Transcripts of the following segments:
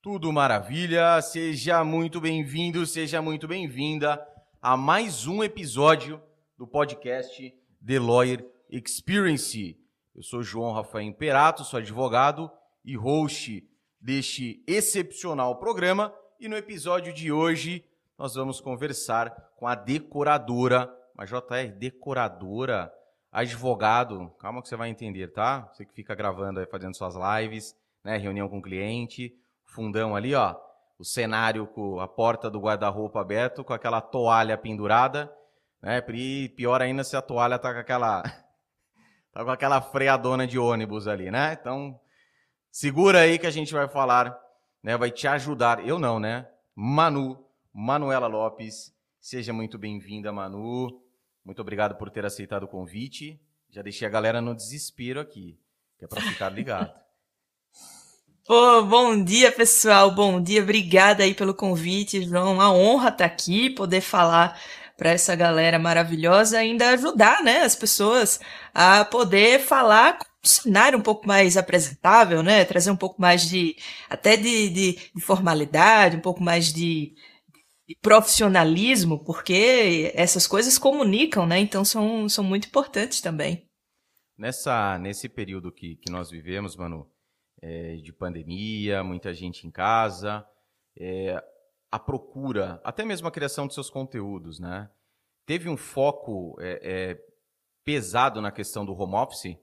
Tudo maravilha, seja muito bem-vindo, seja muito bem-vinda a mais um episódio do podcast The Lawyer Experience. Eu sou João Rafael Imperato, sou advogado e host deste excepcional programa. E no episódio de hoje nós vamos conversar com a decoradora, a JR decoradora, advogado. Calma que você vai entender, tá? Você que fica gravando aí, fazendo suas lives, né, reunião com o cliente, fundão ali, ó, o cenário com a porta do guarda-roupa aberto, com aquela toalha pendurada, né? E pior ainda se a toalha tá com aquela tá com aquela freadona de ônibus ali, né? Então, segura aí que a gente vai falar, né? Vai te ajudar. Eu não, né? Manu, Manuela Lopes, seja muito bem-vinda, Manu. Muito obrigado por ter aceitado o convite. Já deixei a galera no desespero aqui, que é para ficar ligado. Pô, bom dia, pessoal. Bom dia. Obrigada aí pelo convite, João. Uma honra estar aqui, poder falar para essa galera maravilhosa, ainda ajudar, né, as pessoas a poder falar com um cenário um pouco mais apresentável, né, trazer um pouco mais de, até de, de, de formalidade, um pouco mais de, de, profissionalismo, porque essas coisas comunicam, né, então são, são muito importantes também. Nessa, nesse período que, que nós vivemos, Manu, é, de pandemia, muita gente em casa, é, a procura, até mesmo a criação de seus conteúdos, né? Teve um foco é, pesado na questão do home office?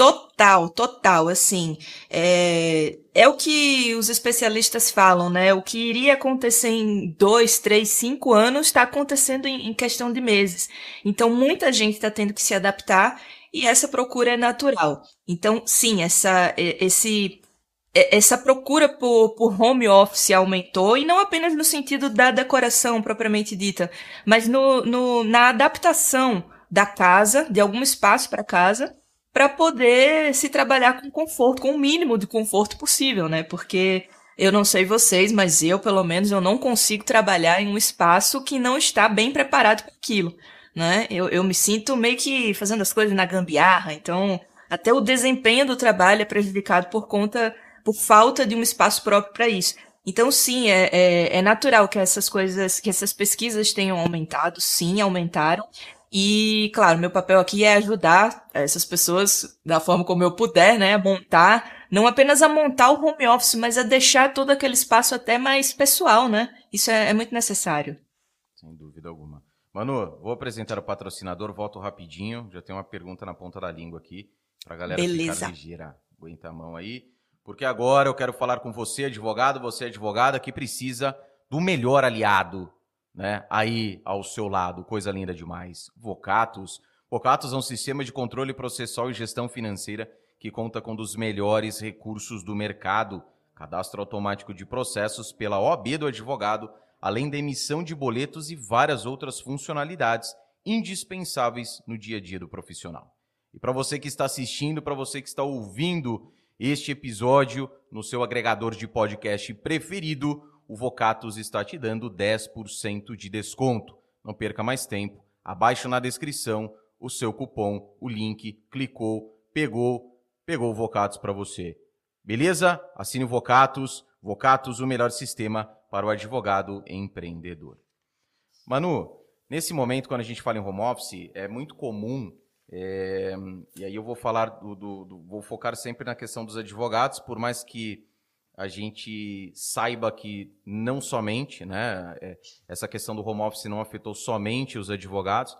Total, total, assim, é, é o que os especialistas falam, né? O que iria acontecer em dois, três, cinco anos está acontecendo em, em, questão de meses. Então, muita gente está tendo que se adaptar e essa procura é natural. Então, sim, essa, esse, essa procura por, por home office aumentou, e não apenas no sentido da decoração propriamente dita, mas no, no, na adaptação da casa, de algum espaço para casa, para poder se trabalhar com conforto, com o mínimo de conforto possível, né? Porque eu não sei vocês, mas eu, pelo menos, eu não consigo trabalhar em um espaço que não está bem preparado para aquilo né? Eu, eu me sinto meio que fazendo as coisas na gambiarra, então até o desempenho do trabalho é prejudicado por conta, por falta de um espaço próprio para isso. Então, sim, é, é, é, natural que essas coisas, que essas pesquisas tenham aumentado, sim, aumentaram. E, claro, meu papel aqui é ajudar essas pessoas da forma como eu puder, né, a montar, não apenas a montar o home office, mas a deixar todo aquele espaço até mais pessoal, né? Isso é, é muito necessário. Sem dúvida alguma. Manu, vou apresentar o patrocinador, volto rapidinho. Já tem uma pergunta na ponta da língua aqui, pra galera Beleza. ficar ligeira. Aguenta a mão aí. Porque agora eu quero falar com você, advogado, você advogada, que precisa do melhor aliado, né? Aí ao seu lado, coisa linda demais. Vocatus. Vocatus é um sistema de controle processual e gestão financeira que conta com um dos melhores recursos do mercado. Cadastro automático de processos pela OAB do advogado além da emissão de boletos e várias outras funcionalidades indispensáveis no dia a dia do profissional. E para você que está assistindo, para você que está ouvindo este episódio no seu agregador de podcast preferido, o Vocatus está te dando 10% de desconto. Não perca mais tempo, abaixo na descrição o seu cupom, o link, clicou, pegou, pegou o Vocatus para você. Beleza? Assine o Vocatus, Vocatus, o melhor sistema para o advogado empreendedor. Manu, nesse momento, quando a gente fala em home office, é muito comum, é, e aí eu vou falar do, do, do, vou focar sempre na questão dos advogados, por mais que a gente saiba que não somente, né, é, essa questão do home office não afetou somente os advogados,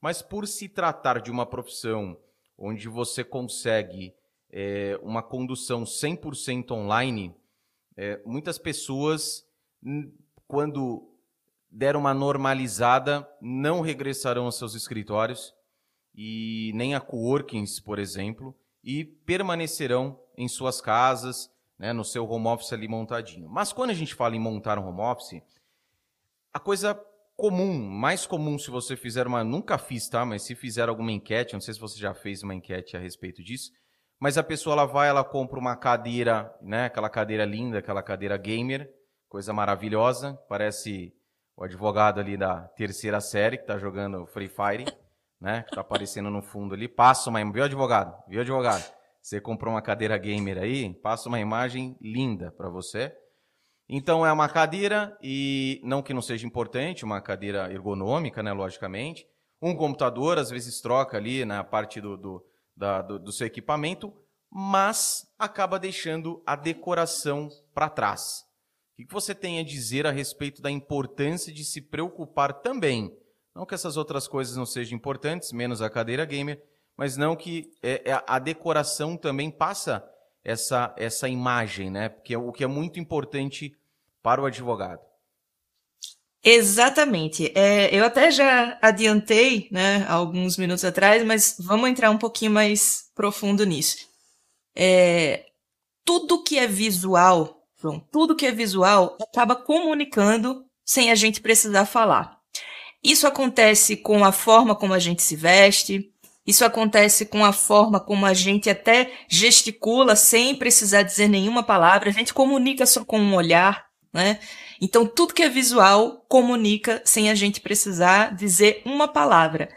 mas por se tratar de uma profissão onde você consegue é, uma condução 100% online, é, muitas pessoas quando der uma normalizada, não regressarão aos seus escritórios e nem a coworkings, por exemplo, e permanecerão em suas casas, né, no seu home office ali montadinho. Mas quando a gente fala em montar um home office, a coisa comum, mais comum se você fizer uma, nunca fiz, tá? Mas se fizer alguma enquete, não sei se você já fez uma enquete a respeito disso, mas a pessoa ela vai, ela compra uma cadeira, né, aquela cadeira linda, aquela cadeira gamer, coisa maravilhosa. Parece o advogado ali da terceira série que está jogando Free Fire, né? Que tá aparecendo no fundo ali. Passa uma, viu advogado? Viu advogado? Você comprou uma cadeira gamer aí, passa uma imagem linda para você. Então é uma cadeira e não que não seja importante, uma cadeira ergonômica, né, logicamente. Um computador às vezes troca ali na parte do, do, da, do, do seu equipamento, mas acaba deixando a decoração para trás. O que você tem a dizer a respeito da importância de se preocupar também? Não que essas outras coisas não sejam importantes, menos a cadeira gamer, mas não que é, é, a decoração também passa essa, essa imagem, né? Porque é o que é muito importante para o advogado. Exatamente. É, eu até já adiantei, né, alguns minutos atrás, mas vamos entrar um pouquinho mais profundo nisso. É, tudo que é visual Tudo que é visual acaba comunicando sem a gente precisar falar. Isso acontece com a forma como a gente se veste, isso acontece com a forma como a gente até gesticula sem precisar dizer nenhuma palavra, a gente comunica só com um olhar, né? Então tudo que é visual comunica sem a gente precisar dizer uma palavra.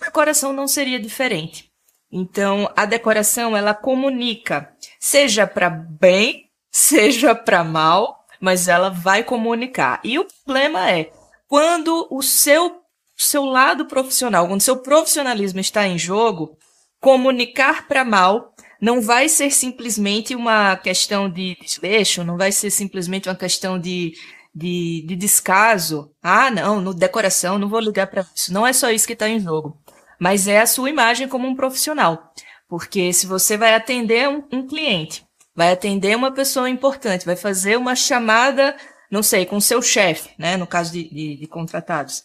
A decoração não seria diferente. Então a decoração ela comunica, seja para bem seja para mal, mas ela vai comunicar. E o problema é quando o seu seu lado profissional, quando seu profissionalismo está em jogo, comunicar para mal não vai ser simplesmente uma questão de desleixo, não vai ser simplesmente uma questão de, de, de descaso. Ah, não, no decoração, não vou ligar para isso. Não é só isso que está em jogo. Mas é a sua imagem como um profissional. Porque se você vai atender um, um cliente vai atender uma pessoa importante, vai fazer uma chamada, não sei, com seu chefe, né, no caso de, de, de, contratados.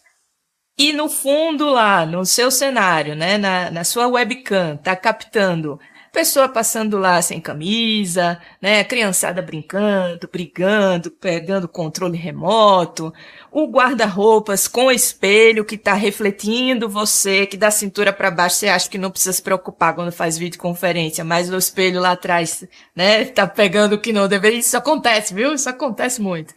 E no fundo lá, no seu cenário, né, na, na sua webcam, tá captando pessoa passando lá sem camisa, né, criançada brincando, brigando, pegando controle remoto, o guarda-roupas com espelho que está refletindo você, que da cintura para baixo você acha que não precisa se preocupar quando faz videoconferência, mas o espelho lá atrás, né, tá pegando o que não deveria. Isso acontece, viu? Isso acontece muito.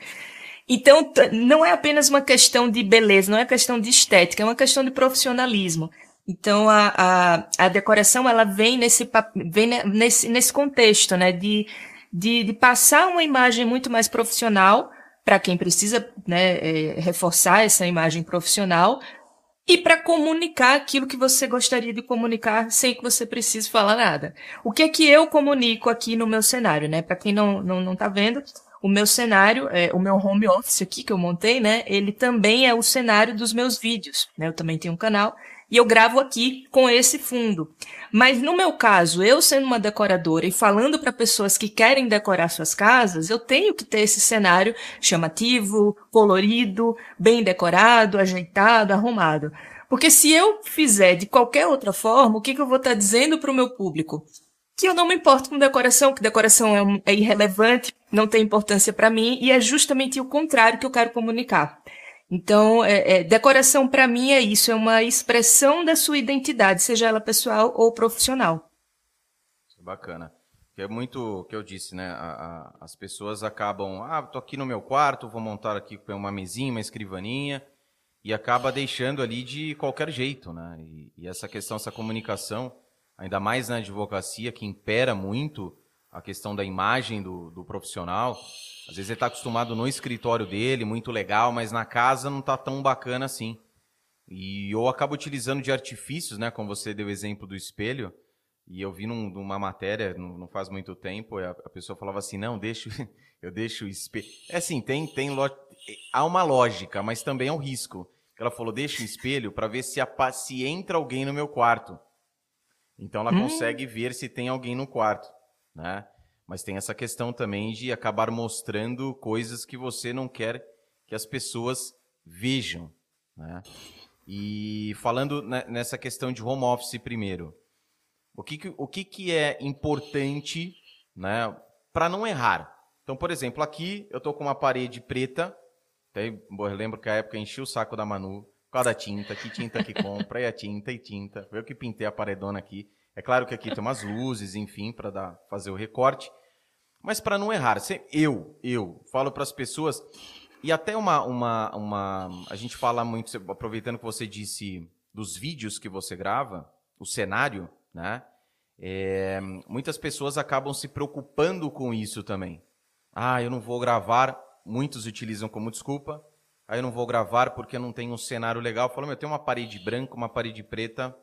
Então, não é apenas uma questão de beleza, não é questão de estética, é uma questão de profissionalismo. Então, a, a, a decoração, ela vem nesse, vem nesse, nesse contexto, né, de, de, de passar uma imagem muito mais profissional, para quem precisa né, é, reforçar essa imagem profissional e para comunicar aquilo que você gostaria de comunicar sem que você precise falar nada. O que é que eu comunico aqui no meu cenário, né? Para quem não, não, não tá vendo, o meu cenário, é, o meu home office aqui que eu montei, né? Ele também é o cenário dos meus vídeos, né? Eu também tenho um canal e eu gravo aqui com esse fundo. Mas no meu caso, eu sendo uma decoradora e falando para pessoas que querem decorar suas casas, eu tenho que ter esse cenário chamativo, colorido, bem decorado, ajeitado, arrumado. Porque se eu fizer de qualquer outra forma, o que, que eu vou estar tá dizendo para o meu público? Que eu não me importo com decoração, que decoração é, é irrelevante, não tem importância para mim, e é justamente o contrário que eu quero comunicar. Então, é, é, decoração para mim é isso, é uma expressão da sua identidade, seja ela pessoal ou profissional. Bacana. Que é muito que eu disse, né? A, a, as pessoas acabam, ah, tô aqui no meu quarto, vou montar aqui uma mesinha, uma escrivaninha, e acaba deixando ali de qualquer jeito, né? E, e essa questão, essa comunicação, ainda mais na advocacia, que impera muito a questão da imagem do, do profissional. Às vezes ele está acostumado no escritório dele, muito legal, mas na casa não está tão bacana assim. E eu acabo utilizando de artifícios, né? Como você deu o exemplo do espelho. E eu vi num, numa matéria, não, não faz muito tempo, a, a, pessoa falava assim, não, deixo, eu deixo o espelho. É assim, tem, tem lo... há uma lógica, mas também é um risco. Ela falou, deixa o espelho para ver se, a, se entra alguém no meu quarto. Então ela hum. consegue ver se tem alguém no quarto, né? Mas tem essa questão também de acabar mostrando coisas que você não quer que as pessoas vejam. Né? E falando nessa questão de home office primeiro, o que, que o que, que é importante né, para não errar? Então, por exemplo, aqui eu estou com uma parede preta. eu lembro que a época enchi o saco da Manu por causa da tinta, que tinta que compra, e a tinta e tinta. Eu que pintei a paredona aqui. É claro que aqui tem umas luzes, enfim, para fazer o recorte. Mas para não errar, eu, eu falo para as pessoas e até uma, uma, uma, a gente fala muito, aproveitando que você disse dos vídeos que você grava, o cenário, né? é, muitas pessoas acabam se preocupando com isso também. Ah, eu não vou gravar, muitos utilizam como desculpa, aí eu não vou gravar porque não tem um cenário legal. Falam, meu, tem uma parede branca, uma parede preta,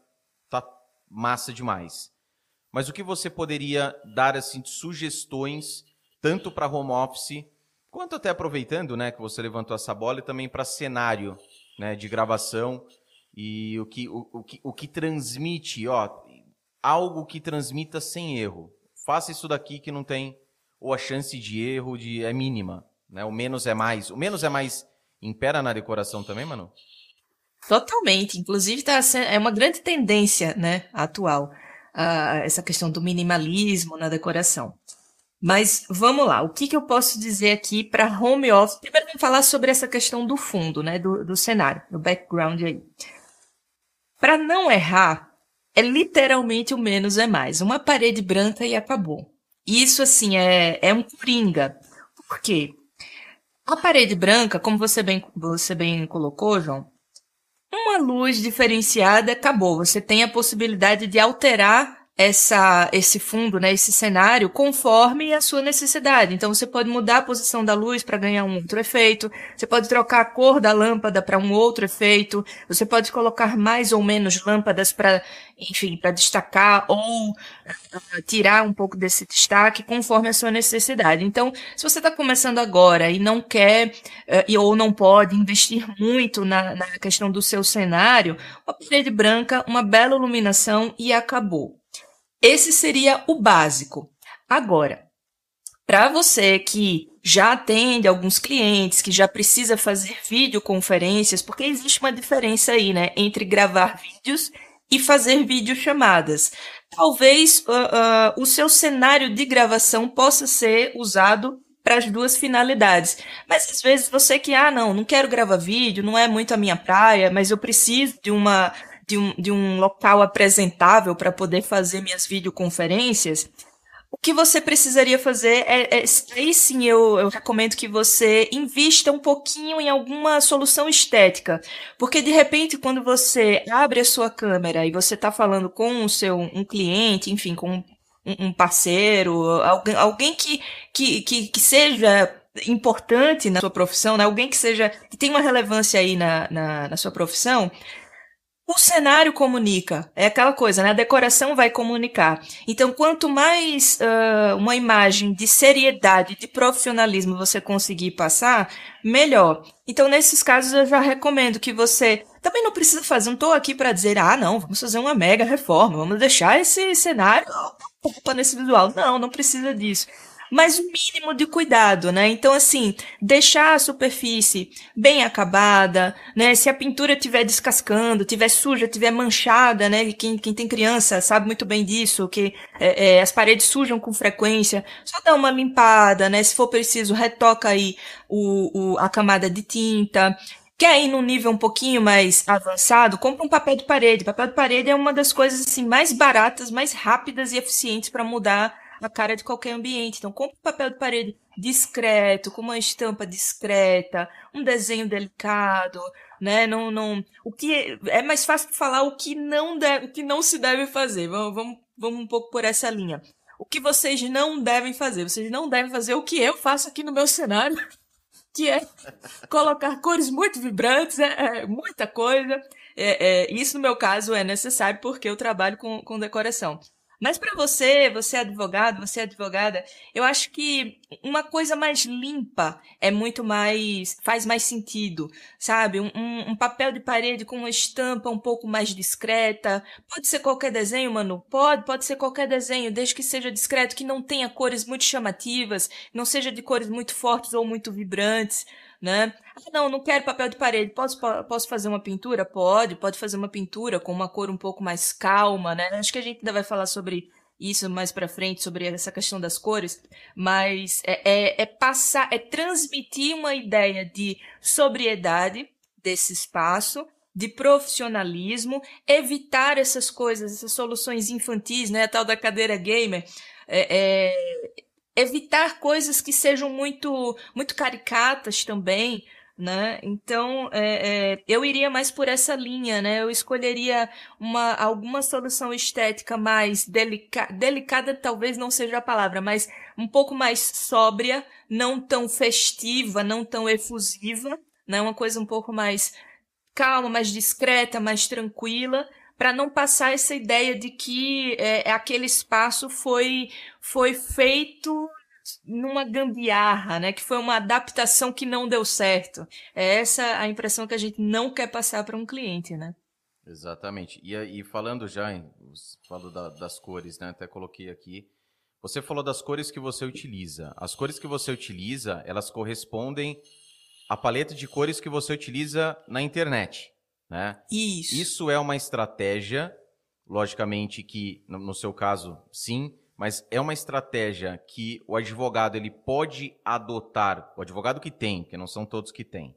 tá massa demais. Mas o que você poderia dar assim de sugestões tanto para home office quanto até aproveitando, né, que você levantou essa bola e também para cenário, né, de gravação e o que o, o, que o que transmite, ó, algo que transmita sem erro. Faça isso daqui que não tem ou a chance de erro de é mínima, né? O menos é mais. O menos é mais impera na decoração também, mano? Totalmente. Inclusive tá é uma grande tendência, né, atual, uh, essa questão do minimalismo na decoração. Mas vamos lá, o que, que eu posso dizer aqui para home office? Primeiro vamos falar sobre essa questão do fundo, né, do, do cenário, do background aí. Para não errar, é literalmente o menos é mais. Uma parede branca e acabou. Isso, assim, é, é um coringa. Por quê? A parede branca, como você bem, você bem colocou, João, uma luz diferenciada acabou. Você tem a possibilidade de alterar essa, esse fundo, né, esse cenário, conforme a sua necessidade. Então você pode mudar a posição da luz para ganhar um outro efeito, você pode trocar a cor da lâmpada para um outro efeito, você pode colocar mais ou menos lâmpadas para, enfim, para destacar ou uh, tirar um pouco desse destaque conforme a sua necessidade. Então, se você está começando agora e não quer uh, ou não pode investir muito na, na questão do seu cenário, uma parede branca, uma bela iluminação e acabou. Esse seria o básico. Agora, para você que já atende alguns clientes, que já precisa fazer videoconferências, porque existe uma diferença aí, né, entre gravar vídeos e fazer videochamadas. Talvez uh, uh, o seu cenário de gravação possa ser usado para as duas finalidades. Mas às vezes você que, ah, não, não quero gravar vídeo, não é muito a minha praia, mas eu preciso de uma de um, de um local apresentável para poder fazer minhas videoconferências, o que você precisaria fazer é, é aí sim eu, eu recomendo que você invista um pouquinho em alguma solução estética, porque de repente quando você abre a sua câmera e você está falando com o seu um cliente, enfim, com um, um parceiro, alguém, alguém que, que, que, que seja importante na sua profissão, né? alguém que seja que tem uma relevância aí na, na, na sua profissão, o cenário comunica. É aquela coisa, né? A decoração vai comunicar. Então, quanto mais uh, uma imagem de seriedade, de profissionalismo você conseguir passar, melhor. Então, nesses casos, eu já recomendo que você também não precisa fazer. Não estou aqui para dizer, ah, não, vamos fazer uma mega reforma, vamos deixar esse cenário opa, nesse visual. Não, não precisa disso mas o mínimo de cuidado, né? Então, assim, deixar a superfície bem acabada, né? Se a pintura estiver descascando, estiver suja, estiver manchada, né? Quem, quem tem criança sabe muito bem disso, que é, é, as paredes sujam com frequência. Só dá uma limpada, né? Se for preciso, retoca aí o, o, a camada de tinta. Quer ir num nível um pouquinho mais avançado? Compra um papel de parede. Papel de parede é uma das coisas assim mais baratas, mais rápidas e eficientes para mudar a cara de qualquer ambiente. Então, compre papel de parede discreto, com uma estampa discreta, um desenho delicado, né? Não, não, o que é, é mais fácil de falar o que não deve, o que não se deve fazer. Vamos, vamos, vamos um pouco por essa linha. O que vocês não devem fazer? Vocês não devem fazer o que eu faço aqui no meu cenário, que é colocar cores muito vibrantes, é, é muita coisa. É, é, isso no meu caso é necessário porque eu trabalho com, com decoração. Mas para você, você é advogado, você é advogada, eu acho que uma coisa mais limpa é muito mais. faz mais sentido, sabe? Um, um, papel de parede com uma estampa um pouco mais discreta. Pode ser qualquer desenho, mano? Pode, pode ser qualquer desenho, desde que seja discreto, que não tenha cores muito chamativas, não seja de cores muito fortes ou muito vibrantes né? Ah, não, não quero papel de parede. Posso, posso fazer uma pintura? Pode, pode fazer uma pintura com uma cor um pouco mais calma, né? Acho que a gente ainda vai falar sobre isso mais para frente, sobre essa questão das cores, mas é, é, é passar, é transmitir uma ideia de sobriedade desse espaço, de profissionalismo, evitar essas coisas, essas soluções infantis, né? A tal da cadeira gamer. É, é, evitar coisas que sejam muito muito caricatas também, né? Então, é, é, eu iria mais por essa linha, né? Eu escolheria uma, alguma solução estética mais delica delicada, talvez não seja a palavra, mas um pouco mais sóbria, não tão festiva, não tão efusiva, né? Uma coisa um pouco mais calma, mais discreta, mais tranquila, para não passar essa ideia de que é, aquele espaço foi, foi feito numa gambiarra, né? Que foi uma adaptação que não deu certo. É essa a impressão que a gente não quer passar para um cliente, né? Exatamente. E, e falando já, em, falo da, das cores, né? Até coloquei aqui. Você falou das cores que você utiliza. As cores que você utiliza, elas correspondem à paleta de cores que você utiliza na internet, né? Isso. Isso é uma estratégia, logicamente que no, no seu caso, sim, mas é uma estratégia que o advogado ele pode adotar, o advogado que tem, que não são todos que têm,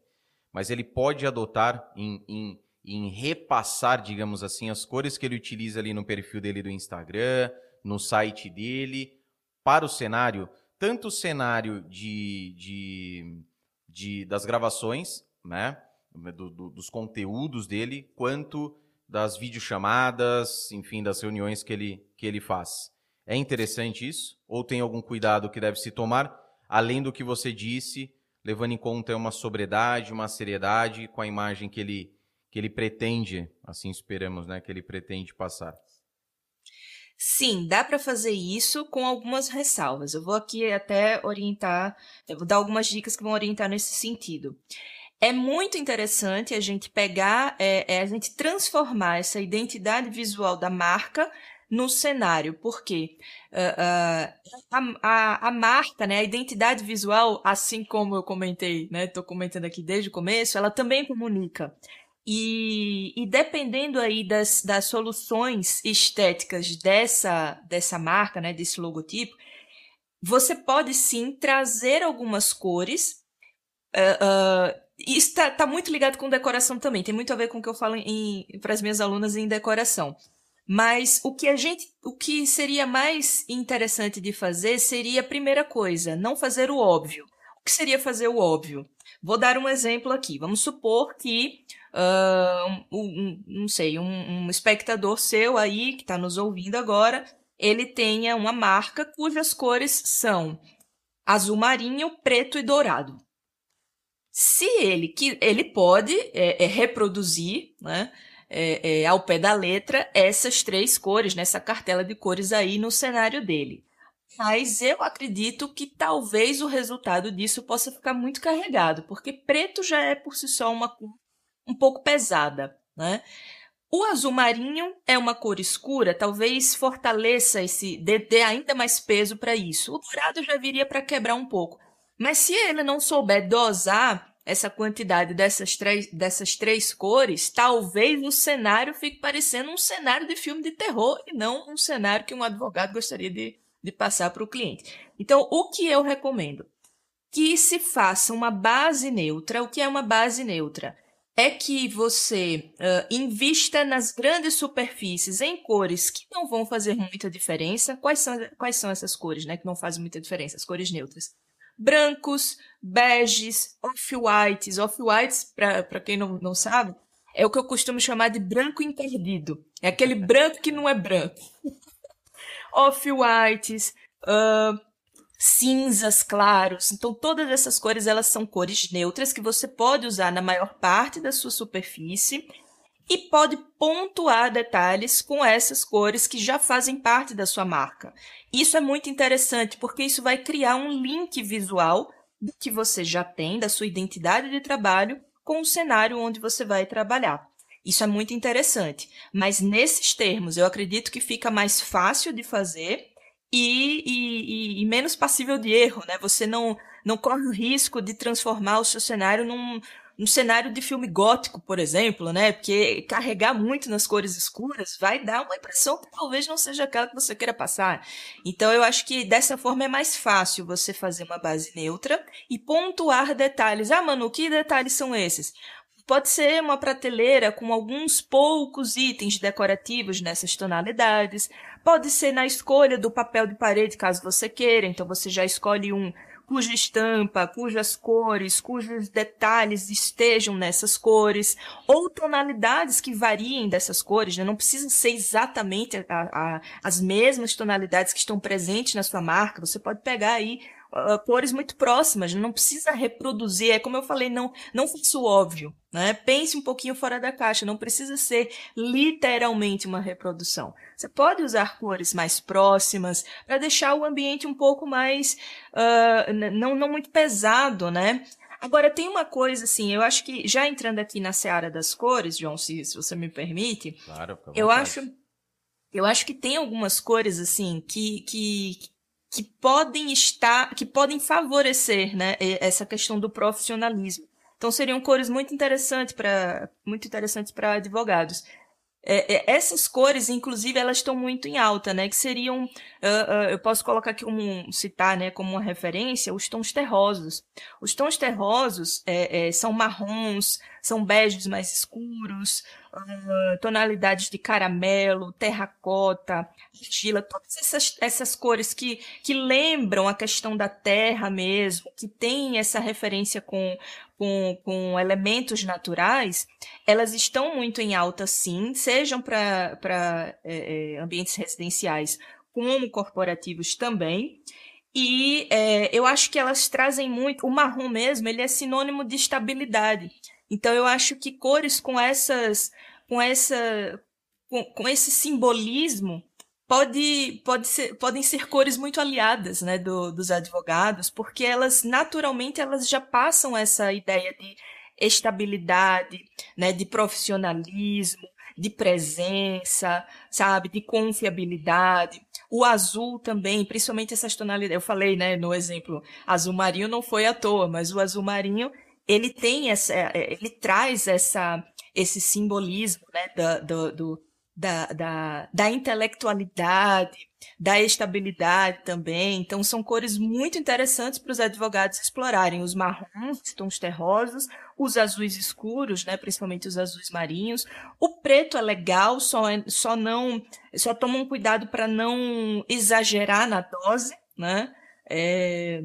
mas ele pode adotar em, em, em repassar, digamos assim, as cores que ele utiliza ali no perfil dele do Instagram, no site dele, para o cenário, tanto o cenário de, de, de das gravações, né, do, do, dos conteúdos dele, quanto das videochamadas, enfim, das reuniões que ele, que ele faz. É interessante isso? Ou tem algum cuidado que deve se tomar, além do que você disse, levando em conta uma sobriedade, uma seriedade com a imagem que ele, que ele pretende, assim esperamos, né, que ele pretende passar? Sim, dá para fazer isso com algumas ressalvas. Eu vou aqui até orientar, vou dar algumas dicas que vão orientar nesse sentido. É muito interessante a gente pegar, é, é a gente transformar essa identidade visual da marca no cenário, porque uh, uh, a, a, marca, né, a identidade visual, assim como eu comentei, né, estou comentando aqui desde o começo, ela também comunica. E, e dependendo aí das, das soluções estéticas dessa, dessa marca, né, desse logotipo, você pode sim trazer algumas cores. Uh, uh, isso está tá muito ligado com decoração também. Tem muito a ver com o que eu falo para as minhas alunas em decoração. Mas o que a gente, o que seria mais interessante de fazer seria a primeira coisa, não fazer o óbvio. O que seria fazer o óbvio? Vou dar um exemplo aqui. Vamos supor que uh, um, um, não sei, um, um espectador seu aí que está nos ouvindo agora, ele tenha uma marca cujas cores são azul marinho, preto e dourado. Se ele que ele pode é, é, reproduzir, né? É, é, ao pé da letra essas três cores, nessa cartela de cores aí no cenário dele. Mas eu acredito que talvez o resultado disso possa ficar muito carregado, porque preto já é por si só uma cor um pouco pesada, né? O azul marinho é uma cor escura, talvez fortaleça esse, dê ainda mais peso para isso. O dourado já viria para quebrar um pouco. Mas se ele não souber dosar essa quantidade dessas três, dessas três cores, talvez o cenário fique parecendo um cenário de filme de terror e não um cenário que um advogado gostaria de, de passar para o cliente. Então, o que eu recomendo? Que se faça uma base neutra. O que é uma base neutra? É que você uh, invista nas grandes superfícies em cores que não vão fazer muita diferença. Quais são, quais são essas cores né, que não fazem muita diferença? As cores neutras brancos, beges, off-whites. Off-whites, para quem não, não sabe, é o que eu costumo chamar de branco interdido. É aquele branco que não é branco. Off-whites, uh, cinzas claros. Então, todas essas cores, elas são cores neutras que você pode usar na maior parte da sua superfície e pode pontuar detalhes com essas cores que já fazem parte da sua marca. Isso é muito interessante porque isso vai criar um link visual do que você já tem, da sua identidade de trabalho, com o cenário onde você vai trabalhar. Isso é muito interessante. Mas nesses termos, eu acredito que fica mais fácil de fazer e, e, e, menos passível de erro, né? Você não, não corre o risco de transformar o seu cenário num, um cenário de filme gótico, por exemplo, né? Porque carregar muito nas cores escuras vai dar uma impressão que talvez não seja aquela que você queira passar. Então eu acho que dessa forma é mais fácil você fazer uma base neutra e pontuar detalhes. Ah, Manu, que detalhes são esses? Pode ser uma prateleira com alguns poucos itens decorativos nessas tonalidades. Pode ser na escolha do papel de parede, caso você queira. Então você já escolhe um cuja estampa, cujas cores, cujos detalhes estejam nessas cores, ou tonalidades que variem dessas cores, né? não precisa ser exatamente a, a, as mesmas tonalidades que estão presentes na sua marca, você pode pegar aí uh, cores muito próximas, não precisa reproduzir, é como eu falei, não, não faço óbvio, né? Pense um pouquinho fora da caixa, não precisa ser literalmente uma reprodução. Você pode usar cores mais próximas para deixar o ambiente um pouco mais, uh, não, não muito pesado, né? Agora, tem uma coisa, assim, eu acho que, já entrando aqui na seara das cores, João, se, se você me permite, claro, eu acho, eu acho que tem algumas cores, assim, que, que, que podem estar, que podem favorecer, né, essa questão do profissionalismo. Então seriam cores muito interessantes para muito interessantes para advogados. É, é, essas cores, inclusive, elas estão muito em alta, né? Que seriam, uh, uh, eu posso colocar aqui como citar, né, como uma referência, os tons terrosos. Os tons terrosos é, é são marrons, são beges mais escuros, uh, tonalidades de caramelo, terracota, argila, todas essas, essas cores que, que lembram a questão da terra mesmo, que tem essa referência com, com, com elementos naturais, elas estão muito em alta sim, sejam para é, é, ambientes residenciais como corporativos também. E é, eu acho que elas trazem muito. O marrom mesmo, ele é sinônimo de estabilidade. Então eu acho que cores com essas com essa com, com esse simbolismo pode, pode ser, podem ser cores muito aliadas né, do, dos advogados, porque elas naturalmente elas já passam essa ideia de estabilidade, né, de profissionalismo, de presença, sabe, de confiabilidade. O azul também, principalmente essas tonalidades. Eu falei, né, no exemplo, azul marinho não foi à toa, mas o azul marinho ele tem essa, é, ele traz essa, esse simbolismo, né, do, do, da, da, da intelectualidade, da estabilidade também. Então, são cores muito interessantes para os advogados explorarem. Os marrons, tons terrosos, os azuis escuros, né, principalmente os azuis marinhos. O preto é legal, só, é, só não, só tomam cuidado para não exagerar na dose, né? É,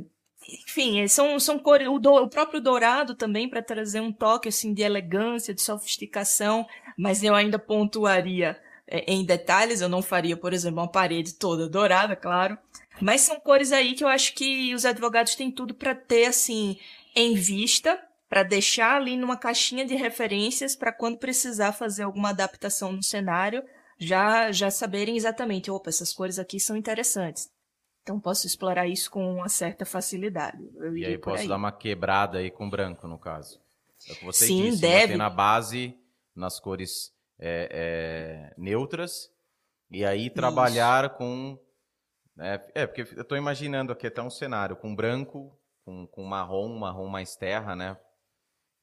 enfim, é, são, são cores. O, do, o próprio dourado também, para trazer um toque assim, de elegância, de sofisticação, mas eu ainda pontuaria é, em detalhes. Eu não faria, por exemplo, uma parede toda dourada, claro. Mas são cores aí que eu acho que os advogados têm tudo para ter, assim, em vista, para deixar ali numa caixinha de referências para quando precisar fazer alguma adaptação no cenário, já, já saberem exatamente, opa, essas cores aqui são interessantes. Então posso explorar isso com uma certa facilidade. e aí posso aí. dar uma quebrada aí com branco, no caso. É o que você Sim, disse, deve. na base, nas cores é, é, neutras, e aí trabalhar isso. com... Né, é, porque eu estou imaginando aqui até um cenário com branco, com, com marrom, marrom mais terra, né?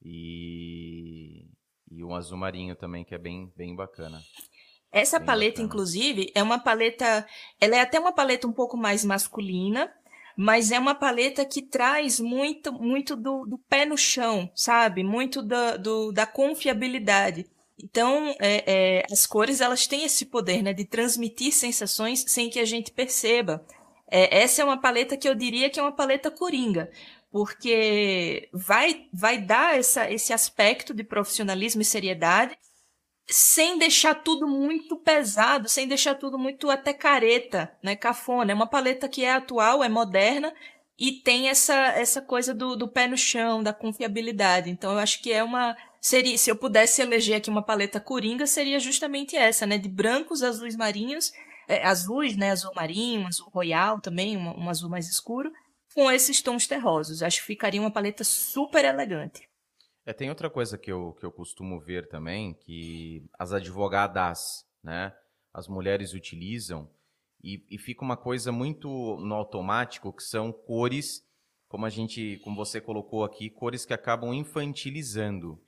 E, e um azul marinho também, que é bem, bem bacana. Essa Bem paleta, bacana. inclusive, é uma paleta. Ela é até uma paleta um pouco mais masculina, mas é uma paleta que traz muito, muito do, do pé no chão, sabe? Muito da, do, da confiabilidade. Então, é, é, as cores elas têm esse poder, né, de transmitir sensações sem que a gente perceba. É, essa é uma paleta que eu diria que é uma paleta coringa, porque vai, vai dar essa, esse aspecto de profissionalismo e seriedade sem deixar tudo muito pesado, sem deixar tudo muito até careta, né, cafona. É uma paleta que é atual, é moderna e tem essa, essa coisa do, do pé no chão, da confiabilidade. Então eu acho que é uma seria, se eu pudesse eleger aqui uma paleta coringa, seria justamente essa, né, de brancos, azuis marinhos, é, azuis, né, azul marinho, azul royal também, um, um azul mais escuro, com esses tons terrosos. Acho que ficaria uma paleta super elegante. É, tem outra coisa que eu, que eu costumo ver também, que as advogadas, né, as mulheres utilizam, e, e fica uma coisa muito no automático, que são cores, como a gente, como você colocou aqui, cores que acabam infantilizando.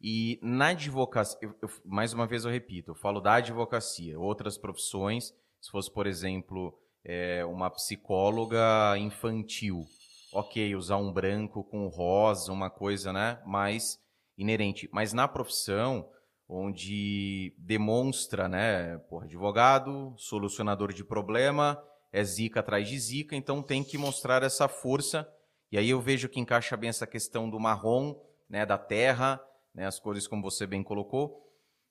E na advocacia, eu, eu, mais uma vez eu repito, eu falo da advocacia, outras profissões, se fosse, por exemplo, é, uma psicóloga infantil, ok, usar um branco com rosa, uma coisa, né, mais inerente. Mas na profissão, onde demonstra, né, por advogado, solucionador de problema, é zica atrás de zica, então tem que mostrar essa força. E aí eu vejo que encaixa bem essa questão do marrom, né, da terra, né, as cores como você bem colocou.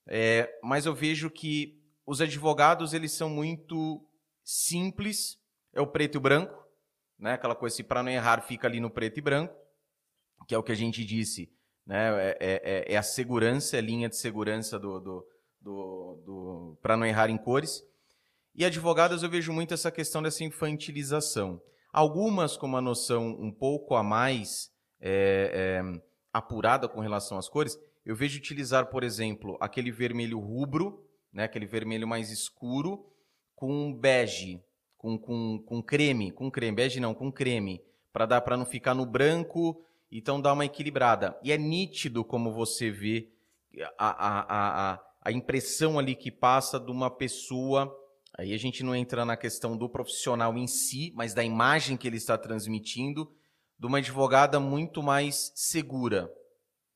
É, mas eu vejo que os advogados eles são muito simples, é o preto e o branco, né, aquela coisa assim, para não errar fica ali no preto e branco, que é o que a gente disse, né, é, é, é, é a segurança, é a linha de segurança do, do, do, do para não errar em cores. E advogadas eu vejo muito essa questão dessa infantilização. Algumas com uma noção um pouco a mais é, é, apurada com relação às cores, eu vejo utilizar, por exemplo, aquele vermelho rubro, né, aquele vermelho mais escuro, com bege, com, com, com creme, com creme, bege não, com creme, para dar para não ficar no branco, então dá uma equilibrada. E é nítido como você vê a, a, a, a impressão ali que passa de uma pessoa Aí a gente não entra na questão do profissional em si, mas da imagem que ele está transmitindo, de uma advogada muito mais segura,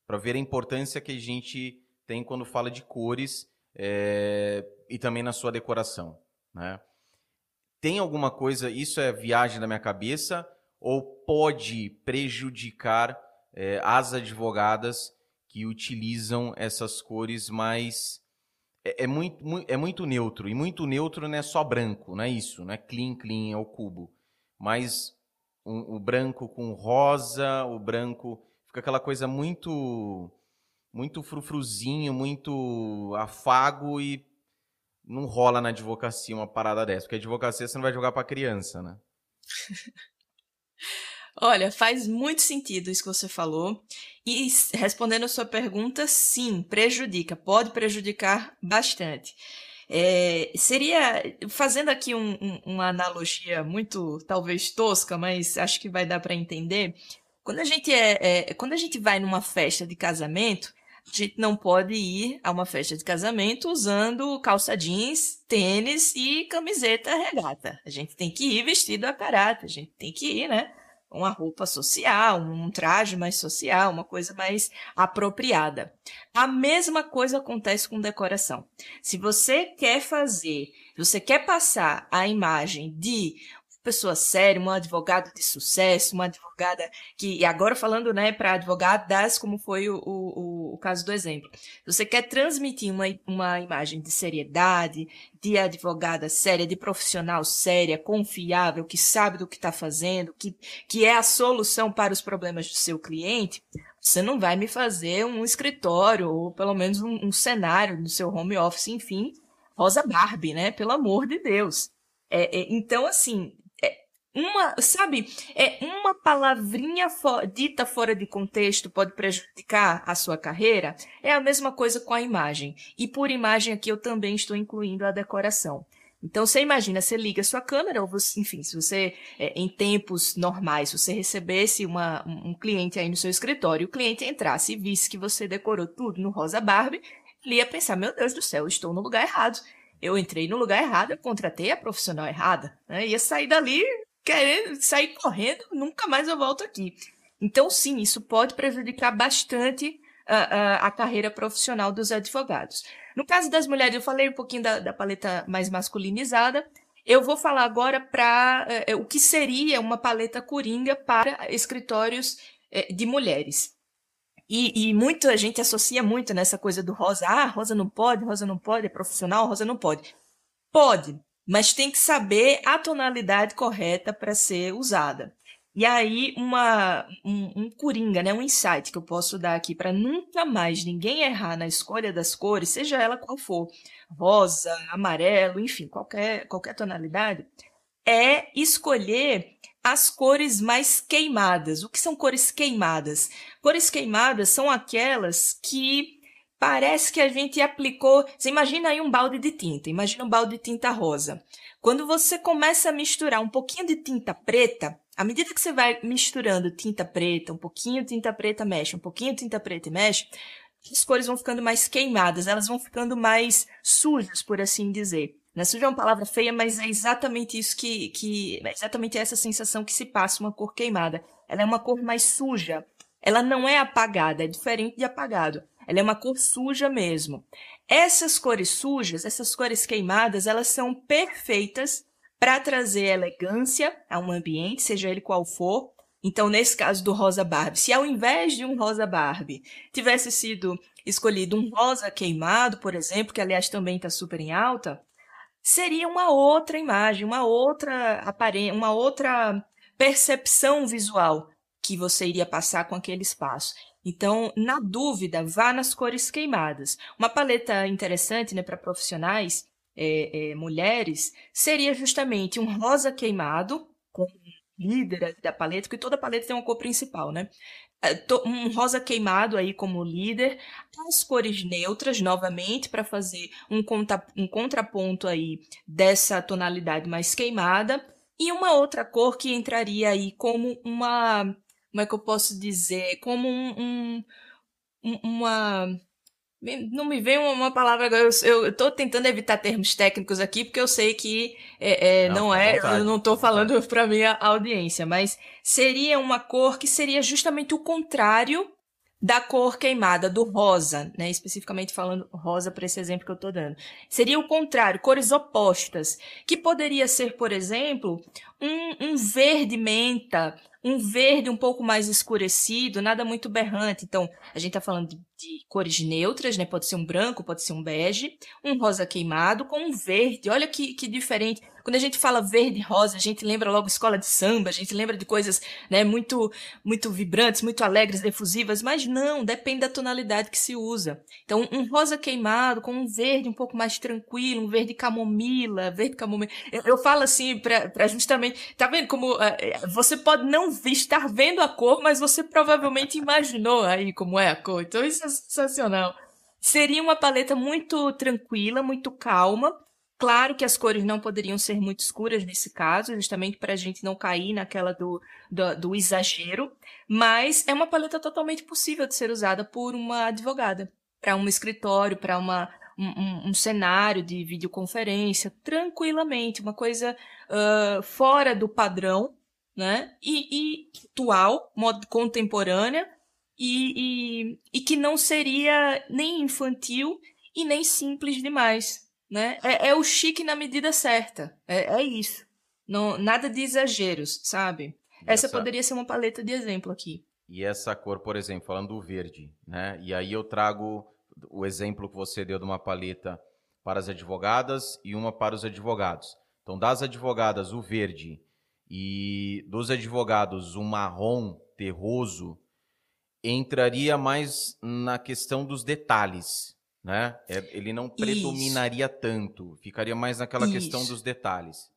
para ver a importância que a gente tem quando fala de cores é, e também na sua decoração. Né? Tem alguma coisa, isso é viagem da minha cabeça, ou pode prejudicar é, as advogadas que utilizam essas cores mais é, é, muito, é muito neutro. E muito neutro não é só branco, não é isso, não é clean, clean, é o cubo. Mas o branco com rosa, o branco. Fica aquela coisa muito. Muito frufruzinho, muito afago e não rola na advocacia uma parada dessa. Porque a advocacia você não vai jogar para criança, né? Olha, faz muito sentido isso que você falou. E respondendo a sua pergunta, sim, prejudica, pode prejudicar bastante. É, seria, fazendo aqui um, um, uma analogia muito, talvez tosca, mas acho que vai dar para entender. Quando a gente é, é, quando a gente vai numa festa de casamento, gente não pode ir a uma festa de casamento usando calça jeans, tênis e camiseta regata. A gente tem que ir vestido a caráter, a gente tem que ir, né? uma roupa social, um traje mais social, uma coisa mais apropriada. A mesma coisa acontece com decoração. Se você quer fazer, se você quer passar a imagem de pessoa séria, uma advogada de sucesso, uma advogada que, e agora falando, né, para advogadas, como foi o, o, o caso do exemplo. Você quer transmitir uma, uma imagem de seriedade, de advogada séria, de profissional séria, confiável, que sabe do que está fazendo, que, que é a solução para os problemas do seu cliente, você não vai me fazer um escritório, ou pelo menos um, um cenário no seu home office, enfim, Rosa Barbie, né? Pelo amor de Deus. É, é, então, assim, uma, sabe, é uma palavrinha dita fora de contexto pode prejudicar a sua carreira. É a mesma coisa com a imagem. E por imagem aqui eu também estou incluindo a decoração. Então você imagina, você liga a sua câmera, ou você, enfim, se você, é, em tempos normais, você recebesse uma, um cliente aí no seu escritório, o cliente entrasse e visse que você decorou tudo no Rosa Barbie, ele ia pensar, meu Deus do céu, estou no lugar errado. Eu entrei no lugar errado, eu contratei a profissional errada. Né? Ia sair dali querendo sair correndo, nunca mais eu volto aqui. Então, sim, isso pode prejudicar bastante a, a, a, carreira profissional dos advogados. No caso das mulheres, eu falei um pouquinho da, da paleta mais masculinizada. Eu vou falar agora para é, o que seria uma paleta coringa para escritórios é, de mulheres. E, e muita gente associa muito nessa coisa do rosa. Ah, rosa não pode, rosa não pode, é profissional, rosa não pode. Pode, mas tem que saber a tonalidade correta para ser usada. E aí, uma, um, um coringa, né, um insight que eu posso dar aqui para nunca mais ninguém errar na escolha das cores, seja ela qual for, rosa, amarelo, enfim, qualquer, qualquer tonalidade, é escolher as cores mais queimadas. O que são cores queimadas? Cores queimadas são aquelas que parece que a gente aplicou. Você imagina aí um balde de tinta, imagina um balde de tinta rosa. Quando você começa a misturar um pouquinho de tinta preta, à medida que você vai misturando tinta preta, um pouquinho de tinta preta mexe, um pouquinho de tinta preta mexe, as cores vão ficando mais queimadas, elas vão ficando mais sujas, por assim dizer. Não é suja é uma palavra feia, mas é exatamente isso que, que é exatamente essa sensação que se passa uma cor queimada. Ela é uma cor mais suja. Ela não é apagada, é diferente de apagado. Ela é uma cor suja mesmo. Essas cores sujas, essas cores queimadas, elas são perfeitas para trazer elegância a um ambiente, seja ele qual for. Então, nesse caso do rosa Barbie, se ao invés de um rosa Barbie tivesse sido escolhido um rosa queimado, por exemplo, que aliás também está super em alta, seria uma outra imagem, uma outra aparência, uma outra percepção visual que você iria passar com aquele espaço. Então, na dúvida, vá nas cores queimadas. Uma paleta interessante né, para profissionais, é, é, mulheres, seria justamente um rosa queimado, com líder da paleta, porque toda paleta tem uma cor principal, né? É, um rosa queimado aí como líder, as cores neutras novamente para fazer um, contra, um contraponto aí dessa tonalidade mais queimada e uma outra cor que entraria aí como uma, como é que eu posso dizer, como um, um uma não me vem uma palavra agora. Eu estou tentando evitar termos técnicos aqui, porque eu sei que é, é, não, não é. Eu não estou falando para minha audiência, mas seria uma cor que seria justamente o contrário da cor queimada, do rosa, né? Especificamente falando rosa para esse exemplo que eu estou dando. Seria o contrário, cores opostas, que poderia ser, por exemplo, um, um verde menta, um verde um pouco mais escurecido, nada muito berrante. Então, a gente está falando de, de, cores neutras, né? Pode ser um branco, pode ser um bege, um rosa queimado com um verde. Olha que, que diferente. Quando a gente fala verde rosa, a gente lembra logo escola de samba, a gente lembra de coisas né, muito, muito vibrantes, muito alegres, efusivas, mas não, depende da tonalidade que se usa. Então, um rosa queimado com um verde um pouco mais tranquilo, um verde camomila, verde camomila. Eu, eu falo assim para justamente. Tá vendo como uh, você pode não estar vendo a cor, mas você provavelmente imaginou aí como é a cor. Então, isso é sensacional. Seria uma paleta muito tranquila, muito calma, Claro que as cores não poderiam ser muito escuras nesse caso, justamente para a gente não cair naquela do, do, do, exagero, mas é uma paleta totalmente possível de ser usada por uma advogada, para um escritório, para uma, um, um, cenário de videoconferência, tranquilamente, uma coisa uh, fora do padrão, né? E, e atual, modo contemporânea, e, e, e que não seria nem infantil e nem simples demais né? É, é o chique na medida certa. É, é isso. Não, nada de exageros, sabe? Essa, essa poderia ser uma paleta de exemplo aqui. E essa cor, por exemplo, falando do verde, né? E aí eu trago o exemplo que você deu de uma paleta para as advogadas e uma para os advogados. Então, das advogadas, o verde e dos advogados, o marrom terroso entraria mais na questão dos detalhes, né? É, ele não predominaria isso. tanto, ficaria mais naquela isso. questão dos detalhes.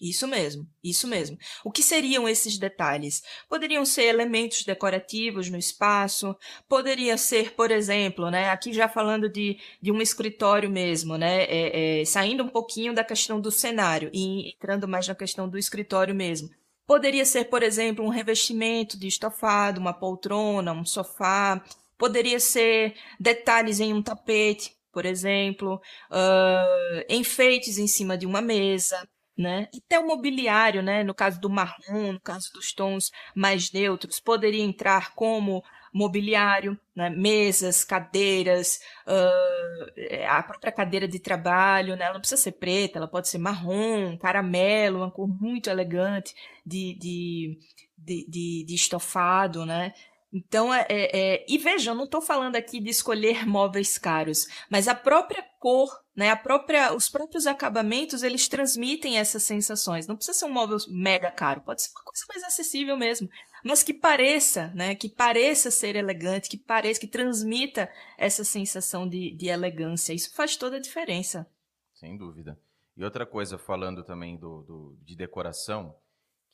Isso mesmo, isso mesmo. O que seriam esses detalhes? Poderiam ser elementos decorativos no espaço, poderia ser, por exemplo, né, aqui já falando de, de um escritório mesmo, né, é, é, saindo um pouquinho da questão do cenário e entrando mais na questão do escritório mesmo. Poderia ser, por exemplo, um revestimento de estofado, uma poltrona, um sofá, Poderia ser detalhes em um tapete, por exemplo, uh, enfeites em cima de uma mesa, né? Até o mobiliário, né? No caso do marrom, no caso dos tons mais neutros, poderia entrar como mobiliário, né? mesas, cadeiras, uh, a própria cadeira de trabalho, né? ela não precisa ser preta, ela pode ser marrom, caramelo, uma cor muito elegante de, de, de, de, de estofado, né? Então, é, é, é, e veja, eu não estou falando aqui de escolher móveis caros, mas a própria cor, né, a própria, os próprios acabamentos, eles transmitem essas sensações. Não precisa ser um móvel mega caro, pode ser uma coisa mais acessível mesmo, mas que pareça, né, que pareça ser elegante, que pareça, que transmita essa sensação de, de elegância. Isso faz toda a diferença. Sem dúvida. E outra coisa, falando também do, do de decoração,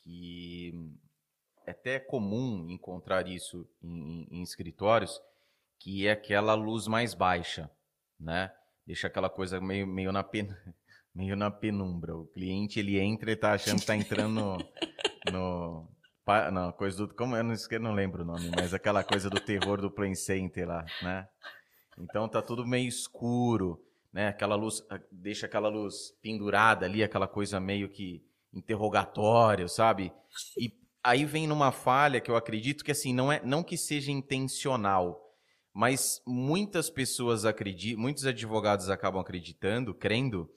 que até comum encontrar isso em, em, escritórios, que é aquela luz mais baixa, né? Deixa aquela coisa meio, meio, na, pen, meio na penumbra. O cliente, ele entra e tá achando que tá entrando no... no não, coisa do... Como eu não, eu não lembro o nome, mas aquela coisa do terror do Play Center lá, né? Então tá tudo meio escuro, né? Aquela luz, deixa aquela luz pendurada ali, aquela coisa meio que interrogatório, sabe? E aí vem numa falha que eu acredito que assim não é não que seja intencional, mas muitas pessoas acreditam, muitos advogados acabam acreditando, crendo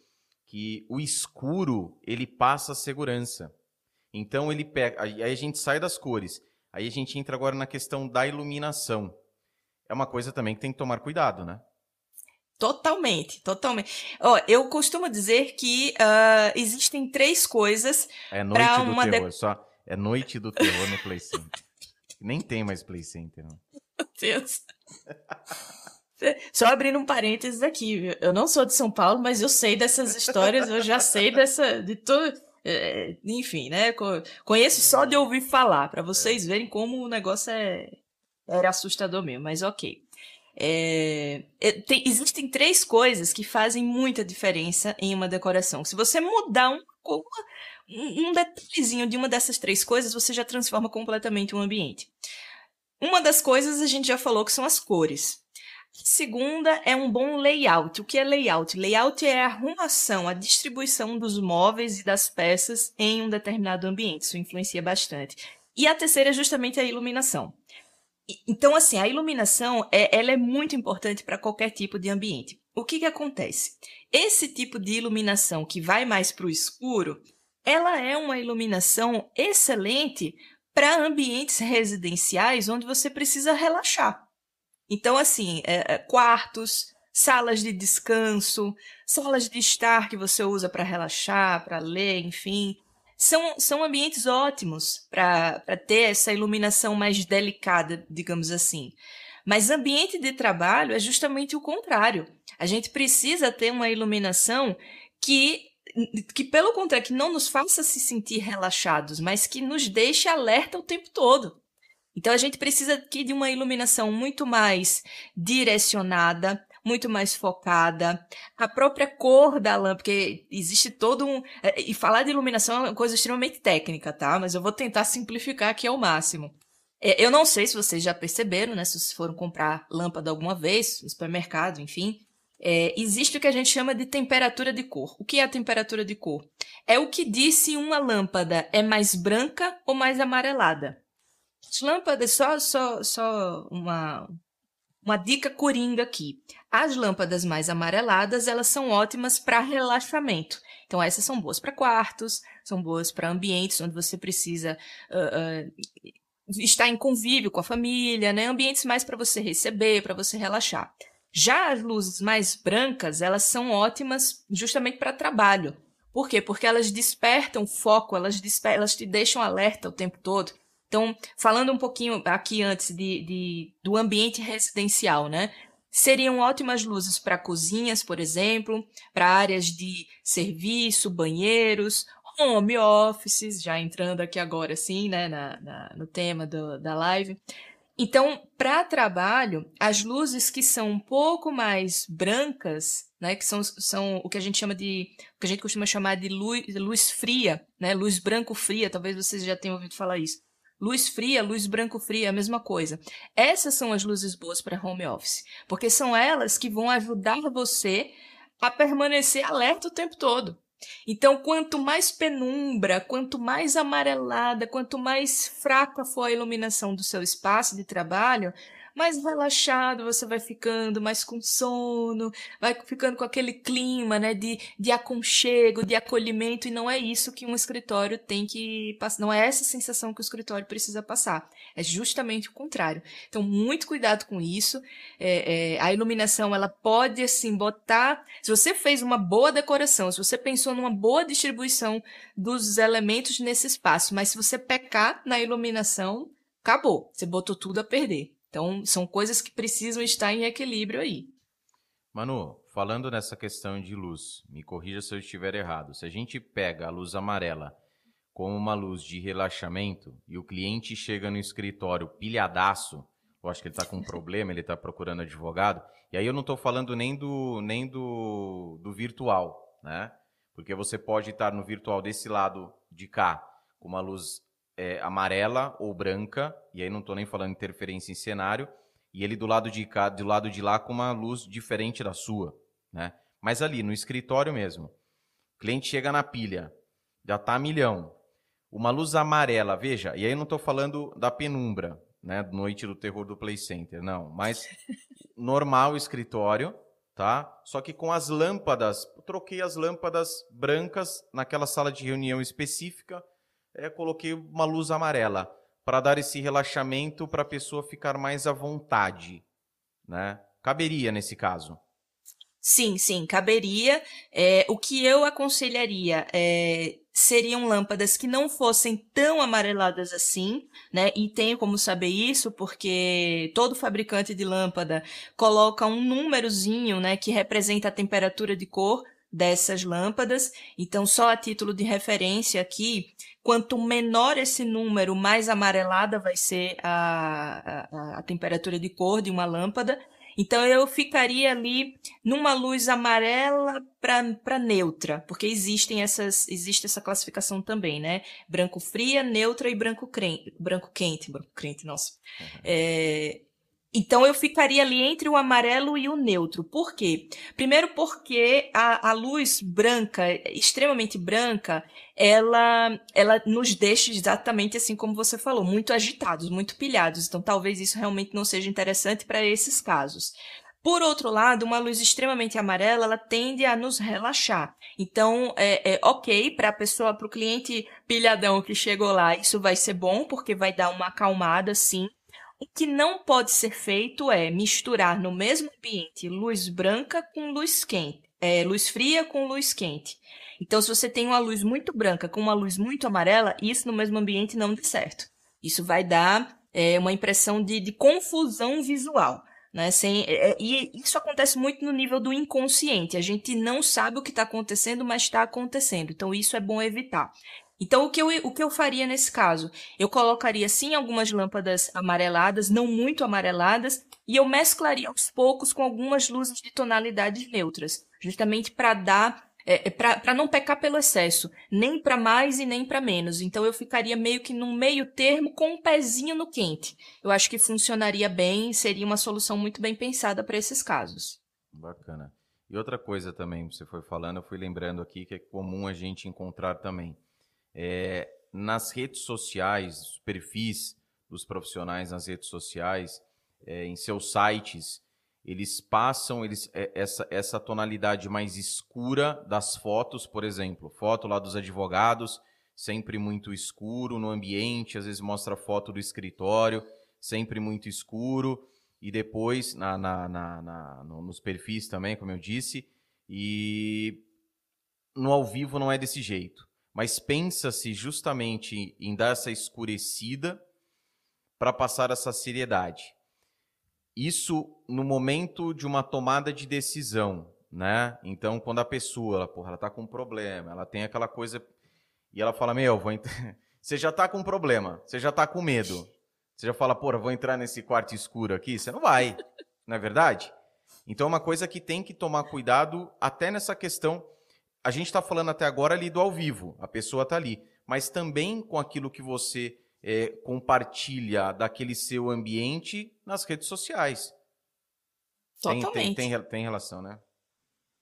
que o escuro ele passa segurança. Então ele pega, aí a gente sai das cores. Aí a gente entra agora na questão da iluminação. É uma coisa também que tem que tomar cuidado, né? Totalmente, totalmente. Ó, eu costumo dizer que uh, existem três coisas. É noite do uma terror, de... só. É noite do terror no Play Center. Nem tem mais Play Center. Não. Meu Deus. Só abrindo um parênteses aqui, viu? eu não sou de São Paulo, mas eu sei dessas histórias, eu já sei dessa, de tudo, é, enfim, né? Conheço só de ouvir falar, para vocês verem como o negócio é, era assustador mesmo, mas ok. É, é, tem, existem três coisas que fazem muita diferença em uma decoração. Se você mudar um, um detalhezinho de uma dessas três coisas, você já transforma completamente o ambiente. Uma das coisas a gente já falou que são as cores. Segunda é um bom layout. O que é layout? Layout é a arrumação, a distribuição dos móveis e das peças em um determinado ambiente. Isso influencia bastante. E a terceira é justamente a iluminação. Então, assim, a iluminação é, ela é muito importante para qualquer tipo de ambiente. O que, que acontece? Esse tipo de iluminação que vai mais para o escuro, ela é uma iluminação excelente para ambientes residenciais onde você precisa relaxar. Então, assim, é, é, quartos, salas de descanso, salas de estar que você usa para relaxar, para ler, enfim são, são ambientes ótimos para ter essa iluminação mais delicada, digamos assim. Mas ambiente de trabalho é justamente o contrário. A gente precisa ter uma iluminação que, que pelo contrário, que não nos faça se sentir relaxados, mas que nos deixe alerta o tempo todo. Então a gente precisa aqui de uma iluminação muito mais direcionada, muito mais focada. A própria cor da lâmpada, porque existe todo um. É, e falar de iluminação é uma coisa extremamente técnica, tá? Mas eu vou tentar simplificar aqui ao máximo. É, eu não sei se vocês já perceberam, né? Se vocês foram comprar lâmpada alguma vez, no supermercado, enfim. É, existe o que a gente chama de temperatura de cor. O que é a temperatura de cor? É o que diz se uma lâmpada é mais branca ou mais amarelada. As lâmpadas, só, só, só uma, uma dica coringa aqui. As lâmpadas mais amareladas, elas são ótimas para relaxamento. Então, essas são boas para quartos, são boas para ambientes onde você precisa uh, uh, estar em convívio com a família, né? Ambientes mais para você receber, para você relaxar. Já as luzes mais brancas, elas são ótimas justamente para trabalho. Por quê? Porque elas despertam foco, elas, desper elas te deixam alerta o tempo todo. Então, falando um pouquinho aqui antes de, de do ambiente residencial, né? Seriam ótimas luzes para cozinhas, por exemplo, para áreas de serviço, banheiros, home offices, já entrando aqui agora sim, né, na, na no tema do, da live. Então, para trabalho, as luzes que são um pouco mais brancas, né, que são, são o que a gente chama de, o que a gente costuma chamar de luz, luz fria, né, luz branco fria, talvez vocês já tenham ouvido falar isso. Luz fria, luz branco fria, é a mesma coisa. Essas são as luzes boas para home office, porque são elas que vão ajudar você a permanecer alerta o tempo todo. Então, quanto mais penumbra, quanto mais amarelada, quanto mais fraca for a iluminação do seu espaço de trabalho, mais relaxado você vai ficando, mais com sono, vai ficando com aquele clima, né, de, de aconchego, de acolhimento, e não é isso que um escritório tem que passar, não é essa sensação que o escritório precisa passar, é justamente o contrário. Então, muito cuidado com isso, é, é, a iluminação, ela pode, assim, botar, se você fez uma boa decoração, se você pensou numa boa distribuição dos elementos nesse espaço, mas se você pecar na iluminação, acabou, você botou tudo a perder. Então, são coisas que precisam estar em equilíbrio aí. Manu, falando nessa questão de luz, me corrija se eu estiver errado. Se a gente pega a luz amarela como uma luz de relaxamento e o cliente chega no escritório pilhadaço, eu acho que ele está com um problema, ele está procurando advogado, e aí eu não estou falando nem do, nem do, do virtual, né? Porque você pode estar no virtual desse lado de cá, com uma luz é, amarela ou branca, e aí não estou nem falando interferência em cenário, e ele do lado de cá, do lado de lá com uma luz diferente da sua, né? Mas ali no escritório mesmo, o cliente chega na pilha, já está a milhão, uma luz amarela, veja, e aí não estou falando da penumbra, né? Noite do terror do Play Center, não, mas normal escritório, tá? Só que com as lâmpadas, troquei as lâmpadas brancas naquela sala de reunião específica, é, coloquei uma luz amarela para dar esse relaxamento para a pessoa ficar mais à vontade, né? Caberia nesse caso. Sim, sim, caberia. É, o que eu aconselharia é, seriam lâmpadas que não fossem tão amareladas assim, né? E tenho como saber isso porque todo fabricante de lâmpada coloca um númerozinho, né, que representa a temperatura de cor dessas lâmpadas. Então, só a título de referência aqui, quanto menor esse número, mais amarelada vai ser a, a, a temperatura de cor de uma lâmpada. Então eu ficaria ali numa luz amarela para neutra, porque existem essas, existe essa classificação também, né? Branco fria, neutra e branco, crente, branco quente, branco quente, nossa. Uhum. É, então eu ficaria ali entre o amarelo e o neutro. Por quê? Primeiro porque a, a luz branca, extremamente branca, ela, ela nos deixa exatamente assim como você falou, muito agitados, muito pilhados. Então talvez isso realmente não seja interessante para esses casos. Por outro lado, uma luz extremamente amarela, ela tende a nos relaxar. Então, é, é ok para a pessoa, para o cliente pilhadão que chegou lá, isso vai ser bom porque vai dar uma acalmada, sim. O que não pode ser feito é misturar no mesmo ambiente luz branca com luz quente, é, luz fria com luz quente. Então, se você tem uma luz muito branca com uma luz muito amarela, isso no mesmo ambiente não dá certo. Isso vai dar é, uma impressão de, de confusão visual. Né? Sem, é, é e isso acontece muito no nível do inconsciente. A gente não sabe o que está acontecendo, mas está acontecendo. Então, isso é bom evitar. Então, o que, eu, o que eu faria nesse caso? Eu colocaria, sim, algumas lâmpadas amareladas, não muito amareladas, e eu mesclaria aos poucos com algumas luzes de tonalidades neutras, justamente para dar é, é para não pecar pelo excesso, nem para mais e nem para menos. Então eu ficaria meio que num meio termo com um pezinho no quente. Eu acho que funcionaria bem, seria uma solução muito bem pensada para esses casos. Bacana. E outra coisa também, você foi falando, eu fui lembrando aqui que é comum a gente encontrar também é, nas redes sociais, os perfis dos profissionais nas redes sociais, é, em seus sites, eles passam eles, é, essa, essa tonalidade mais escura das fotos, por exemplo, foto lá dos advogados, sempre muito escuro no ambiente, às vezes mostra foto do escritório, sempre muito escuro, e depois na, na, na, na nos perfis também, como eu disse, e no ao vivo não é desse jeito mas pensa-se justamente em dar essa escurecida para passar essa seriedade. Isso no momento de uma tomada de decisão, né? Então, quando a pessoa, ela, porra, ela tá com um problema, ela tem aquela coisa e ela fala: "Meu, vou você já tá com um problema, você já tá com medo. Você já fala: "Porra, vou entrar nesse quarto escuro aqui". Você não vai, não é verdade? Então, é uma coisa que tem que tomar cuidado até nessa questão a gente está falando até agora ali do ao vivo, a pessoa está ali, mas também com aquilo que você é, compartilha daquele seu ambiente nas redes sociais. Totalmente. Tem, tem, tem, tem relação, né?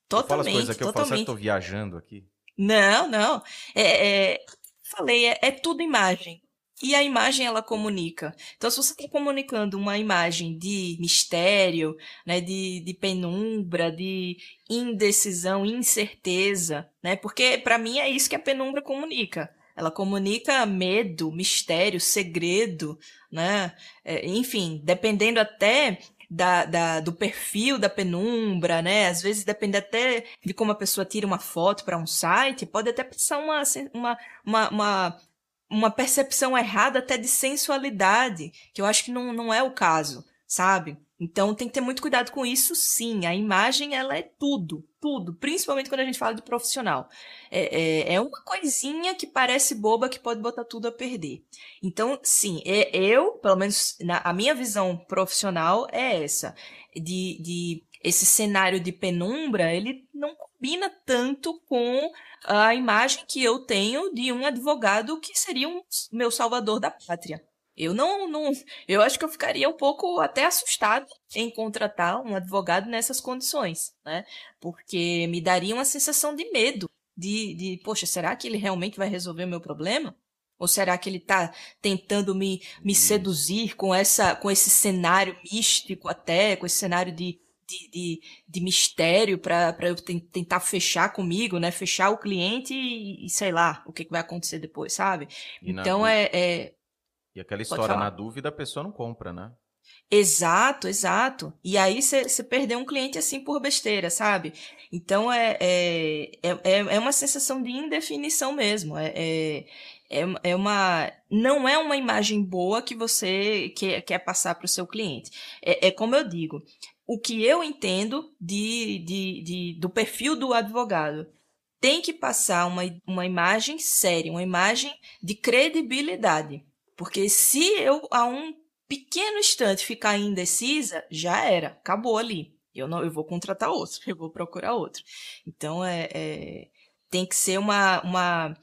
Totalmente. Fala as coisas que eu faço, que estou viajando aqui. Não, não. É, é, falei, é, é tudo imagem. E a imagem ela comunica. Então, se você está comunicando uma imagem de mistério, né, de, de penumbra, de indecisão, incerteza, né, porque para mim é isso que a penumbra comunica. Ela comunica medo, mistério, segredo, né? É, enfim, dependendo até da, da, do perfil da penumbra, né? Às vezes depende até de como a pessoa tira uma foto para um site, pode até passar uma, uma, uma, uma uma percepção errada até de sensualidade, que eu acho que não, não é o caso, sabe? Então tem que ter muito cuidado com isso, sim. A imagem, ela é tudo, tudo. Principalmente quando a gente fala de profissional. É, é, é uma coisinha que parece boba que pode botar tudo a perder. Então, sim, é, eu, pelo menos na, a minha visão profissional é essa. De, de esse cenário de penumbra, ele não combina tanto com a imagem que eu tenho de um advogado que seria um meu salvador da pátria. Eu não, não, eu acho que eu ficaria um pouco até assustado em contratar um advogado nessas condições, né? Porque me daria uma sensação de medo, de, de poxa, será que ele realmente vai resolver o meu problema? Ou será que ele está tentando me, me seduzir com essa, com esse cenário místico até, com esse cenário de de, de, de mistério para eu tentar fechar comigo, né? Fechar o cliente e, e sei lá o que, que, vai acontecer depois, sabe? E então é, é, E aquela história, na dúvida, a pessoa não compra, né? Exato, exato. E aí você perdeu um cliente assim por besteira, sabe? Então é, é, é, é uma sensação de indefinição mesmo. É, é, é, é uma. Não é uma imagem boa que você quer, quer passar para o seu cliente. É, é como eu digo, o que eu entendo de, de, de, do perfil do advogado. Tem que passar uma, uma imagem séria, uma imagem de credibilidade. Porque se eu, a um pequeno instante, ficar indecisa, já era, acabou ali. Eu não, eu vou contratar outro, eu vou procurar outro. Então é, é tem que ser uma, uma,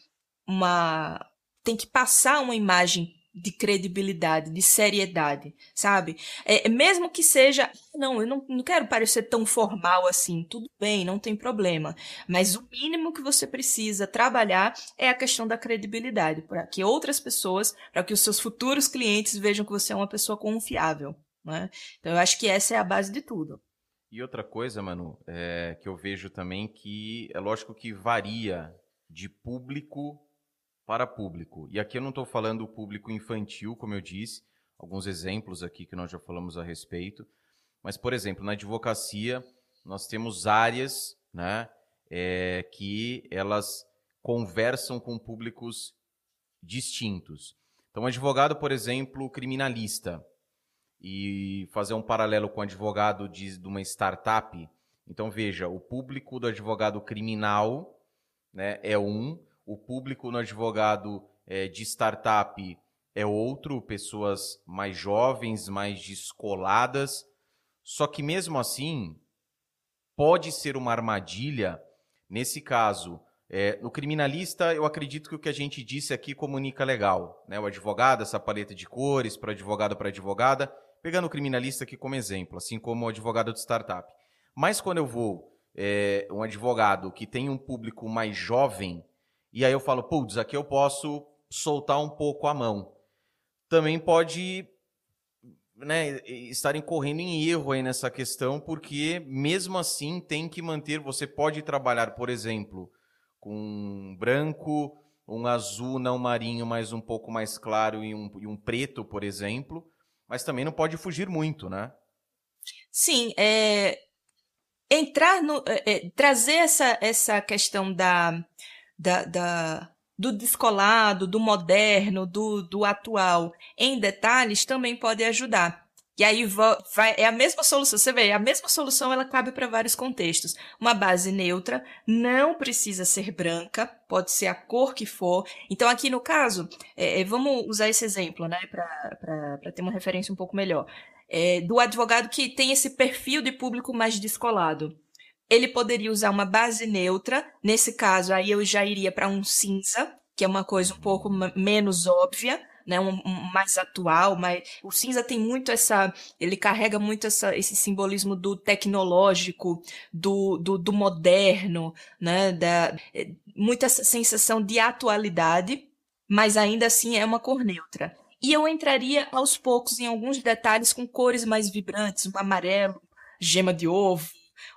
uma, tem que passar uma imagem de credibilidade, de seriedade, sabe? É, é, mesmo que seja, não, eu não, não quero parecer tão formal assim, tudo bem, não tem problema, mas o mínimo que você precisa trabalhar é a questão da credibilidade, para que outras pessoas, para que os seus futuros clientes vejam que você é uma pessoa confiável, né? Então eu acho que essa é a base de tudo. E outra coisa, Manu, é que eu vejo também que é lógico que varia de público para público. E aqui eu não estou falando público infantil, como eu disse, alguns exemplos aqui que nós já falamos a respeito. Mas, por exemplo, na advocacia, nós temos áreas né, é, que elas conversam com públicos distintos. Então, advogado, por exemplo, criminalista, e fazer um paralelo com o advogado de, de uma startup. Então, veja, o público do advogado criminal né, é um, o público no advogado é, de startup é outro, pessoas mais jovens, mais descoladas. Só que mesmo assim, pode ser uma armadilha. Nesse caso, é, no criminalista, eu acredito que o que a gente disse aqui comunica legal. Né? O advogado, essa paleta de cores, para advogado para advogada, pegando o criminalista aqui como exemplo, assim como o advogado de startup. Mas quando eu vou é, um advogado que tem um público mais jovem, e aí eu falo, putz, aqui eu posso soltar um pouco a mão. Também pode né, estar incorrendo em erro aí nessa questão, porque mesmo assim tem que manter. Você pode trabalhar, por exemplo, com um branco, um azul não marinho, mas um pouco mais claro e um, e um preto, por exemplo, mas também não pode fugir muito, né? Sim, é, entrar no. É, é trazer essa, essa questão da da, da, do descolado, do moderno, do, do atual em detalhes também pode ajudar. E aí vai, é a mesma solução, você vê, a mesma solução ela cabe para vários contextos. Uma base neutra não precisa ser branca, pode ser a cor que for. Então aqui no caso, é, é vamos usar esse exemplo, né, para ter uma referência um pouco melhor. É, do advogado que tem esse perfil de público mais descolado ele poderia usar uma base neutra. Nesse caso, aí eu já iria para um cinza, que é uma coisa um pouco menos óbvia, né, um, um, mais atual, mas o cinza tem muito essa, ele carrega muito essa, esse simbolismo do tecnológico, do, do, do moderno, né, da, é, muita sensação de atualidade, mas ainda assim é uma cor neutra. E eu entraria aos poucos em alguns detalhes com cores mais vibrantes, um amarelo, gema de ovo,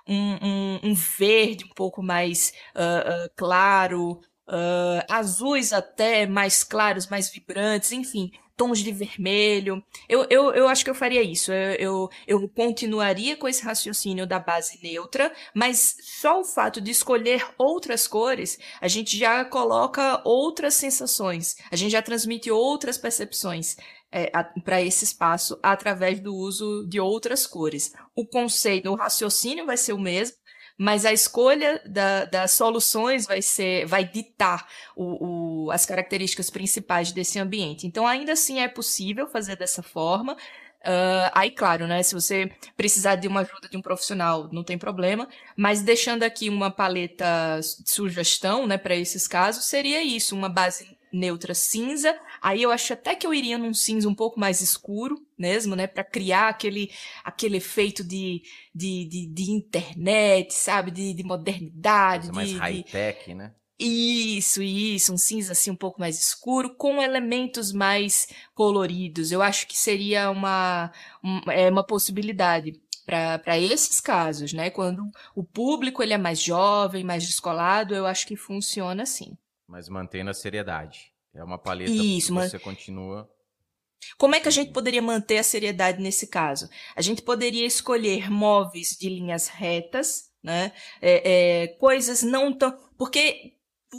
um, um, um verde um pouco mais uh, uh, claro, uh, azuis até mais claros, mais vibrantes, enfim, tons de vermelho. Eu, eu, eu acho que eu faria isso. Eu, eu, eu continuaria com esse raciocínio da base neutra, mas só o fato de escolher outras cores, a gente já coloca outras sensações, a gente já transmite outras percepções é, para esse espaço através do uso de outras cores. O conceito, o raciocínio vai ser o mesmo, mas a escolha da, das soluções vai ser, vai ditar o, o, as características principais desse ambiente. Então, ainda assim é possível fazer dessa forma. Uh, aí, claro, né? Se você precisar de uma ajuda de um profissional, não tem problema. Mas deixando aqui uma paleta de sugestão, né, para esses casos, seria isso: uma base neutra cinza. Aí eu acho até que eu iria num cinza um pouco mais escuro mesmo, né? para criar aquele, aquele efeito de, de, de, de internet, sabe? De, de modernidade. mais high-tech, né? Isso, isso, um cinza assim um pouco mais escuro, com elementos mais coloridos. Eu acho que seria uma, uma, é uma possibilidade. para esses casos, né? Quando o público ele é mais jovem, mais descolado, eu acho que funciona assim. Mas mantendo a seriedade. É uma paleta Isso, que você continua. Como é que a gente poderia manter a seriedade nesse caso? A gente poderia escolher móveis de linhas retas, né? É, é, coisas não tão. Porque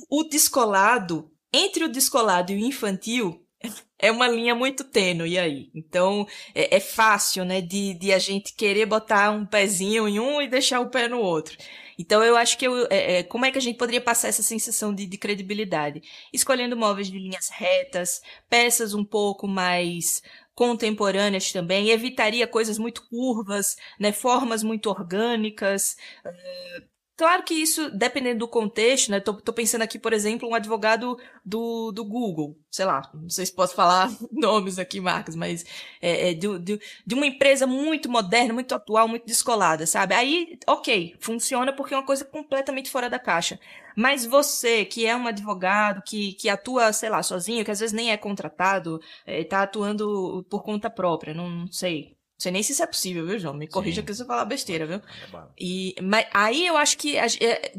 o descolado, entre o descolado e o infantil, é uma linha muito tênue aí. Então, é, é, fácil, né, de, de a gente querer botar um pezinho em um e deixar o pé no outro. Então, eu acho que eu, é, é, como é que a gente poderia passar essa sensação de, de credibilidade? Escolhendo móveis de linhas retas, peças um pouco mais contemporâneas também, evitaria coisas muito curvas, né, formas muito orgânicas, uh, Claro que isso, dependendo do contexto, né? Tô, tô, pensando aqui, por exemplo, um advogado do, do Google, sei lá, não sei se posso falar nomes aqui, marcas, mas é, é de, de, de, uma empresa muito moderna, muito atual, muito descolada, sabe? Aí, ok, funciona porque é uma coisa completamente fora da caixa. Mas você, que é um advogado, que, que atua, sei lá, sozinho, que às vezes nem é contratado, é, tá atuando por conta própria, não sei, não sei nem se isso é possível, viu, João? Me corrija Sim. que você falar besteira, viu? É e, mas aí eu acho que é,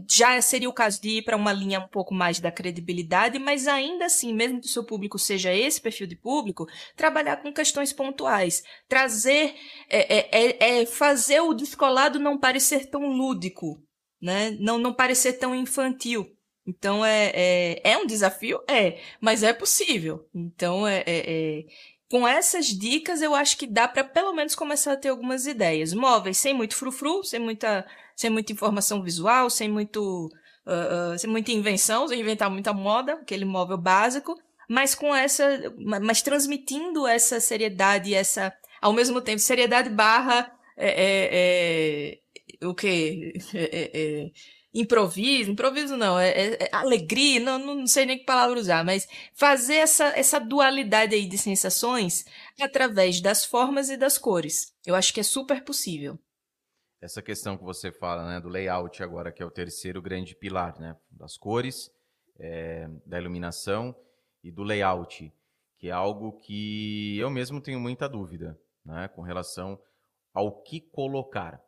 já seria o caso de ir para uma linha um pouco mais da credibilidade, mas ainda assim, mesmo que o seu público seja esse perfil de público, trabalhar com questões pontuais. Trazer, é, é, é, é fazer o descolado não parecer tão lúdico, né? Não, não parecer tão infantil. Então é, é, é um desafio? É, mas é possível. Então é, é, é com essas dicas, eu acho que dá para pelo menos começar a ter algumas ideias. Móveis sem muito frufru, sem muita, sem muita informação visual, sem muito, uh, uh, sem muita invenção, sem inventar muita moda, aquele móvel básico, mas com essa, mas transmitindo essa seriedade, essa, ao mesmo tempo, seriedade barra é, é, é, o que é, é, improviso, improviso não, é, é, é alegria, não, não sei nem que palavra usar, mas fazer essa, essa dualidade aí de sensações através das formas e das cores. Eu acho que é super possível. Essa questão que você fala, né, do layout agora, que é o terceiro grande pilar, né, das cores, é, da iluminação e do layout, que é algo que eu mesmo tenho muita dúvida, né, com relação ao que colocar,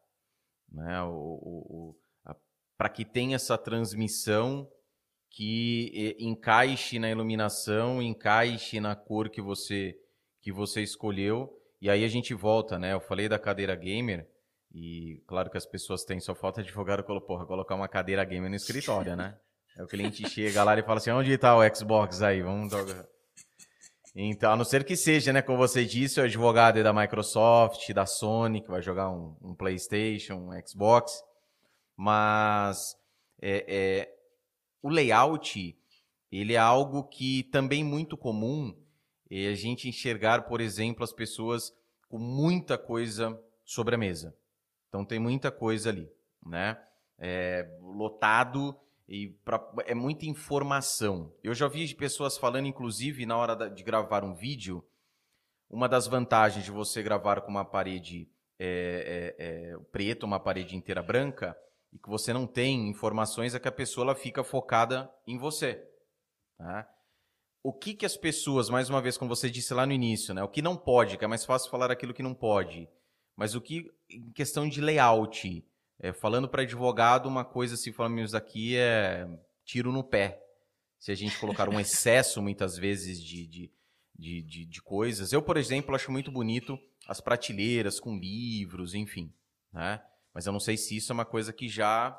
né, o, o, para que tenha essa transmissão que encaixe na iluminação, encaixe na cor que você que você escolheu. E aí a gente volta, né? Eu falei da cadeira gamer e claro que as pessoas têm só falta de advogado porra, colocar uma cadeira gamer no escritório, né? Aí o cliente chega lá e fala assim: "Onde está o Xbox aí? Vamos então, a não ser que seja, né, como você disse, o advogado é da Microsoft, da Sony, que vai jogar um, um PlayStation, um Xbox. Mas é, é, o layout ele é algo que também muito comum é a gente enxergar, por exemplo, as pessoas com muita coisa sobre a mesa. Então tem muita coisa ali, né? É, lotado e pra, é muita informação. Eu já vi pessoas falando, inclusive, na hora de gravar um vídeo, uma das vantagens de você gravar com uma parede é, é, é, preta, uma parede inteira branca, e que você não tem informações, é que a pessoa ela fica focada em você. Tá? O que, que as pessoas, mais uma vez, como você disse lá no início, né? o que não pode, que é mais fácil falar aquilo que não pode, mas o que, em questão de layout, é, falando para advogado, uma coisa, se falamos aqui, é tiro no pé. Se a gente colocar um excesso, muitas vezes, de, de, de, de, de coisas. Eu, por exemplo, acho muito bonito as prateleiras com livros, enfim. Né? Mas eu não sei se isso é uma coisa que já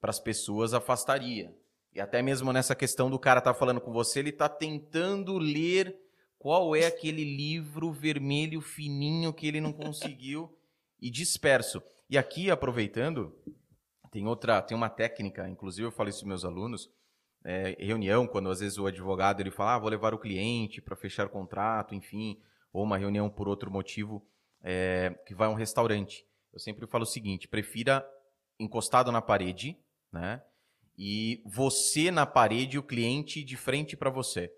para as pessoas afastaria. E até mesmo nessa questão do cara estar tá falando com você, ele está tentando ler qual é aquele livro vermelho fininho que ele não conseguiu e disperso. E aqui, aproveitando, tem outra, tem uma técnica, inclusive eu falo isso para meus alunos, é, reunião, quando às vezes o advogado ele fala, ah, vou levar o cliente para fechar contrato, enfim, ou uma reunião por outro motivo, é, que vai a um restaurante eu sempre falo o seguinte: prefira encostado na parede, né? E você na parede o cliente de frente para você.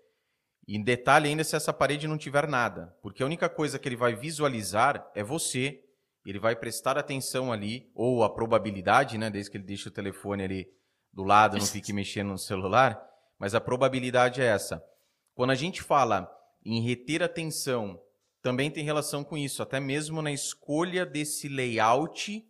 E em detalhe ainda se essa parede não tiver nada, porque a única coisa que ele vai visualizar é você. Ele vai prestar atenção ali, ou a probabilidade, né? Desde que ele deixe o telefone ali do lado, não fique mexendo no celular. Mas a probabilidade é essa. Quando a gente fala em reter atenção também tem relação com isso, até mesmo na escolha desse layout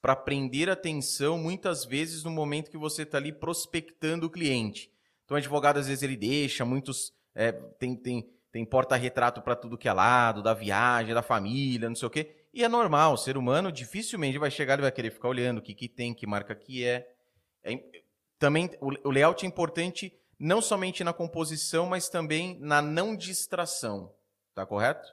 para prender atenção, muitas vezes no momento que você está ali prospectando o cliente. Então, o advogado, às vezes, ele deixa muitos. É, tem tem, tem porta-retrato para tudo que é lado, da viagem, da família, não sei o quê. E é normal, o ser humano dificilmente vai chegar e vai querer ficar olhando o que, que tem, que marca que é. é também o, o layout é importante não somente na composição, mas também na não distração. Tá correto?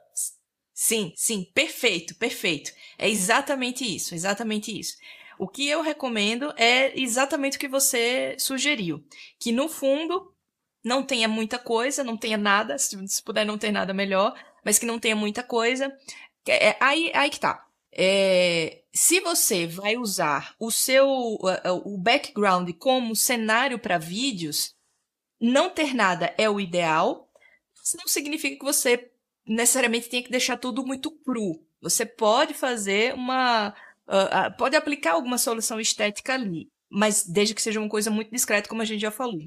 Sim, sim, perfeito, perfeito. É exatamente isso, exatamente isso. O que eu recomendo é exatamente o que você sugeriu, que no fundo não tenha muita coisa, não tenha nada, se puder não ter nada melhor, mas que não tenha muita coisa. É, aí, aí que tá. É, se você vai usar o seu o background como cenário para vídeos, não ter nada é o ideal. Isso não significa que você necessariamente tenha que deixar tudo muito cru. Você pode fazer uma. Uh, uh, pode aplicar alguma solução estética ali, mas desde que seja uma coisa muito discreta, como a gente já falou.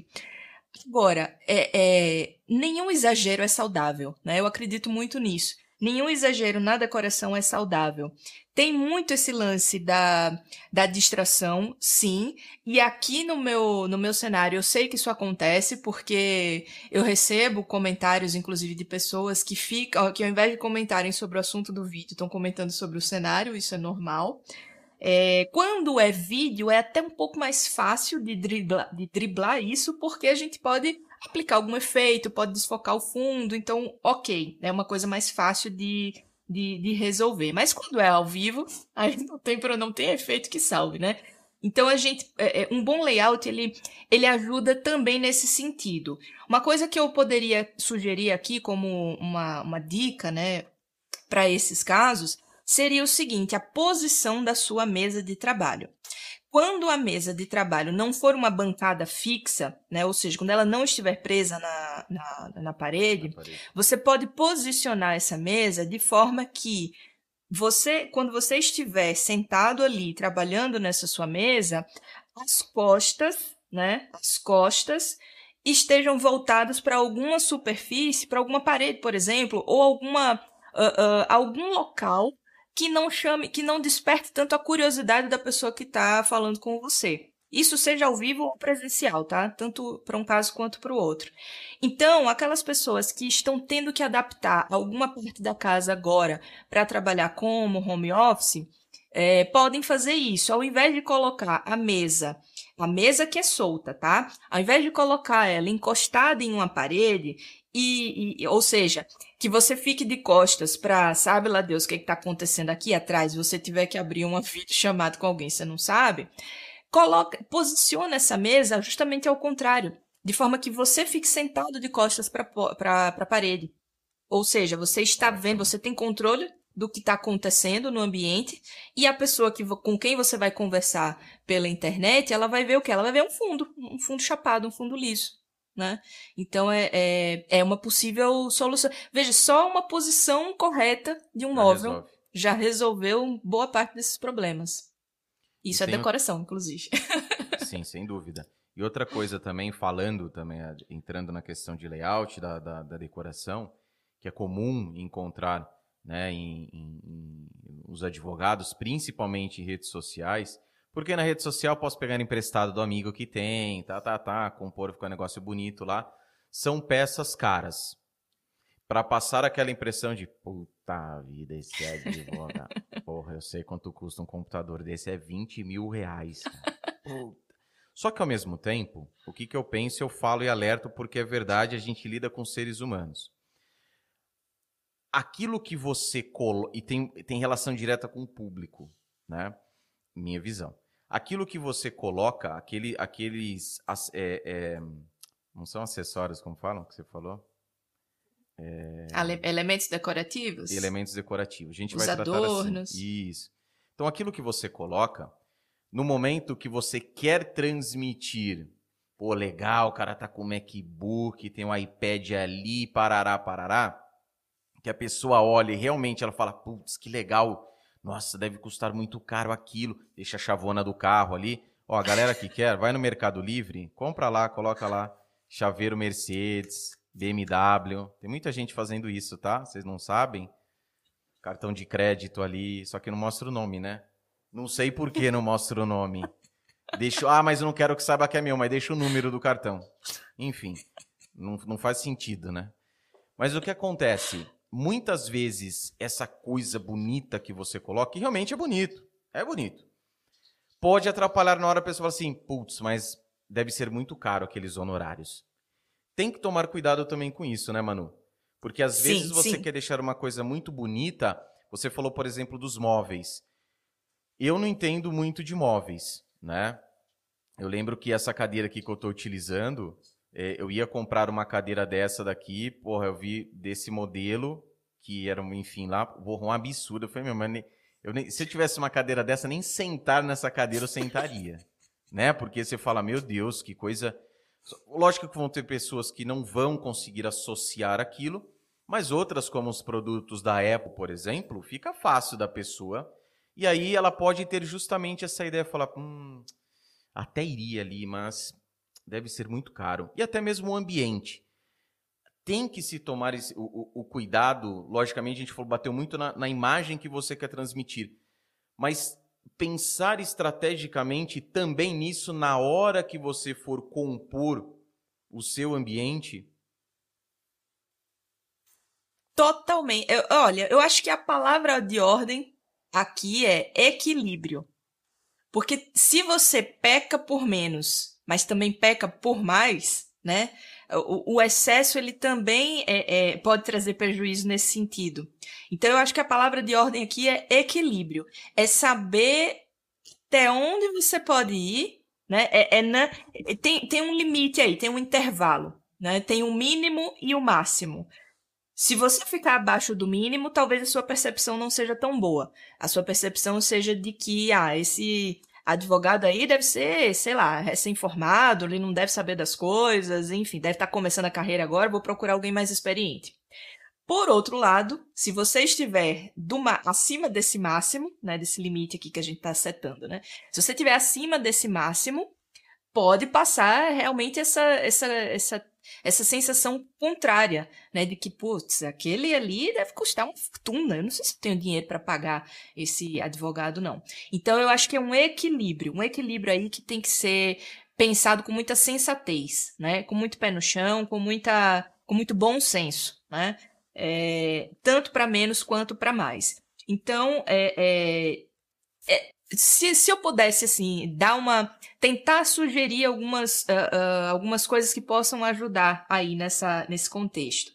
Agora, é, é, nenhum exagero é saudável, né? Eu acredito muito nisso. Nenhum exagero na decoração é saudável. Tem muito esse lance da, da distração, sim. E aqui no meu, no meu cenário eu sei que isso acontece porque eu recebo comentários, inclusive, de pessoas que ficam, que ao invés de comentarem sobre o assunto do vídeo, estão comentando sobre o cenário, isso é normal. É, quando é vídeo, é até um pouco mais fácil de driblar, de driblar isso, porque a gente pode aplicar algum efeito, pode desfocar o fundo, então, ok, é uma coisa mais fácil de, de, de resolver. Mas quando é ao vivo, aí não tem, não tem efeito que salve, né? Então a gente, é, é, um bom layout ele, ele ajuda também nesse sentido. Uma coisa que eu poderia sugerir aqui como uma, uma dica, né, para esses casos, seria o seguinte: a posição da sua mesa de trabalho. Quando a mesa de trabalho não for uma bancada fixa, né, ou seja, quando ela não estiver presa na, na, na, parede, na parede, você pode posicionar essa mesa de forma que você, quando você estiver sentado ali trabalhando nessa sua mesa, as costas, né, as costas estejam voltadas para alguma superfície, para alguma parede, por exemplo, ou alguma uh, uh, algum local que não chame, que não desperte tanto a curiosidade da pessoa que está falando com você. Isso seja ao vivo ou presencial, tá? Tanto para um caso quanto para o outro. Então, aquelas pessoas que estão tendo que adaptar alguma parte da casa agora para trabalhar como home office, é, podem fazer isso. Ao invés de colocar a mesa, a mesa que é solta, tá? Ao invés de colocar ela encostada em uma parede, e, e, ou seja, que você fique de costas para, sabe lá Deus, o que está acontecendo aqui atrás, você tiver que abrir uma vídeo chamada com alguém, você não sabe, coloca, posiciona essa mesa justamente ao contrário, de forma que você fique sentado de costas para a parede. Ou seja, você está vendo, você tem controle do que está acontecendo no ambiente e a pessoa que, com quem você vai conversar pela internet, ela vai ver o que? Ela vai ver um fundo, um fundo chapado, um fundo liso né? Então é, é, é, uma possível solução. Veja, só uma posição correta de um já móvel resolve. já resolveu boa parte desses problemas. Isso é decoração, inclusive. Sim, sem dúvida. E outra coisa também, falando também, entrando na questão de layout da, da, da decoração, que é comum encontrar né, em, em, em, os advogados, principalmente em redes sociais, porque na rede social posso pegar emprestado do amigo que tem, tá, tá, tá, compor, ficar um negócio bonito lá. São peças caras. Para passar aquela impressão de puta vida, esse é advogado. Porra, eu sei quanto custa um computador desse, é 20 mil reais. Só que ao mesmo tempo, o que, que eu penso, eu falo e alerto, porque é verdade, a gente lida com seres humanos. Aquilo que você coloca, e tem, tem relação direta com o público, né? Minha visão aquilo que você coloca, aquele, aqueles. É, é, não são acessórios, como falam, que você falou? É... Elementos decorativos? Elementos decorativos. A gente Os vai adornos. assim. Isso. Então, aquilo que você coloca, no momento que você quer transmitir, pô, legal, o cara tá com MacBook, tem um iPad ali, parará, parará, que a pessoa olha e realmente ela fala, putz, que legal, nossa, deve custar muito caro aquilo. Deixa a chavona do carro ali. Ó, a galera que quer, vai no Mercado Livre, compra lá, coloca lá chaveiro Mercedes, BMW. Tem muita gente fazendo isso, tá? Vocês não sabem? cartão de crédito ali, só que não mostra o nome, né? Não sei por que não mostra o nome. Deixa, ah, mas eu não quero que saiba que é meu, mas deixa o número do cartão. Enfim, não, não faz sentido, né? Mas o que acontece? Muitas vezes essa coisa bonita que você coloca, que realmente é bonito, é bonito, pode atrapalhar na hora a pessoa fala assim, putz, mas deve ser muito caro aqueles honorários. Tem que tomar cuidado também com isso, né, Manu? Porque às vezes sim, você sim. quer deixar uma coisa muito bonita. Você falou, por exemplo, dos móveis. Eu não entendo muito de móveis, né? Eu lembro que essa cadeira aqui que eu estou utilizando, é, eu ia comprar uma cadeira dessa daqui, porra, eu vi desse modelo, que era, enfim, lá, porra, um absurdo. Eu falei, meu, mano, eu nem, se eu tivesse uma cadeira dessa, nem sentar nessa cadeira eu sentaria, né? Porque você fala, meu Deus, que coisa... Lógico que vão ter pessoas que não vão conseguir associar aquilo, mas outras, como os produtos da Apple, por exemplo, fica fácil da pessoa. E aí ela pode ter justamente essa ideia, falar, hum, até iria ali, mas deve ser muito caro. E até mesmo o ambiente. Tem que se tomar esse, o, o, cuidado, logicamente a gente falou, bateu muito na, na imagem que você quer transmitir, mas pensar estrategicamente também nisso na hora que você for compor o seu ambiente? Totalmente. Eu, olha, eu acho que a palavra de ordem aqui é equilíbrio. Porque se você peca por menos, mas também peca por mais, né? O, o excesso ele também é, é, pode trazer prejuízo nesse sentido. Então eu acho que a palavra de ordem aqui é equilíbrio. É saber até onde você pode ir, né? É, é na, tem, tem um limite aí, tem um intervalo, né? Tem o um mínimo e o um máximo. Se você ficar abaixo do mínimo, talvez a sua percepção não seja tão boa. A sua percepção seja de que, ah, esse advogado aí deve ser, sei lá, recém-formado, ele não deve saber das coisas, enfim, deve estar começando a carreira agora, vou procurar alguém mais experiente. Por outro lado, se você estiver acima desse máximo, né, desse limite aqui que a gente está setando, né? Se você estiver acima desse máximo, pode passar realmente essa, essa, essa essa sensação contrária, né, de que, putz, aquele ali deve custar uma fortuna, eu não sei se tenho dinheiro para pagar esse advogado, não. Então, eu acho que é um equilíbrio, um equilíbrio aí que tem que ser pensado com muita sensatez, né, com muito pé no chão, com, muita, com muito bom senso, né, é, tanto para menos quanto para mais. Então, é, é, é se, se eu pudesse, assim, dar uma. tentar sugerir algumas, uh, uh, algumas coisas que possam ajudar aí nessa, nesse contexto.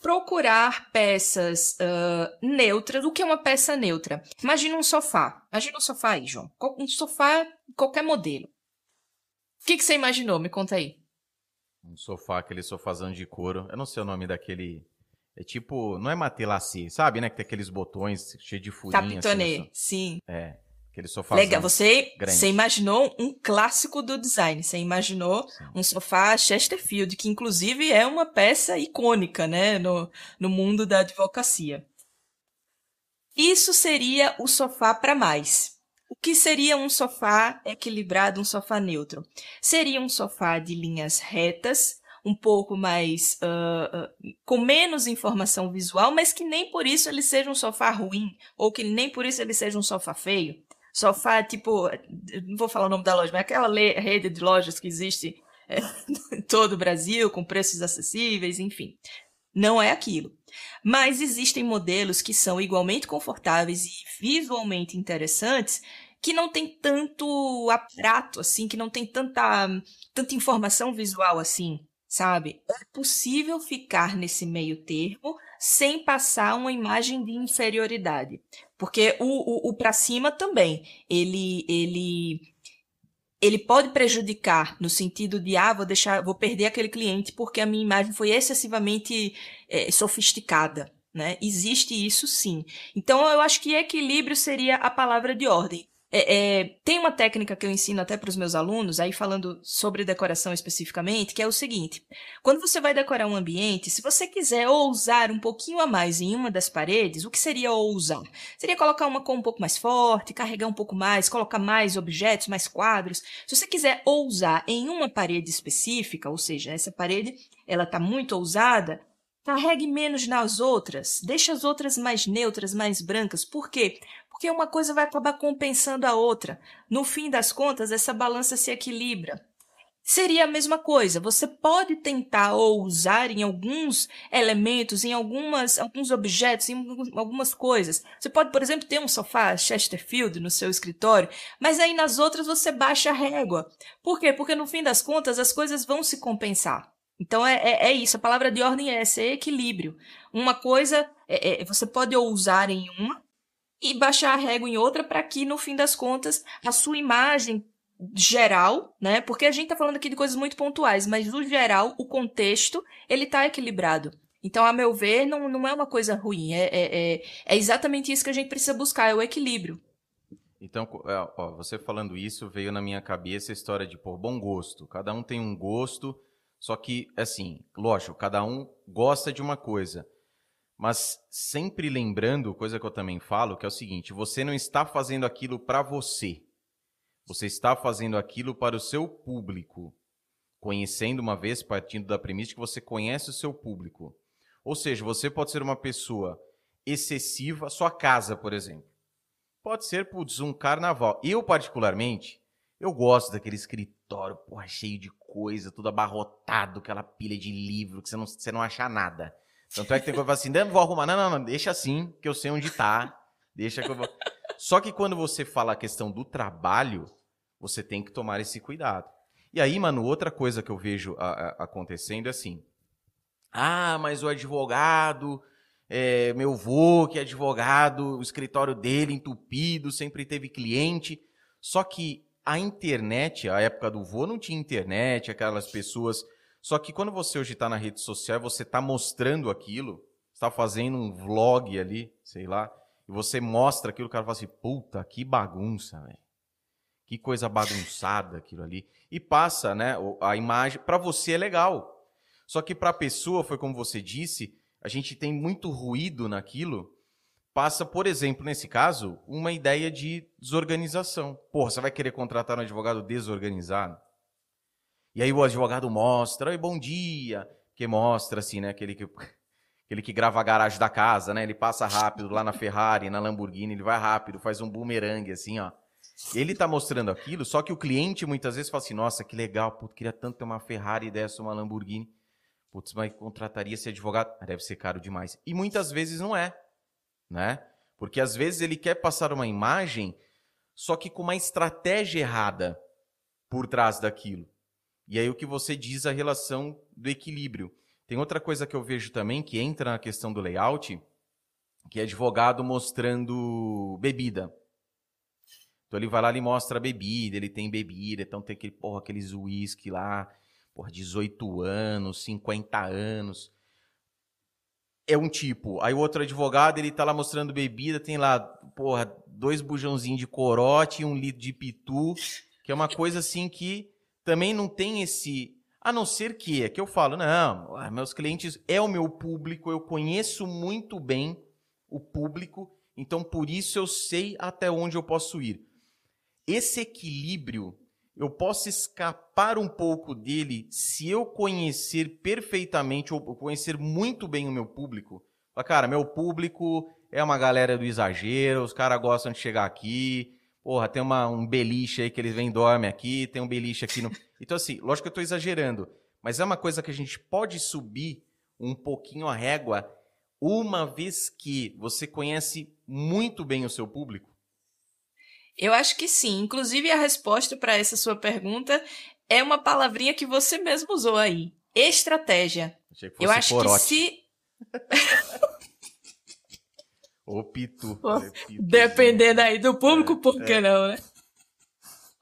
Procurar peças uh, neutras. O que é uma peça neutra? Imagina um sofá. Imagina um sofá aí, João. Um sofá, qualquer modelo. O que, que você imaginou? Me conta aí. Um sofá, aquele sofazão de couro. Eu não sei o nome daquele. É tipo, não é matelassé, sabe, né? Que tem aqueles botões cheios de furinhos. Capitonê, assim, sim. É. Aquele sofá. Legal, você, você imaginou um clássico do design. Você imaginou Sim. um sofá Chesterfield, que inclusive é uma peça icônica, né, no, no mundo da advocacia. Isso seria o sofá para mais. O que seria um sofá equilibrado, um sofá neutro? Seria um sofá de linhas retas, um pouco mais uh, uh, com menos informação visual, mas que nem por isso ele seja um sofá ruim ou que nem por isso ele seja um sofá feio. Sofá, tipo, não vou falar o nome da loja, mas aquela rede de lojas que existe é, em todo o Brasil, com preços acessíveis, enfim. Não é aquilo. Mas existem modelos que são igualmente confortáveis e visualmente interessantes, que não tem tanto aparato, assim, que não tem tanta, tanta informação visual assim, sabe? É possível ficar nesse meio termo sem passar uma imagem de inferioridade. Porque o, o, o para cima também, ele, ele, ele pode prejudicar no sentido de, ah, vou deixar, vou perder aquele cliente porque a minha imagem foi excessivamente é, sofisticada. Né? Existe isso sim. Então eu acho que equilíbrio seria a palavra de ordem. É, é, tem uma técnica que eu ensino até para os meus alunos, aí falando sobre decoração especificamente, que é o seguinte: quando você vai decorar um ambiente, se você quiser ousar um pouquinho a mais em uma das paredes, o que seria ousar? Seria colocar uma cor um pouco mais forte, carregar um pouco mais, colocar mais objetos, mais quadros. Se você quiser ousar em uma parede específica, ou seja, essa parede ela está muito ousada, carregue menos nas outras, deixe as outras mais neutras, mais brancas. Por quê? Porque uma coisa vai acabar compensando a outra. No fim das contas, essa balança se equilibra seria a mesma coisa. Você pode tentar ou usar em alguns elementos, em algumas, alguns objetos, em algumas coisas. Você pode, por exemplo, ter um sofá Chesterfield no seu escritório, mas aí nas outras você baixa a régua. Por quê? Porque no fim das contas as coisas vão se compensar. Então é, é, é isso, a palavra de ordem é essa, é equilíbrio. Uma coisa, é, é, você pode usar em uma e baixar a régua em outra para que, no fim das contas, a sua imagem geral, né? Porque a gente tá falando aqui de coisas muito pontuais, mas no geral, o contexto, ele tá equilibrado. Então, a meu ver, não, não é uma coisa ruim. É, é, é, é exatamente isso que a gente precisa buscar, é o equilíbrio. Então, é, ó, você falando isso, veio na minha cabeça a história de, pô, bom gosto. Cada um tem um gosto, só que, assim, lógico, cada um gosta de uma coisa. Mas sempre lembrando, coisa que eu também falo, que é o seguinte: você não está fazendo aquilo para você. Você está fazendo aquilo para o seu público, conhecendo uma vez, partindo da premissa que você conhece o seu público. Ou seja, você pode ser uma pessoa excessiva, sua casa, por exemplo. Pode ser, putz, um carnaval. Eu, particularmente, eu gosto daquele escritório, porra, cheio de coisa, tudo abarrotado, aquela pilha de livro que você não, você não acha nada. Tanto é que tem coisa que assim, não, vou arrumar. Não, não, não, deixa assim, que eu sei onde tá. Deixa que eu vou... Só que quando você fala a questão do trabalho, você tem que tomar esse cuidado. E aí, mano, outra coisa que eu vejo a, a, acontecendo é assim: ah, mas o advogado, é, meu vô que é advogado, o escritório dele entupido, sempre teve cliente. Só que a internet, a época do vô não tinha internet, aquelas pessoas. Só que quando você hoje está na rede social, você está mostrando aquilo, está fazendo um vlog ali, sei lá, e você mostra aquilo, o cara fala assim: puta, que bagunça, velho que coisa bagunçada aquilo ali. E passa, né, a imagem, para você é legal. Só que para a pessoa, foi como você disse, a gente tem muito ruído naquilo. Passa, por exemplo, nesse caso, uma ideia de desorganização. Porra, você vai querer contratar um advogado desorganizado? E aí o advogado mostra, oi, bom dia, que mostra assim, né, aquele que aquele que grava a garagem da casa, né? Ele passa rápido lá na Ferrari, na Lamborghini, ele vai rápido, faz um bumerangue assim, ó. Ele está mostrando aquilo, só que o cliente muitas vezes fala assim: nossa, que legal, putz, queria tanto ter uma Ferrari dessa, uma Lamborghini. Putz, mas contrataria esse advogado? Deve ser caro demais. E muitas vezes não é, né? Porque às vezes ele quer passar uma imagem, só que com uma estratégia errada por trás daquilo. E aí o que você diz a relação do equilíbrio. Tem outra coisa que eu vejo também que entra na questão do layout, que é advogado mostrando bebida. Então ele vai lá e mostra a bebida, ele tem bebida, então tem aquele, porra, aqueles uísque lá, porra, 18 anos, 50 anos. É um tipo. Aí o outro advogado, ele tá lá mostrando bebida, tem lá, porra, dois bujãozinhos de corote e um litro de pitu, que é uma coisa assim que também não tem esse. A não ser que, é que eu falo, não, ah, meus clientes é o meu público, eu conheço muito bem o público, então por isso eu sei até onde eu posso ir esse equilíbrio, eu posso escapar um pouco dele se eu conhecer perfeitamente ou conhecer muito bem o meu público. Cara, meu público é uma galera do exagero, os caras gostam de chegar aqui. Porra, tem uma, um beliche aí que eles vêm dorme aqui, tem um beliche aqui no. Então, assim, lógico que eu estou exagerando, mas é uma coisa que a gente pode subir um pouquinho a régua uma vez que você conhece muito bem o seu público. Eu acho que sim. Inclusive, a resposta para essa sua pergunta é uma palavrinha que você mesmo usou aí: estratégia. Achei que fosse Eu acho corote. que se. Ô, pitu. Pô, Dependendo aí do público, é, por que é. não, né?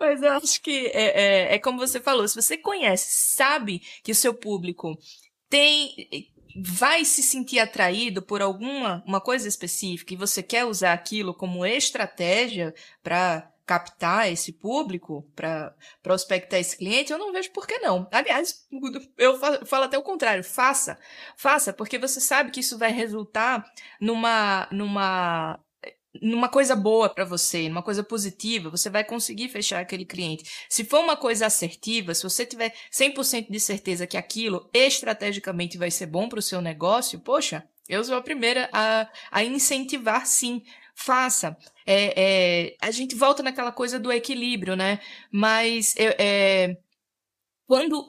Mas eu acho que é, é, é como você falou: se você conhece, sabe que o seu público tem vai se sentir atraído por alguma uma coisa específica e você quer usar aquilo como estratégia para captar esse público, para prospectar esse cliente, eu não vejo por que não. Aliás, eu falo até o contrário, faça. Faça, porque você sabe que isso vai resultar numa numa numa coisa boa para você, numa coisa positiva, você vai conseguir fechar aquele cliente. Se for uma coisa assertiva, se você tiver 100% de certeza que aquilo estrategicamente vai ser bom para o seu negócio, poxa, eu sou a primeira a, a incentivar sim. Faça. É, é, a gente volta naquela coisa do equilíbrio, né? Mas é, quando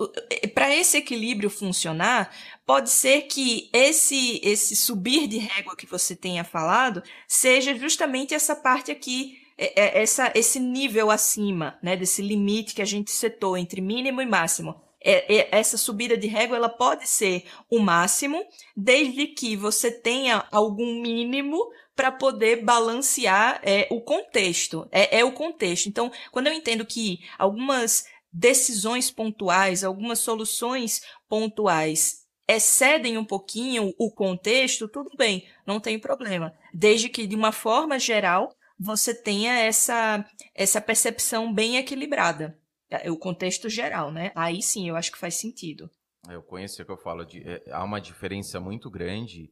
para esse equilíbrio funcionar, pode ser que esse esse subir de régua que você tenha falado seja justamente essa parte aqui é, é, essa, esse nível acima, né, desse limite que a gente setou entre mínimo e máximo. É, é, essa subida de régua ela pode ser o máximo, desde que você tenha algum mínimo para poder balancear é, o contexto. É, é o contexto. Então, quando eu entendo que algumas decisões pontuais, algumas soluções pontuais excedem um pouquinho o contexto, tudo bem, não tem problema. Desde que, de uma forma geral, você tenha essa, essa percepção bem equilibrada. É, o contexto geral, né? Aí sim, eu acho que faz sentido. É, eu conheço o que eu falo de. É, há uma diferença muito grande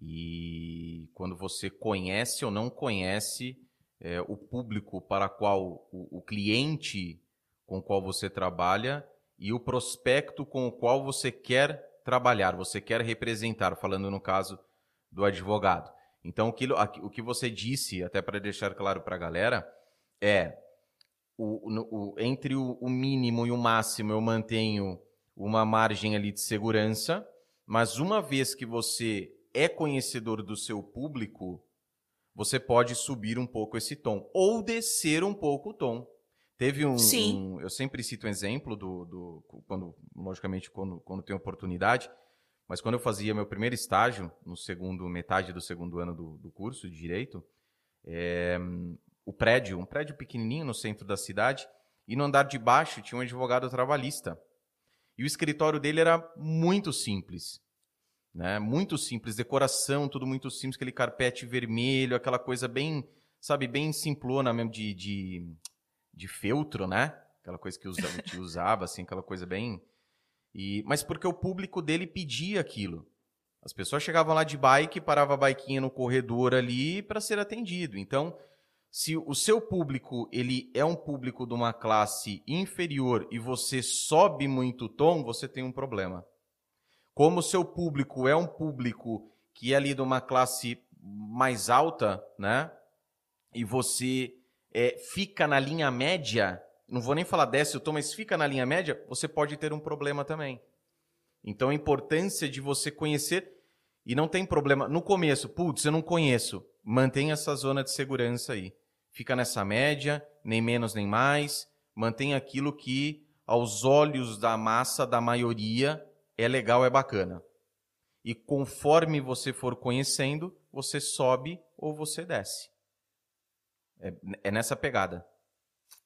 e quando você conhece ou não conhece é, o público para qual o, o cliente com o qual você trabalha e o prospecto com o qual você quer trabalhar, você quer representar, falando no caso do advogado. Então, o que, o que você disse, até para deixar claro para a galera, é o, o, entre o, o mínimo e o máximo eu mantenho uma margem ali de segurança, mas uma vez que você é conhecedor do seu público, você pode subir um pouco esse tom ou descer um pouco o tom. Teve um, um, Eu sempre cito um exemplo do. do quando, logicamente, quando, quando tenho oportunidade. Mas quando eu fazia meu primeiro estágio, no segundo, metade do segundo ano do, do curso de Direito, é, o prédio, um prédio pequenininho no centro da cidade, e no andar de baixo tinha um advogado trabalhista. E o escritório dele era muito simples. Né? Muito simples, decoração, tudo muito simples, aquele carpete vermelho, aquela coisa bem, sabe, bem simplona mesmo de, de de feltro, né? Aquela coisa que usava, que usava assim, aquela coisa bem. E, mas porque o público dele pedia aquilo. As pessoas chegavam lá de bike, parava a biquinha no corredor ali para ser atendido. Então, se o seu público ele é um público de uma classe inferior e você sobe muito o tom, você tem um problema. Como o seu público é um público que é ali de uma classe mais alta, né? E você é, fica na linha média, não vou nem falar desce o tom, mas fica na linha média, você pode ter um problema também. Então a importância de você conhecer, e não tem problema, no começo, putz, eu não conheço, mantenha essa zona de segurança aí. Fica nessa média, nem menos nem mais, mantenha aquilo que aos olhos da massa, da maioria, é legal, é bacana. E conforme você for conhecendo, você sobe ou você desce. É, é nessa pegada.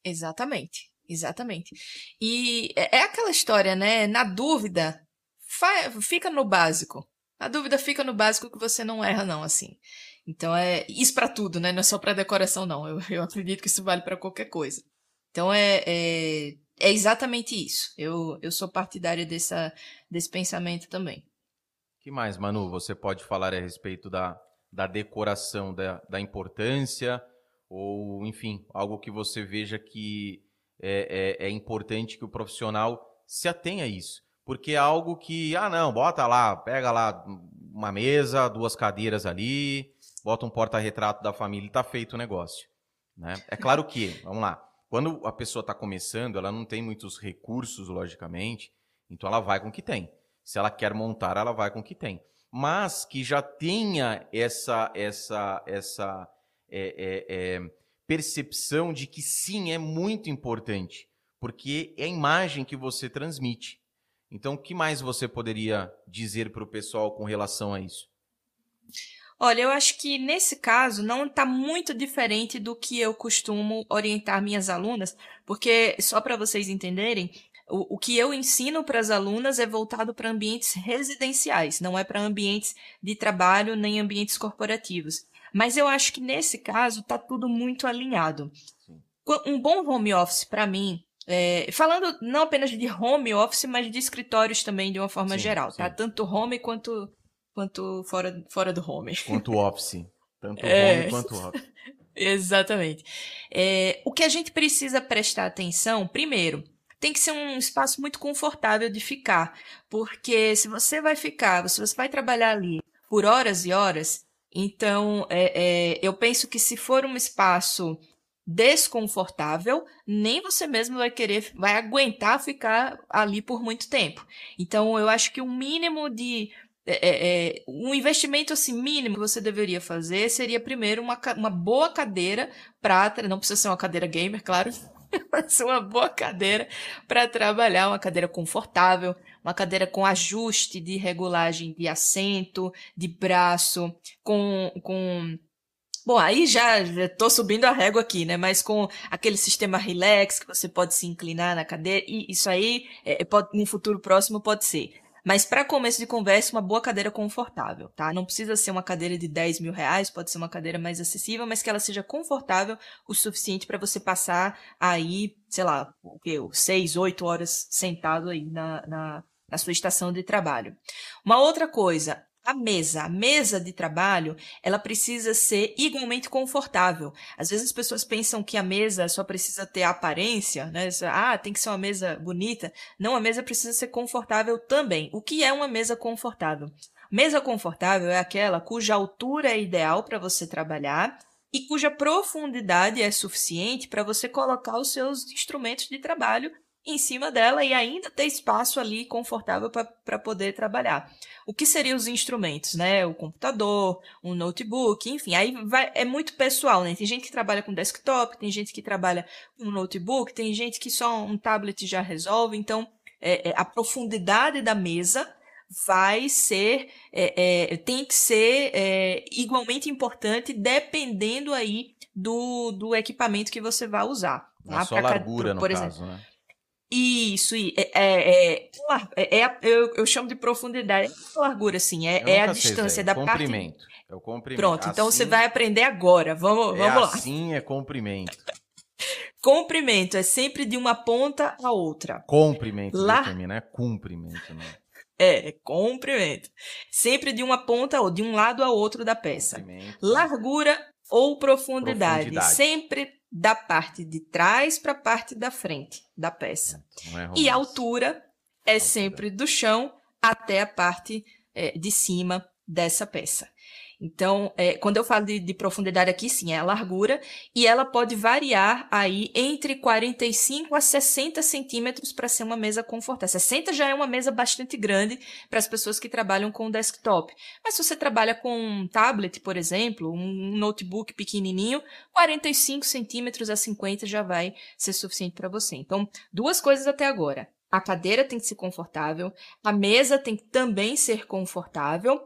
Exatamente, exatamente. E é, é aquela história, né? Na dúvida, fica no básico. Na dúvida, fica no básico que você não erra, não, assim. Então é isso para tudo, né? Não é só para decoração, não. Eu, eu acredito que isso vale para qualquer coisa. Então é, é, é, exatamente isso. Eu, eu sou partidária dessa, desse pensamento também. que mais, Manu, você pode falar a respeito da, da decoração, da, da importância ou enfim, algo que você veja que é, é, é, importante que o profissional se atenha a isso. Porque é algo que, ah, não, bota lá, pega lá uma mesa, duas cadeiras ali, bota um porta-retrato da família e está feito o negócio. Né? É claro que, vamos lá, quando a pessoa está começando, ela não tem muitos recursos, logicamente, então ela vai com o que tem. Se ela quer montar, ela vai com o que tem. Mas que já tenha essa, essa, essa é, é, é, percepção de que sim, é muito importante, porque é a imagem que você transmite. Então, o que mais você poderia dizer para o pessoal com relação a isso? Olha, eu acho que nesse caso não está muito diferente do que eu costumo orientar minhas alunas, porque só para vocês entenderem, o, o, que eu ensino para as alunas é voltado para ambientes residenciais, não é para ambientes de trabalho nem ambientes corporativos. Mas eu acho que nesse caso tá tudo muito alinhado. Um bom home office para mim, é, falando não apenas de home office, mas de escritórios também de uma forma sim, geral, tá? sim. tá? Tanto home quanto quanto fora, fora do home. Quanto office. Tanto é, home quanto office. Exatamente. É, o que a gente precisa prestar atenção, primeiro, tem que ser um espaço muito confortável de ficar, porque se você vai ficar, se você vai trabalhar ali por horas e horas, então é, é, eu penso que se for um espaço desconfortável, nem você mesmo vai querer, vai aguentar ficar ali por muito tempo. Então eu acho que o mínimo de é, é, é, um investimento assim mínimo que você deveria fazer seria primeiro uma, uma boa cadeira para não precisa ser uma cadeira gamer, claro, mas uma boa cadeira para trabalhar, uma cadeira confortável, uma cadeira com ajuste de regulagem de assento, de braço, com, com Bom, aí já estou subindo a régua aqui, né? Mas com aquele sistema relax que você pode se inclinar na cadeira, e isso aí, é, pode, no futuro próximo, pode ser. Mas para começo de conversa, uma boa cadeira confortável, tá? Não precisa ser uma cadeira de 10 mil reais, pode ser uma cadeira mais acessível, mas que ela seja confortável o suficiente para você passar aí, sei lá, o que, 6, 8 horas sentado aí na, na, na sua estação de trabalho. Uma outra coisa, a mesa, a mesa de trabalho, ela precisa ser igualmente confortável. Às vezes as pessoas pensam que a mesa só precisa ter aparência, né? Ah, tem que ser uma mesa bonita. Não, a mesa precisa ser confortável também. O que é uma mesa confortável? Mesa confortável é aquela cuja altura é ideal para você trabalhar e cuja profundidade é suficiente para você colocar os seus instrumentos de trabalho em cima dela e ainda ter espaço ali confortável para poder trabalhar. O que seriam os instrumentos, né? O computador, um notebook, enfim, aí vai, é muito pessoal, né? Tem gente que trabalha com desktop, tem gente que trabalha com notebook, tem gente que só um tablet já resolve, então é, é, a profundidade da mesa vai ser, é, é tem que ser é, igualmente importante dependendo aí do, do equipamento que você vai usar. Tá? A sua largura, por, por no exemplo. caso, né? Isso, é, é, é, é, eu, eu chamo de profundidade, é largura, assim, é, é a distância da comprimento. parte. É o comprimento. Pronto, assim, então você vai aprender agora. Vamos, vamos lá. Assim é comprimento. comprimento é sempre de uma ponta a outra. Comprimento, Lar... determina, é comprimento, né? É, comprimento. Sempre de uma ponta ou de um lado a outro da peça. Largura ou profundidade. profundidade. Sempre da parte de trás para a parte da frente da peça. É e a altura é altura. sempre do chão até a parte é, de cima dessa peça. Então, é, quando eu falo de, de, profundidade aqui, sim, é a largura, e ela pode variar aí entre 45 a 60 centímetros para ser uma mesa confortável. 60 já é uma mesa bastante grande para as pessoas que trabalham com desktop. Mas se você trabalha com um tablet, por exemplo, um notebook pequenininho, 45 centímetros a 50 já vai ser suficiente para você. Então, duas coisas até agora. A cadeira tem que ser confortável, a mesa tem que também ser confortável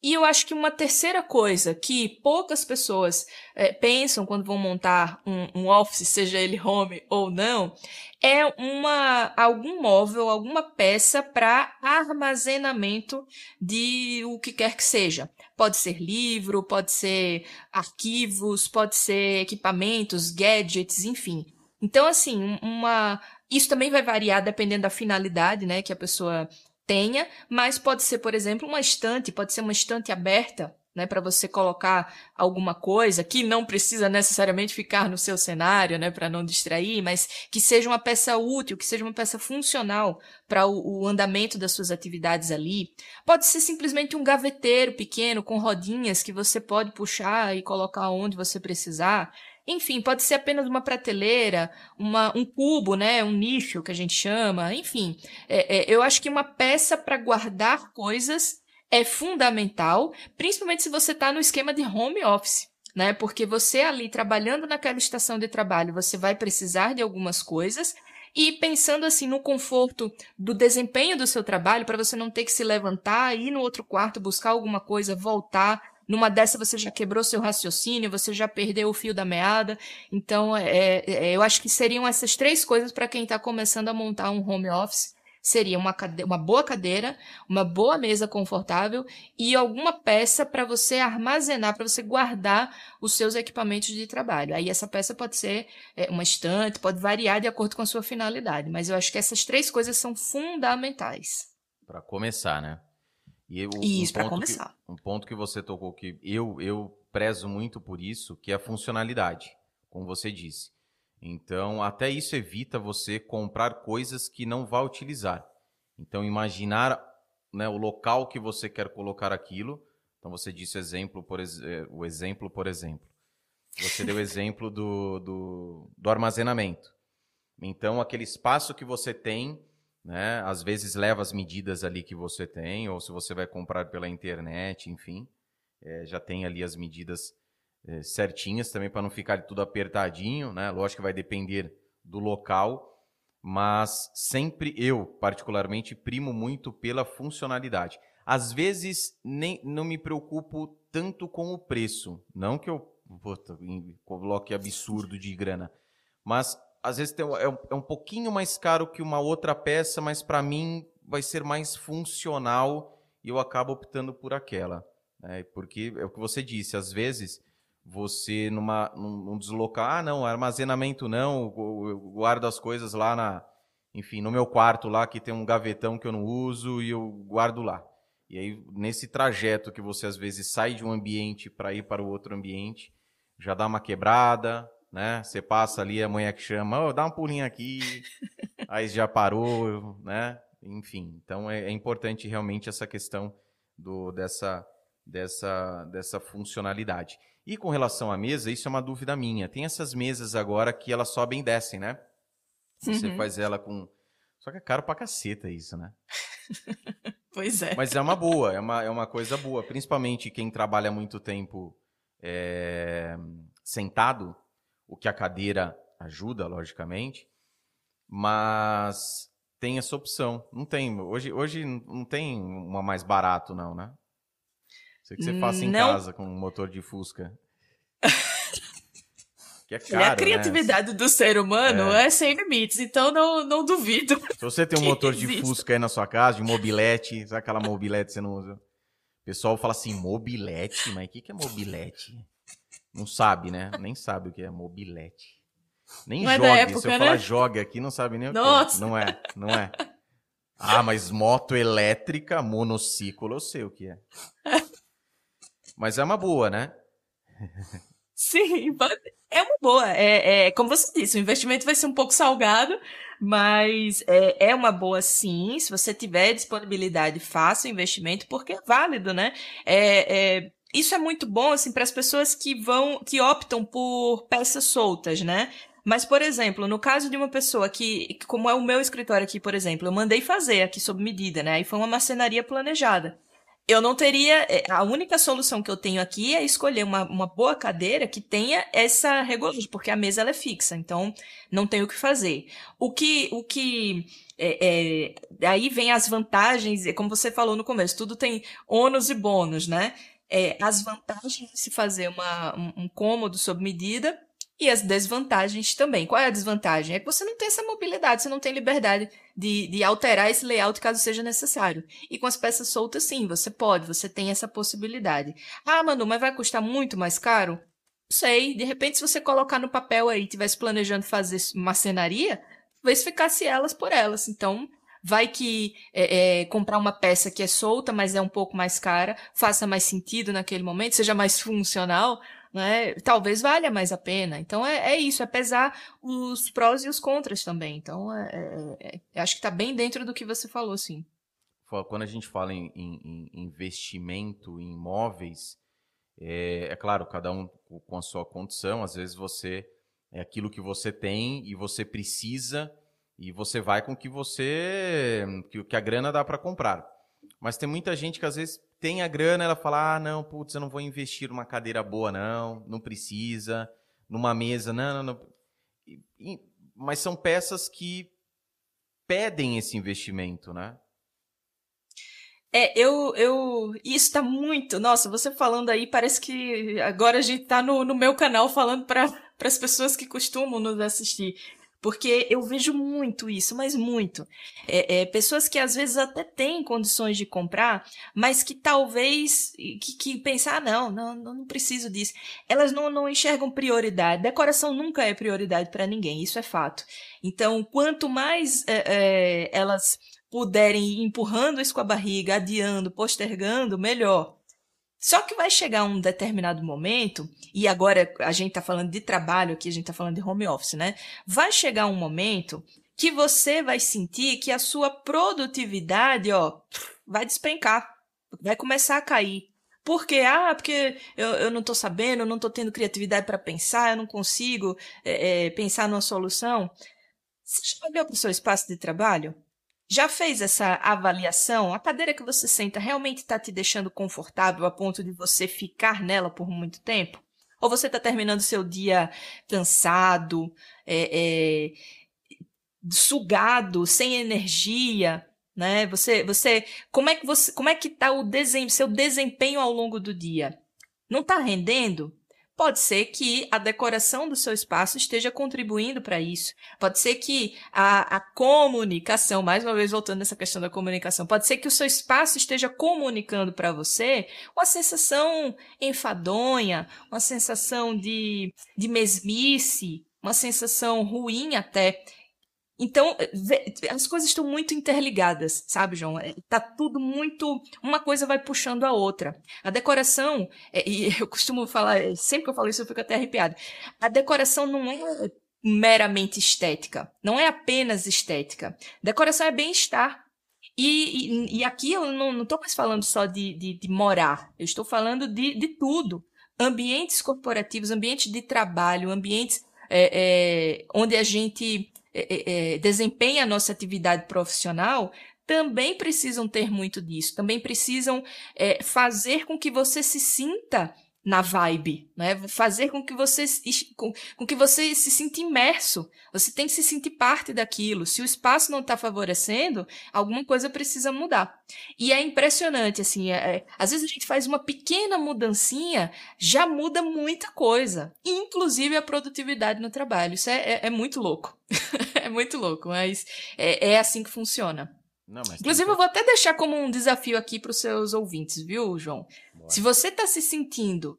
e eu acho que uma terceira coisa que poucas pessoas é, pensam quando vão montar um, um, office, seja ele home ou não, é uma algum móvel, alguma peça para armazenamento de o que quer que seja. Pode ser livro, pode ser arquivos, pode ser equipamentos, gadgets, enfim. Então, assim, uma. Isso também vai variar dependendo da finalidade, né, que a pessoa tenha, mas pode ser, por exemplo, uma estante, pode ser uma estante aberta, né, para você colocar alguma coisa que não precisa necessariamente ficar no seu cenário, né, para não distrair, mas que seja uma peça útil, que seja uma peça funcional para o, o, andamento das suas atividades ali. Pode ser simplesmente um gaveteiro pequeno com rodinhas que você pode puxar e colocar onde você precisar. Enfim, pode ser apenas uma prateleira, uma, um cubo, né? Um nicho que a gente chama. Enfim, é, é, eu acho que uma peça para guardar coisas é fundamental, principalmente se você está no esquema de home office. Né? Porque você ali trabalhando naquela estação de trabalho, você vai precisar de algumas coisas e pensando assim no conforto do desempenho do seu trabalho, para você não ter que se levantar, ir no outro quarto buscar alguma coisa, voltar, numa dessa você já quebrou seu raciocínio, você já perdeu o fio da meada. Então, é, é, eu acho que seriam essas três coisas para quem está começando a montar um home office. Seria uma, uma boa cadeira, uma boa mesa confortável e alguma peça para você armazenar, para você guardar os seus equipamentos de trabalho. Aí essa peça pode ser é, uma estante, pode variar de acordo com a sua finalidade. Mas eu acho que essas três coisas são fundamentais. Para começar, né? E eu, Isso, um para começar. Que, um ponto que você tocou que eu, eu prezo muito por isso, que é a funcionalidade, como você disse. Então, até isso evita você comprar coisas que não vai utilizar. Então, imaginar né, o local que você quer colocar aquilo. Então, você disse exemplo, por, eh, o exemplo, por exemplo. Você deu exemplo do, do, do armazenamento. Então, aquele espaço que você tem, né, às vezes leva as medidas ali que você tem, ou se você vai comprar pela internet, enfim, é, já tem ali as medidas é, certinhas também para não ficar tudo apertadinho, né? Lógico que vai depender do local, mas sempre eu, particularmente, primo muito pela funcionalidade. Às vezes nem não me preocupo tanto com o preço, não que eu puta, coloque absurdo de grana, mas às vezes tem, é, um, é um pouquinho mais caro que uma outra peça, mas para mim vai ser mais funcional e eu acabo optando por aquela. Né? Porque é o que você disse, às vezes você numa num, deslocar, ah, não, armazenamento não, eu guardo as coisas lá na, enfim, no meu quarto lá que tem um gavetão que eu não uso e eu guardo lá. E aí nesse trajeto que você às vezes sai de um ambiente para ir para o outro ambiente, já dá uma quebrada, né? Você passa ali, a mulher que chama, oh, dá um pulinho aqui, aí já parou, né? Enfim, então é, é importante realmente essa questão do dessa dessa dessa funcionalidade. E com relação à mesa, isso é uma dúvida minha. Tem essas mesas agora que elas sobem e descem, né? Você uhum. faz ela com. Só que é caro pra caceta isso, né? pois é. Mas é uma boa, é uma, é uma coisa boa. Principalmente quem trabalha muito tempo é... sentado, o que a cadeira ajuda, logicamente. Mas tem essa opção. Não tem. Hoje, hoje não tem uma mais barato, não, né? Sei que você faça em não... casa com um motor de Fusca. que é caro, e a né? criatividade né? do ser humano é. é. sem limites, então não, não duvido. Se você tem um motor de. Fusca aí na sua casa, de mobilete, sabe aquela mobilete que você não usa? O pessoal fala assim, mobilete, mas o que, que é mobilete? Não sabe, né? Nem sabe o que é mobilete. Nem não jogue. É época, Se eu né? falar jogue aqui, não sabe nem Nossa. o que é. Não é, não é. Ah, mas moto elétrica, monociclo, eu sei o que é. Mas é uma boa, né? Sim, é uma boa. É, é, como você disse, o investimento vai ser um pouco salgado, mas é, é uma boa sim. Se você tiver disponibilidade, faça o investimento, porque é válido, né? É, é, isso é muito bom assim para as pessoas que vão, que optam por peças soltas, né? Mas, por exemplo, no caso de uma pessoa que, como é o meu escritório aqui, por exemplo, eu mandei fazer aqui sob medida, né? E foi uma marcenaria planejada eu não teria. É, a única solução que eu tenho aqui é escolher uma, uma boa cadeira que tenha essa regulagem, porque a mesa ela é fixa, então não tem o que fazer. O que. O que é, é, aí vem as vantagens, como você falou no começo, tudo tem ônus e bônus, né? É, as vantagens de se fazer uma, um, cômodo sob medida e as desvantagens também. Qual é a desvantagem? É que você não tem essa mobilidade, você não tem liberdade de, de alterar esse layout caso seja necessário. E com as peças soltas, sim, você pode, você tem essa possibilidade. Ah, Manu, mas vai custar muito mais caro? Sei, de repente se você colocar no papel aí, tivesse planejando fazer marcenaria, talvez ficasse elas por elas. Então, vai que é, é, comprar uma peça que é solta, mas é um pouco mais cara, faça mais sentido naquele momento, seja mais funcional, né? Talvez valha mais a pena. Então é, é isso, é pesar os prós e os contras também. Então é, é, é acho que está bem dentro do que você falou, sim. Quando a gente fala em, em, em investimento em imóveis, é, é, claro, cada um com a sua condição. Às vezes você é aquilo que você tem e você precisa e você vai com que você que, que a grana dá para comprar. Mas tem muita gente que às vezes tem a grana, ela fala: ah, não, putz, eu não vou investir numa cadeira boa, não, não precisa, numa mesa, não, não, não. E, mas são peças que pedem esse investimento, né? É, eu, eu, isso tá muito, nossa, você falando aí, parece que agora a gente tá no, no meu canal falando para as pessoas que costumam nos assistir. Porque eu vejo muito isso, mas muito. É, é, pessoas que às vezes até têm condições de comprar, mas que talvez, que, que pensam, ah, não, não, não preciso disso. Elas não, não enxergam prioridade. Decoração nunca é prioridade para ninguém, isso é fato. Então, quanto mais é, é, elas puderem ir empurrando isso com a barriga, adiando, postergando, melhor. Só que vai chegar um determinado momento, e agora a gente está falando de trabalho aqui, a gente está falando de home office, né? Vai chegar um momento que você vai sentir que a sua produtividade, ó, vai despencar, vai começar a cair. Por quê? Ah, porque eu, eu não estou sabendo, eu não estou tendo criatividade para pensar, eu não consigo é, é, pensar numa solução. Você já olhou para o seu espaço de trabalho? Já fez essa avaliação? A cadeira que você senta realmente está te deixando confortável a ponto de você ficar nela por muito tempo? Ou você está terminando seu dia cansado, é, é, sugado, sem energia, né? Você, você, como é que você, como é que está o desempenho, seu desempenho ao longo do dia? Não está rendendo? Pode ser que a decoração do seu espaço esteja contribuindo para isso. Pode ser que a, a comunicação, mais uma vez voltando nessa questão da comunicação, pode ser que o seu espaço esteja comunicando para você uma sensação enfadonha, uma sensação de, de mesmice, uma sensação ruim até. Então, as coisas estão muito interligadas, sabe, João? É, tá tudo muito. Uma coisa vai puxando a outra. A decoração, é, e eu costumo falar, é, sempre que eu falo isso eu fico até arrepiado. A decoração não é meramente estética. Não é apenas estética. Decoração é bem-estar. E, e, e, aqui eu não estou mais falando só de, de, de, morar, eu estou falando de, de tudo. Ambientes corporativos, ambientes de trabalho, ambientes é, é, onde a gente é, é, é, desempenha a nossa atividade profissional também precisam ter muito disso, também precisam é, fazer com que você se sinta na vibe, né? Fazer com que você com, com, que você se sinta imerso. Você tem que se sentir parte daquilo. Se o espaço não está favorecendo, alguma coisa precisa mudar. E é impressionante, assim, é, é, às vezes a gente faz uma pequena mudancinha, já muda muita coisa, inclusive a produtividade no trabalho. Isso é, é, é muito louco. é muito louco, mas é, é assim que funciona. Não, Inclusive, que... eu vou até deixar como um desafio aqui para os seus ouvintes, viu, João? Boa. Se você está se sentindo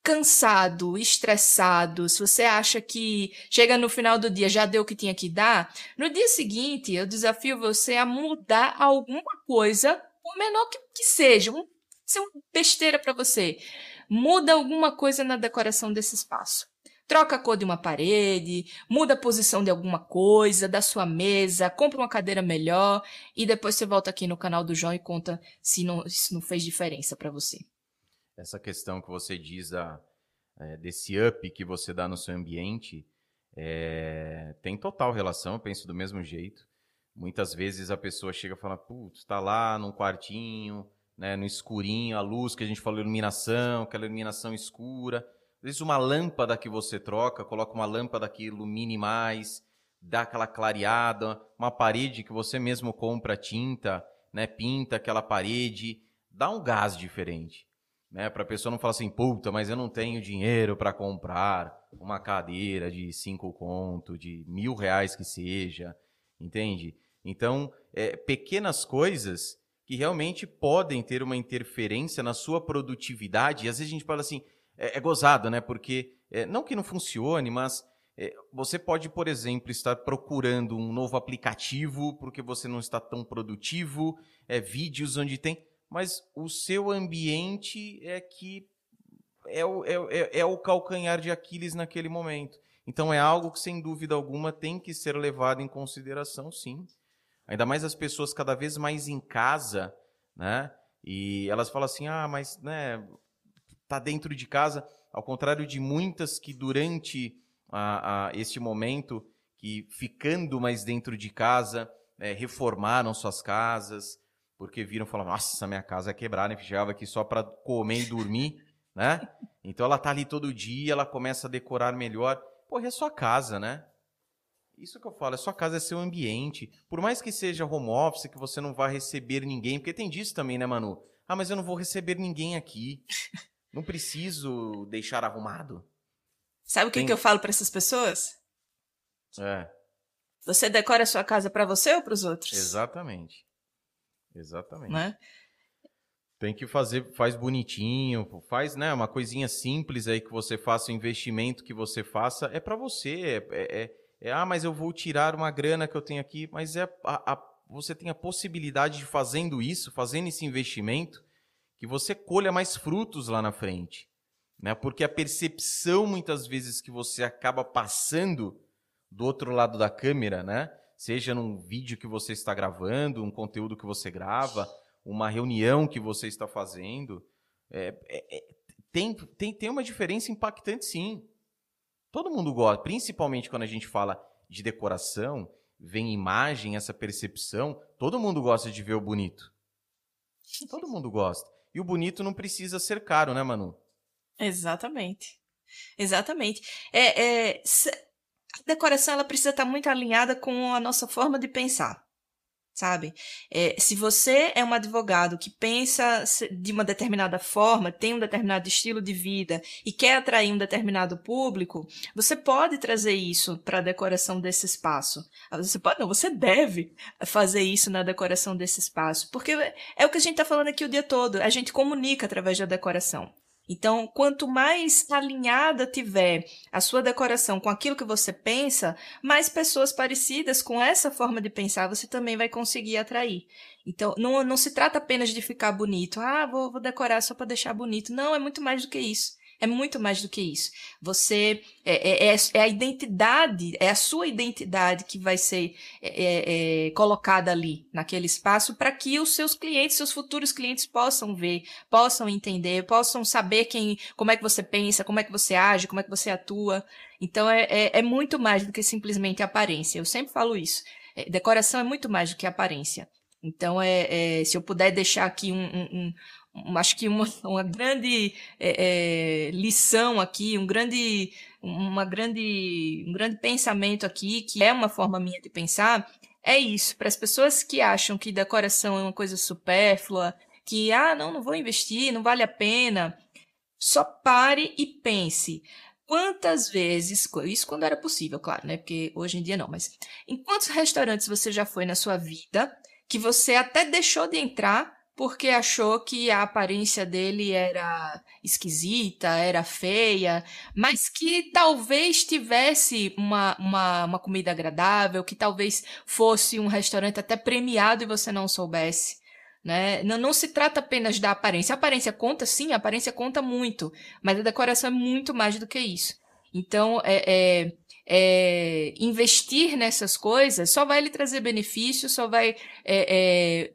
cansado, estressado, se você acha que chega no final do dia já deu o que tinha que dar, no dia seguinte eu desafio você a mudar alguma coisa, por menor que, que seja, um, ser uma besteira para você. Muda alguma coisa na decoração desse espaço. Troca a cor de uma parede, muda a posição de alguma coisa, da sua mesa, compra uma cadeira melhor e depois você volta aqui no canal do João e conta se não, se não fez diferença para você. Essa questão que você diz da, é, desse up que você dá no seu ambiente é, tem total relação, eu penso do mesmo jeito. Muitas vezes a pessoa chega e fala, putz, está lá num quartinho, né, no escurinho, a luz que a gente falou, iluminação, aquela iluminação escura vezes uma lâmpada que você troca, coloca uma lâmpada que ilumine mais, dá aquela clareada, uma parede que você mesmo compra tinta, né, pinta aquela parede, dá um gás diferente, né, para a pessoa não falar assim, puta, mas eu não tenho dinheiro para comprar uma cadeira de cinco conto, de mil reais que seja, entende? Então, é, pequenas coisas que realmente podem ter uma interferência na sua produtividade. E às vezes a gente fala assim, é, é gozado, né? Porque é, não que não funcione, mas é, você pode, por exemplo, estar procurando um novo aplicativo porque você não está tão produtivo, é, vídeos onde tem, mas o seu ambiente é que é o, é, é, é o calcanhar de Aquiles naquele momento. Então é algo que, sem dúvida alguma, tem que ser levado em consideração, sim. Ainda mais as pessoas cada vez mais em casa, né? E elas falam assim, ah, mas né, está dentro de casa, ao contrário de muitas que durante a, a, este momento, que ficando mais dentro de casa, é, reformaram suas casas, porque viram e falaram, nossa, minha casa é quebrada, né? chegava aqui só para comer e dormir, né? Então ela tá ali todo dia, ela começa a decorar melhor. Pô, é sua casa, né? Isso que eu falo, é sua casa, é seu ambiente. Por mais que seja home office, que você não vá receber ninguém, porque tem disso também, né, Manu? Ah, mas eu não vou receber ninguém aqui. Não preciso deixar arrumado. Sabe o que, Tem... que eu falo para essas pessoas? É. Você decora a sua casa para você ou para os outros? Exatamente. Exatamente. Né? Tem que fazer, faz bonitinho, faz, né, uma coisinha simples aí que você faça, o investimento que você faça é para você. É, é, é, é, ah, mas eu vou tirar uma grana que eu tenho aqui, mas é a, a, você tem a possibilidade de fazendo isso, fazendo esse investimento, que você colha mais frutos lá na frente. Né? Porque a percepção, muitas vezes, que você acaba passando do outro lado da câmera, né? seja num vídeo que você está gravando, um conteúdo que você grava, uma reunião que você está fazendo, é, é, é, tem, tem, tem uma diferença impactante, sim. Todo mundo gosta, principalmente quando a gente fala de decoração, vem imagem, essa percepção, todo mundo gosta de ver o bonito. Todo mundo gosta. E o bonito não precisa ser caro, né, Manu? Exatamente. Exatamente. É, é, a decoração ela precisa estar muito alinhada com a nossa forma de pensar sabe? É, se você é um advogado que pensa de uma determinada forma, tem um determinado estilo de vida e quer atrair um determinado público, você pode trazer isso para a decoração desse espaço. Ah, você pode, não, você deve fazer isso na decoração desse espaço, porque é o que a gente está falando aqui o dia todo. A gente comunica através da decoração. Então, quanto mais alinhada tiver a sua decoração com aquilo que você pensa, mais pessoas parecidas com essa forma de pensar você também vai conseguir atrair. Então, não, não se trata apenas de ficar bonito. Ah, vou, vou decorar só para deixar bonito. Não, é muito mais do que isso. É muito mais do que isso. Você é, é, é, é a identidade, é a sua identidade que vai ser é, é, é colocada ali naquele espaço para que os seus clientes, seus futuros clientes possam ver, possam entender, possam saber quem, como é que você pensa, como é que você age, como é que você atua. Então é, muito mais do que simplesmente aparência. Eu sempre falo isso. decoração é muito mais do que aparência. Então, é, é, se eu puder deixar aqui um, um, acho que uma, uma grande é, é, lição aqui, um grande, uma grande, um grande pensamento aqui, que é uma forma minha de pensar, é isso. Para as pessoas que acham que decoração é uma coisa supérflua, que, ah, não, não vou investir, não vale a pena, só pare e pense. Quantas vezes, isso quando era possível, claro, né? Porque hoje em dia não, mas em quantos restaurantes você já foi na sua vida que você até deixou de entrar porque achou que a aparência dele era esquisita, era feia, mas que talvez tivesse uma, uma, uma comida agradável, que talvez fosse um restaurante até premiado e você não soubesse. Né? Não, não se trata apenas da aparência. A aparência conta, sim, a aparência conta muito, mas a decoração é muito mais do que isso. Então, é, é, é investir nessas coisas só vai lhe trazer benefício, só vai é, é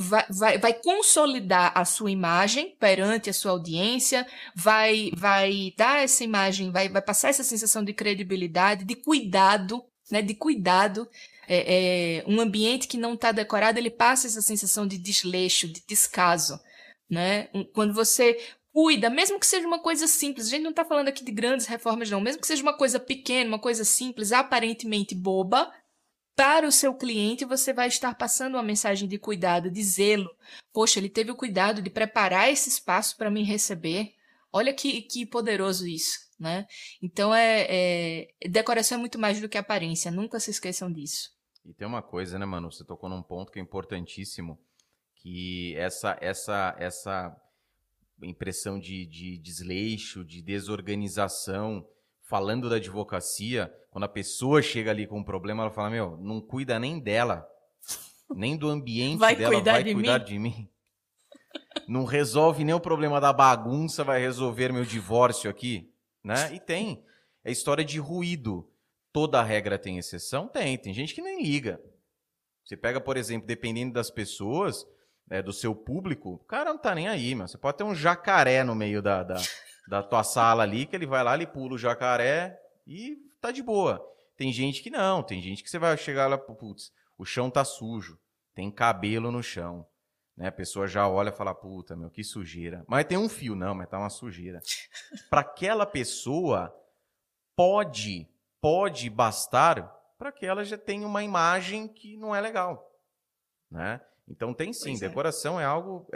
vai, vai, vai consolidar a sua imagem perante a sua audiência, vai, vai dar essa imagem, vai, vai passar essa sensação de credibilidade, de cuidado, né, de cuidado. É, é, um ambiente que não está decorado, ele passa essa sensação de desleixo, de descaso. Né? Quando você cuida, mesmo que seja uma coisa simples, a gente não está falando aqui de grandes reformas, não, mesmo que seja uma coisa pequena, uma coisa simples, aparentemente boba, para o seu cliente, você vai estar passando uma mensagem de cuidado, de zelo. Poxa, ele teve o cuidado de preparar esse espaço para me receber. Olha que, que poderoso isso, né? Então, é, é, decoração é muito mais do que aparência. Nunca se esqueçam disso. E tem uma coisa, né, mano? Você tocou num ponto que é importantíssimo, que essa essa essa impressão de, de desleixo, de desorganização, falando da advocacia, quando a pessoa chega ali com um problema, ela fala: Meu, não cuida nem dela, nem do ambiente vai dela, cuidar vai de cuidar mim? de mim. Não resolve nem o problema da bagunça, vai resolver meu divórcio aqui, né? E tem. É história de ruído. Toda regra tem exceção? Tem. Tem gente que nem liga. Você pega, por exemplo, dependendo das pessoas, é, do seu público, o cara não tá nem aí, mano. Você pode ter um jacaré no meio da, da, da tua sala ali, que ele vai lá, ele pula o jacaré e tá de boa. Tem gente que não, tem gente que você vai chegar lá, putz, o chão tá sujo, tem cabelo no chão. Né? A pessoa já olha e fala, puta, meu, que sujeira. Mas tem um fio, não, mas tá uma sujeira. Para aquela pessoa, pode, pode bastar para que ela já tenha uma imagem que não é legal. Né? Então tem sim, pois é. decoração é. é algo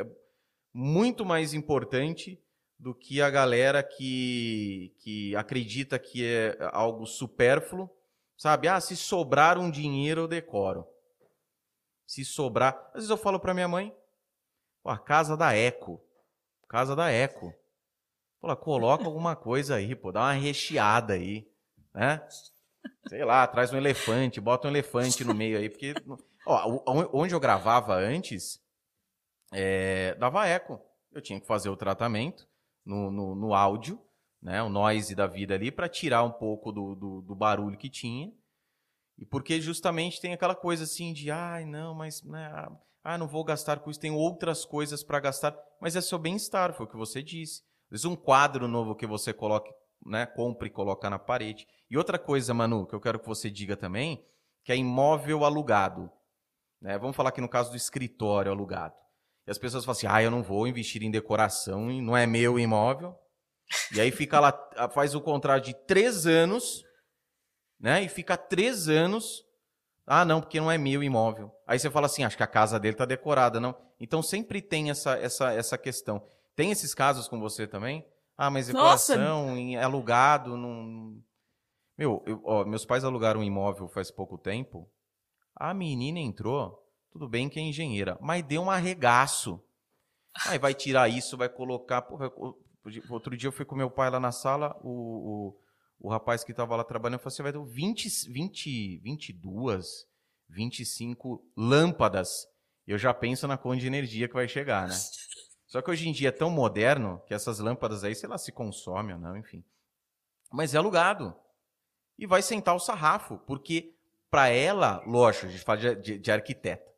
muito mais importante do que a galera que, que acredita que é algo supérfluo, sabe? Ah, se sobrar um dinheiro eu decoro. Se sobrar, às vezes eu falo para minha mãe, pô, a casa da Eco, casa da Eco. Pô, coloca alguma coisa aí, pô, dá uma recheada aí, né? Sei lá, traz um elefante, bota um elefante no meio aí, porque ó, onde eu gravava antes, é, dava eco. Eu tinha que fazer o tratamento no, no, no áudio, né, o noise da vida ali, para tirar um pouco do, do, do, barulho que tinha. E porque justamente tem aquela coisa assim de, ai, não, mas né, ah, não vou gastar com isso, tenho outras coisas para gastar. Mas é seu bem-estar, foi o que você disse. Às vezes um quadro novo que você coloque, né, compre e coloca na parede. E outra coisa, Manu, que eu quero que você diga também, que é imóvel alugado. Né? Vamos falar aqui no caso do escritório alugado. E as pessoas falam assim: ah, eu não vou investir em decoração, não é meu imóvel. E aí fica lá, faz o contrato de três anos, né? E fica três anos. Ah, não, porque não é meu imóvel. Aí você fala assim: acho que a casa dele está decorada, não. Então sempre tem essa, essa, essa questão. Tem esses casos com você também? Ah, mas decoração, em alugado, não. Meu, eu, ó, meus pais alugaram um imóvel faz pouco tempo. A menina entrou, tudo bem que é engenheira, mas deu um arregaço. Aí vai tirar isso, vai colocar. Pô, outro dia eu fui com meu pai lá na sala, o, o, o rapaz que estava lá trabalhando falou assim: vai ter 20, 20, 22, 25 lâmpadas. Eu já penso na conta de energia que vai chegar, né? Só que hoje em dia é tão moderno que essas lâmpadas aí, sei lá, se consomem ou não, enfim. Mas é alugado. E vai sentar o sarrafo, porque para ela, lógico, a gente fala de, de, de arquiteta,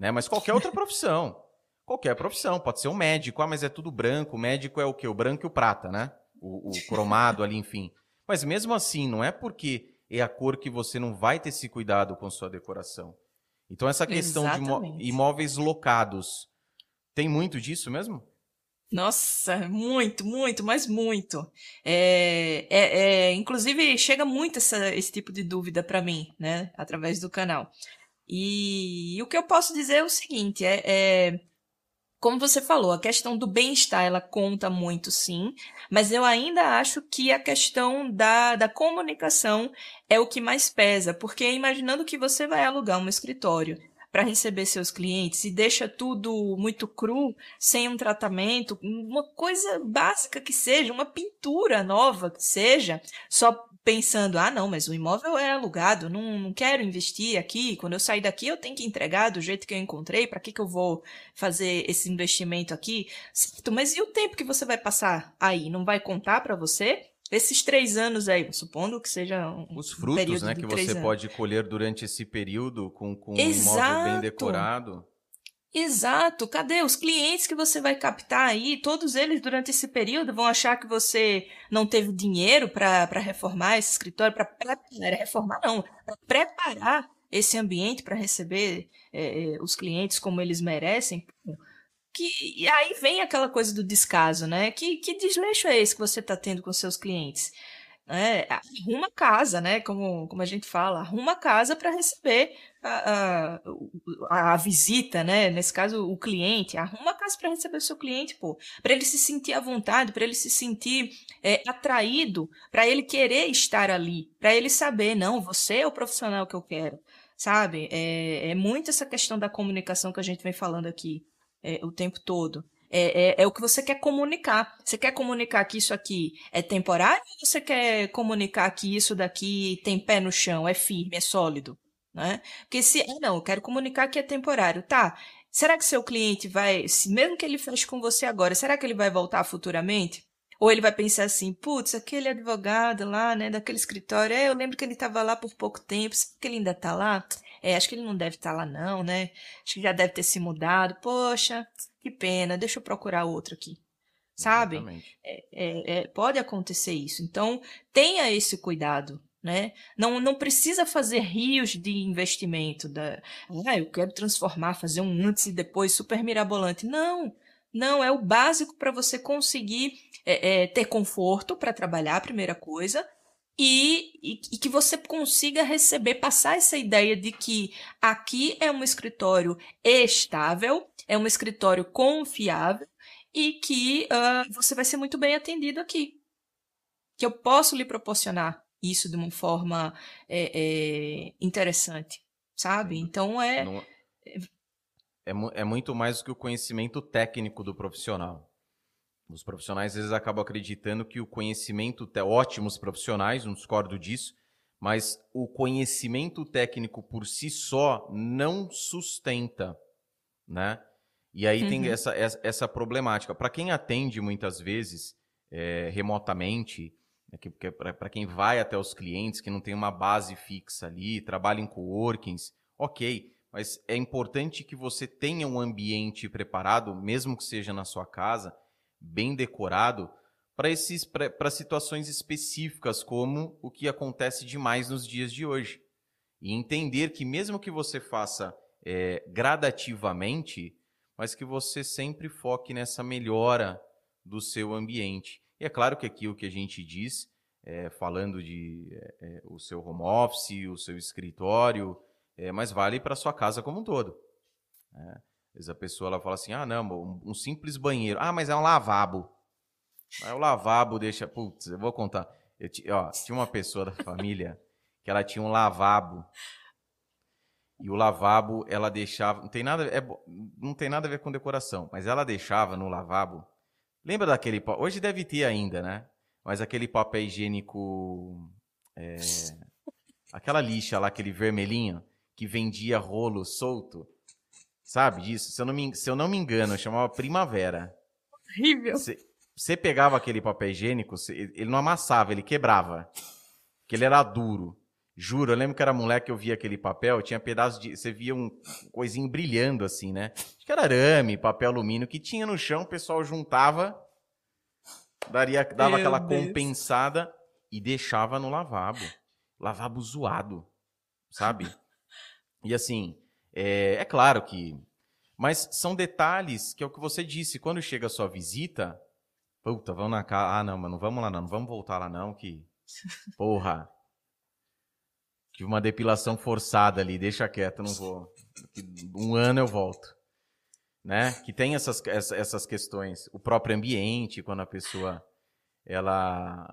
né? Mas qualquer outra profissão. Qualquer profissão, pode ser um médico, ah, mas é tudo branco. O médico é o quê? O branco e o prata, né? O, o cromado ali, enfim. Mas mesmo assim, não é porque é a cor que você não vai ter esse cuidado com sua decoração. Então, essa questão Exatamente. de imóveis locados, tem muito disso mesmo? Nossa, muito, muito, mas muito. É, é, é inclusive, chega muito essa, esse tipo de dúvida para mim, né? Através do canal. E, e o que eu posso dizer é o seguinte: é, é como você falou, a questão do bem-estar ela conta muito, sim, mas eu ainda acho que a questão da, da comunicação é o que mais pesa, porque imaginando que você vai alugar um escritório para receber seus clientes e deixa tudo muito cru, sem um tratamento, uma coisa básica que seja, uma pintura nova que seja, só pensando, ah, não, mas o imóvel é alugado, não, não quero investir aqui. Quando eu sair daqui, eu tenho que entregar do jeito que eu encontrei. Para que, que eu vou fazer esse investimento aqui? Certo, mas e o tempo que você vai passar aí? Não vai contar para você? Esses três anos aí, supondo que seja um Os frutos, né, que você anos. pode colher durante esse período com, com um imóvel bem decorado. Exato. Cadê os clientes que você vai captar aí? Todos eles durante esse período vão achar que você não teve dinheiro para reformar esse escritório, para reformar não, para preparar esse ambiente para receber é, os clientes como eles merecem. Que, e aí vem aquela coisa do descaso, né? Que, que desleixo é esse que você está tendo com seus clientes? É, arruma casa, né? Como, como a gente fala, arruma casa para receber a, a, a, visita, né? Nesse caso, o cliente. Arruma casa para receber o seu cliente, pô. Para ele se sentir à vontade, para ele se sentir é, atraído, para ele querer estar ali, para ele saber, não, você é o profissional que eu quero, sabe? É, é muito essa questão da comunicação que a gente vem falando aqui é, o tempo todo. É, é, é, o que você quer comunicar. Você quer comunicar que isso aqui é temporário ou você quer comunicar que isso daqui tem pé no chão, é firme, é sólido? Né? Porque se. Ah, não, eu quero comunicar que é temporário. Tá. Será que seu cliente vai. Mesmo que ele feche com você agora, será que ele vai voltar futuramente? Ou ele vai pensar assim, putz, aquele advogado lá, né, daquele escritório, é, eu lembro que ele estava lá por pouco tempo, será que ele ainda está lá? É, acho que ele não deve estar tá lá não, né? Acho que já deve ter se mudado. Poxa, que pena, deixa eu procurar outro aqui. Sabe? É, é, é, pode acontecer isso. Então, tenha esse cuidado, né? Não, não precisa fazer rios de investimento. Da, ah, eu quero transformar, fazer um antes e depois super mirabolante. Não, não, é o básico para você conseguir é, é, ter conforto para trabalhar, a primeira coisa, e, e, e, que você consiga receber, passar essa ideia de que aqui é um escritório estável, é um escritório confiável e que uh, você vai ser muito bem atendido aqui. Que eu posso lhe proporcionar isso de uma forma é, é, interessante, sabe? Então é. Não, é, é muito mais do que o conhecimento técnico do profissional. Os profissionais às vezes acabam acreditando que o conhecimento, ótimos profissionais, não discordo disso, mas o conhecimento técnico por si só não sustenta, né? E aí uhum. tem essa, essa problemática. Para quem atende muitas vezes é, remotamente, né, que, para quem vai até os clientes, que não tem uma base fixa ali, trabalha em coworkings, ok. Mas é importante que você tenha um ambiente preparado, mesmo que seja na sua casa, bem decorado, para situações específicas, como o que acontece demais nos dias de hoje. E entender que mesmo que você faça é, gradativamente, mas que você sempre foque nessa melhora do seu ambiente. E é claro que aqui o que a gente diz, é, falando de é, é o seu home office, o seu escritório, é, mas vale para sua casa como um todo. Né? Às vezes a pessoa ela fala assim, ah, não, um, simples banheiro. Ah, mas é um lavabo. Aí o lavabo deixa... Putz, eu vou contar. Eu, ó, tinha uma pessoa da família que ela tinha um lavabo e o lavabo ela deixava, não tem nada, é, não tem nada a ver com decoração, mas ela deixava no lavabo. Lembra daquele, hoje deve ter ainda, né? Mas aquele papel higiênico, é, aquela lixa lá, aquele vermelhinho que vendia rolo solto, sabe disso? Se eu não me, se eu não me engano, chamava Primavera. Horrível. Você pegava aquele papel higiênico, ele não amassava, ele quebrava, porque ele era duro. Juro, eu lembro que era moleque, eu via aquele papel, tinha pedaços de. Você via um coisinho brilhando assim, né? Acho que era arame, papel alumínio, que tinha no chão, o pessoal juntava, daria, dava Meu aquela Deus. compensada e deixava no lavabo. Lavabo zoado, sabe? E assim, é, é claro que. Mas são detalhes que é o que você disse. Quando chega a sua visita, puta, vamos na casa. Ah, não, mas não vamos lá não, não vamos voltar lá não, que. Porra. Tive uma depilação forçada ali, deixa quieto, não vou. Um ano eu volto. Né? Que tem essas, essas questões. O próprio ambiente, quando a pessoa, ela,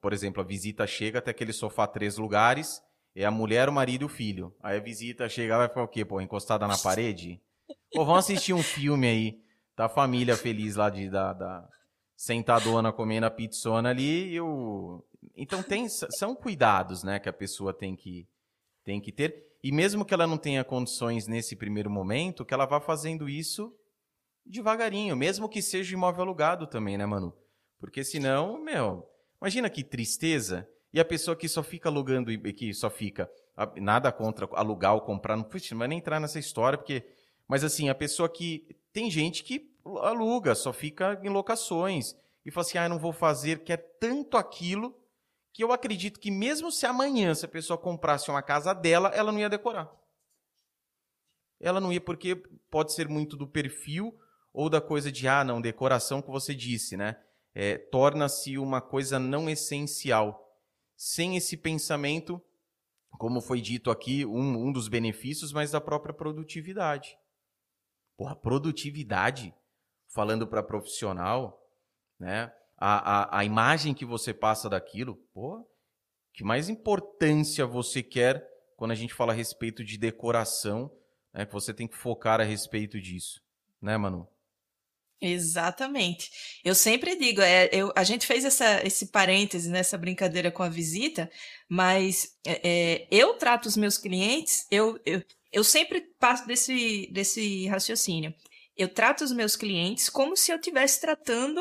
por exemplo, a visita chega até aquele sofá três lugares, é a mulher, o marido e o filho. Aí a visita chega, vai ficar o quê? Pô, encostada na parede? Pô, vamos assistir um filme aí, da família feliz lá de, da, da sentadona comendo a pizzona ali e o, então tem, são cuidados, né, que a pessoa tem que, tem que ter. E mesmo que ela não tenha condições nesse primeiro momento, que ela vá fazendo isso devagarinho, mesmo que seja imóvel alugado também, né, Manu? Porque senão, meu, imagina que tristeza. E a pessoa que só fica alugando e que só fica nada contra alugar ou comprar, não, puxa, não vai nem entrar nessa história, porque mas assim, a pessoa que tem gente que aluga, só fica em locações e fala assim: "Ah, não vou fazer, que é tanto aquilo que eu acredito que mesmo se amanhã se a pessoa comprasse uma casa dela, ela não ia decorar. Ela não ia porque pode ser muito do perfil ou da coisa de ah, não, decoração que você disse, né? É, Torna-se uma coisa não essencial. Sem esse pensamento, como foi dito aqui, um, um dos benefícios, mas da própria produtividade. Porra, produtividade, falando para profissional, né? a, a, a imagem que você passa daquilo, pô, que mais importância você quer quando a gente fala a respeito de decoração, né, que você tem que focar a respeito disso, né, Manu? Exatamente. Eu sempre digo, é, eu, a gente fez essa, esse parêntese nessa brincadeira com a visita, mas é, eu trato os meus clientes, eu, eu, eu sempre passo desse, desse raciocínio. Eu trato os meus clientes como se eu estivesse tratando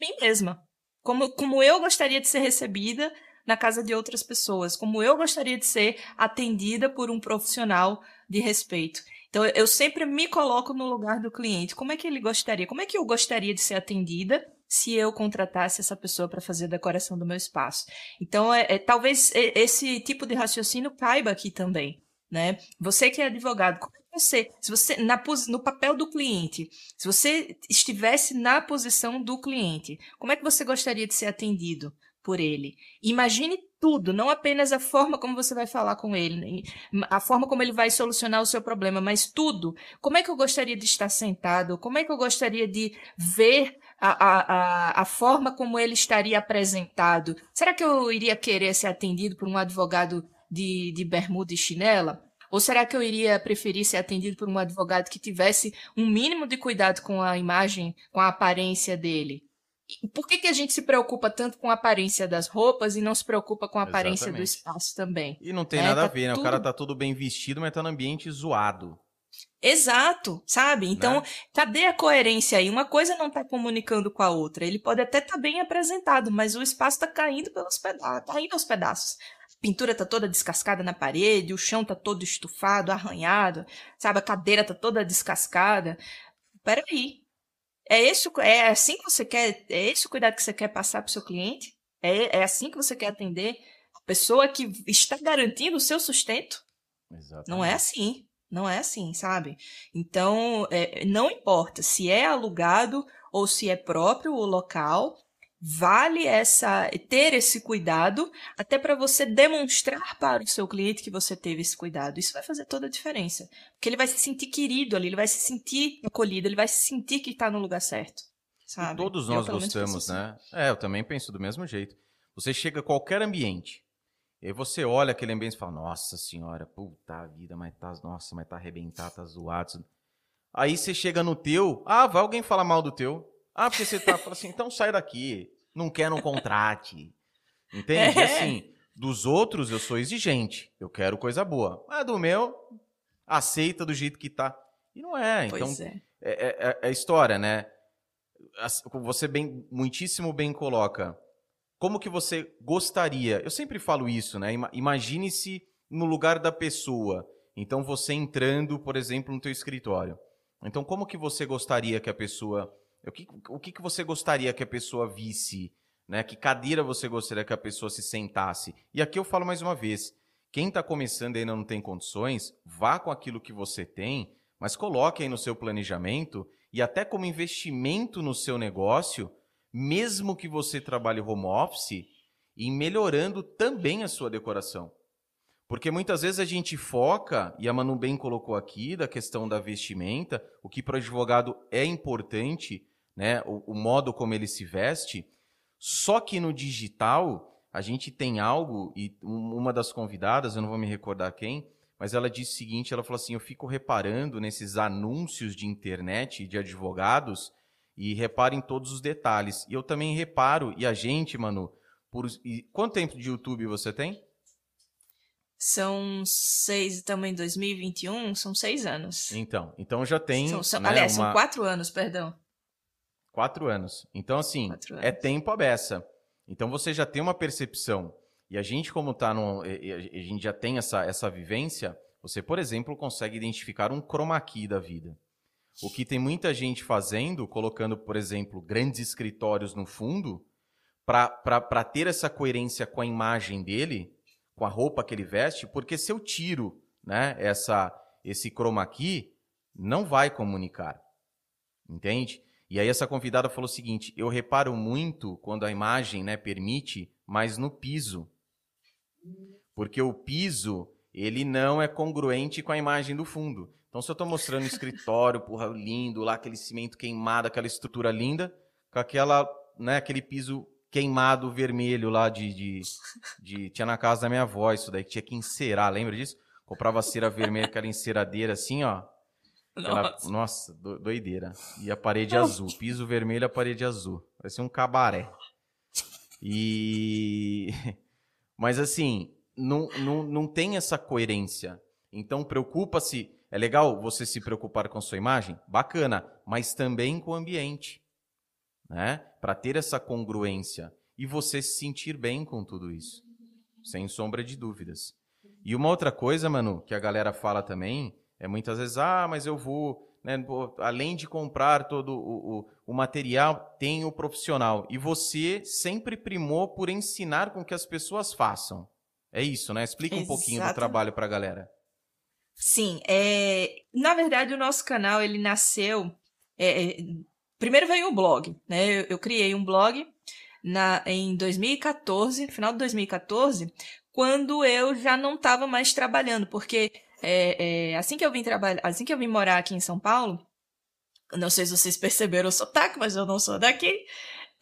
mim mesma. Como, como eu gostaria de ser recebida na casa de outras pessoas, como eu gostaria de ser atendida por um profissional de respeito. Então, eu sempre me coloco no lugar do cliente. Como é que ele gostaria? Como é que eu gostaria de ser atendida se eu contratasse essa pessoa para fazer a decoração do meu espaço? Então, é, é, talvez esse tipo de raciocínio caiba aqui também. Né? Você que é advogado, como você, se você na, no papel do cliente, se você estivesse na posição do cliente, como é que você gostaria de ser atendido por ele? Imagine tudo, não apenas a forma como você vai falar com ele, a forma como ele vai solucionar o seu problema, mas tudo. Como é que eu gostaria de estar sentado? Como é que eu gostaria de ver a, a, a, forma como ele estaria apresentado? Será que eu iria querer ser atendido por um advogado de, de bermuda e chinela? Ou será que eu iria preferir ser atendido por um advogado que tivesse um mínimo de cuidado com a imagem, com a aparência dele? Por que, que a gente se preocupa tanto com a aparência das roupas e não se preocupa com a aparência Exatamente. do espaço também? E não tem é, nada tá a ver, né? Tudo... O cara tá todo bem vestido, mas tá no ambiente zoado. Exato, sabe? Então, né? cadê a coerência aí? Uma coisa não está comunicando com a outra. Ele pode até estar tá bem apresentado, mas o espaço está caindo pelos pedaços, tá indo aos pedaços. A pintura tá toda descascada na parede, o chão tá todo estufado, arranhado, sabe? A cadeira tá toda descascada. Peraí. É esse, é assim que você quer, é esse o cuidado que você quer passar para o seu cliente? É, é assim que você quer atender a pessoa que está garantindo o seu sustento? Exatamente. Não é assim. Não é assim, sabe? Então, é, não importa se é alugado ou se é próprio o local, vale essa ter esse cuidado até para você demonstrar para o seu cliente que você teve esse cuidado. Isso vai fazer toda a diferença, porque ele vai se sentir querido ali, ele vai se sentir acolhido, ele vai se sentir que está no lugar certo. Sabe? E todos nós eu, gostamos, né? Assim. É, eu também penso do mesmo jeito. Você chega a qualquer ambiente, e aí você olha aquele ambiente e fala, nossa senhora, puta vida, mas tá, nossa, mas tá arrebentado, tá zoado. Aí você chega no teu, ah, vai alguém falar mal do teu. Ah, porque você tá, assim, então sai daqui, não quer, não contrate. Entende? É. Assim, dos outros eu sou exigente, eu quero coisa boa. Mas do meu, aceita do jeito que tá. E não é, então, é. É, é, é história, né? Você bem, muitíssimo bem coloca como que você gostaria? Eu sempre falo isso, né? Imagine-se no lugar da pessoa. Então você entrando, por exemplo, no teu escritório. Então como que você gostaria que a pessoa, o que, o que, que você gostaria que a pessoa visse, né? Que cadeira você gostaria que a pessoa se sentasse? E aqui eu falo mais uma vez, quem está começando e ainda não tem condições, vá com aquilo que você tem, mas coloque aí no seu planejamento e até como investimento no seu negócio mesmo que você trabalhe home office, e melhorando também a sua decoração. Porque muitas vezes a gente foca, e a Manu bem colocou aqui, da questão da vestimenta, o que para o advogado é importante, né, o, o modo como ele se veste, só que no digital a gente tem algo, e uma das convidadas, eu não vou me recordar quem, mas ela disse o seguinte, ela falou assim, eu fico reparando nesses anúncios de internet de advogados, e repara em todos os detalhes. E eu também reparo, e a gente, Manu, por... E quanto tempo de YouTube você tem? São seis, estamos em 2021, são seis anos. Então, então já tem. São, são, né, aliás, uma... são quatro anos, perdão. Quatro anos. Então, assim, é tempo a beça. Então você já tem uma percepção. E a gente, como tá no. A gente já tem essa, essa vivência, você, por exemplo, consegue identificar um chroma key da vida. O que tem muita gente fazendo, colocando, por exemplo, grandes escritórios no fundo, para ter essa coerência com a imagem dele, com a roupa que ele veste, porque se eu tiro né, essa, esse chroma key, não vai comunicar. Entende? E aí essa convidada falou o seguinte: eu reparo muito quando a imagem né, permite, mas no piso. Porque o piso, ele não é congruente com a imagem do fundo. Então, se eu estou mostrando um escritório, porra, lindo, lá aquele cimento queimado, aquela estrutura linda, com aquela, né, aquele piso queimado vermelho lá de, de, de, Tinha na casa da minha avó isso daí, que tinha que encerar, lembra disso? Comprava cera vermelha, aquela enceradeira assim, ó. Nossa, nossa doideira. E a parede azul, piso vermelho, a parede azul. Parecia um cabaré. E. Mas assim, não, não, não tem essa coerência. Então preocupa-se é legal você se preocupar com a sua imagem? Bacana, mas também com o ambiente, né? Para ter essa congruência e você se sentir bem com tudo isso, sem sombra de dúvidas. E uma outra coisa, Manu, que a galera fala também, é muitas vezes, ah, mas eu vou, né, além de comprar todo o, o, o material, tem o profissional. E você sempre primou por ensinar com que as pessoas façam. É isso, né? Explica um pouquinho do trabalho para a galera. Sim, é, na verdade o nosso canal ele nasceu. É, é primeiro veio o blog, né? Eu, eu, criei um blog na, em 2014, final de 2014, quando eu já não estava mais trabalhando, porque é, é, assim que eu vim trabalhar, assim que eu vim morar aqui em São Paulo, não sei se vocês perceberam o sotaque, mas eu não sou daqui.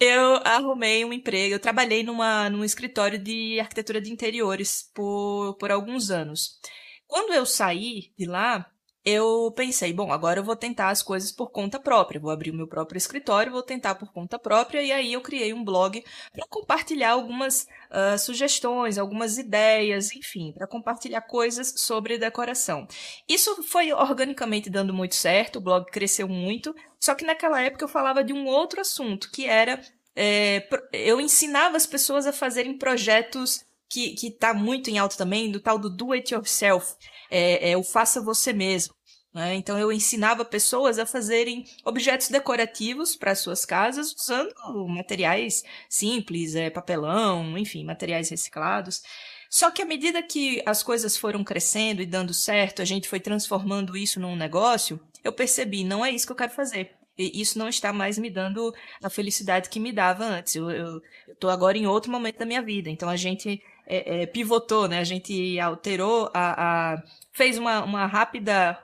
Eu arrumei um emprego, eu trabalhei numa, num escritório de arquitetura de interiores por, por alguns anos. Quando eu saí de lá, eu pensei, bom, agora eu vou tentar as coisas por conta própria, vou abrir o meu próprio escritório, vou tentar por conta própria, e aí eu criei um blog para compartilhar algumas uh, sugestões, algumas ideias, enfim, para compartilhar coisas sobre decoração. Isso foi organicamente dando muito certo, o blog cresceu muito, só que naquela época eu falava de um outro assunto, que era é, eu ensinava as pessoas a fazerem projetos que, que tá muito em alta também, do tal do do it yourself, é, é o faça você mesmo. Né? Então eu ensinava pessoas a fazerem objetos decorativos para suas casas usando materiais simples, é, papelão, enfim, materiais reciclados. Só que à medida que as coisas foram crescendo e dando certo, a gente foi transformando isso num negócio, eu percebi, não é isso que eu quero fazer. E isso não está mais me dando a felicidade que me dava antes. Eu, tô agora em outro momento da minha vida. Então a gente é, é, pivotou, né? A gente alterou a, a fez uma, uma rápida,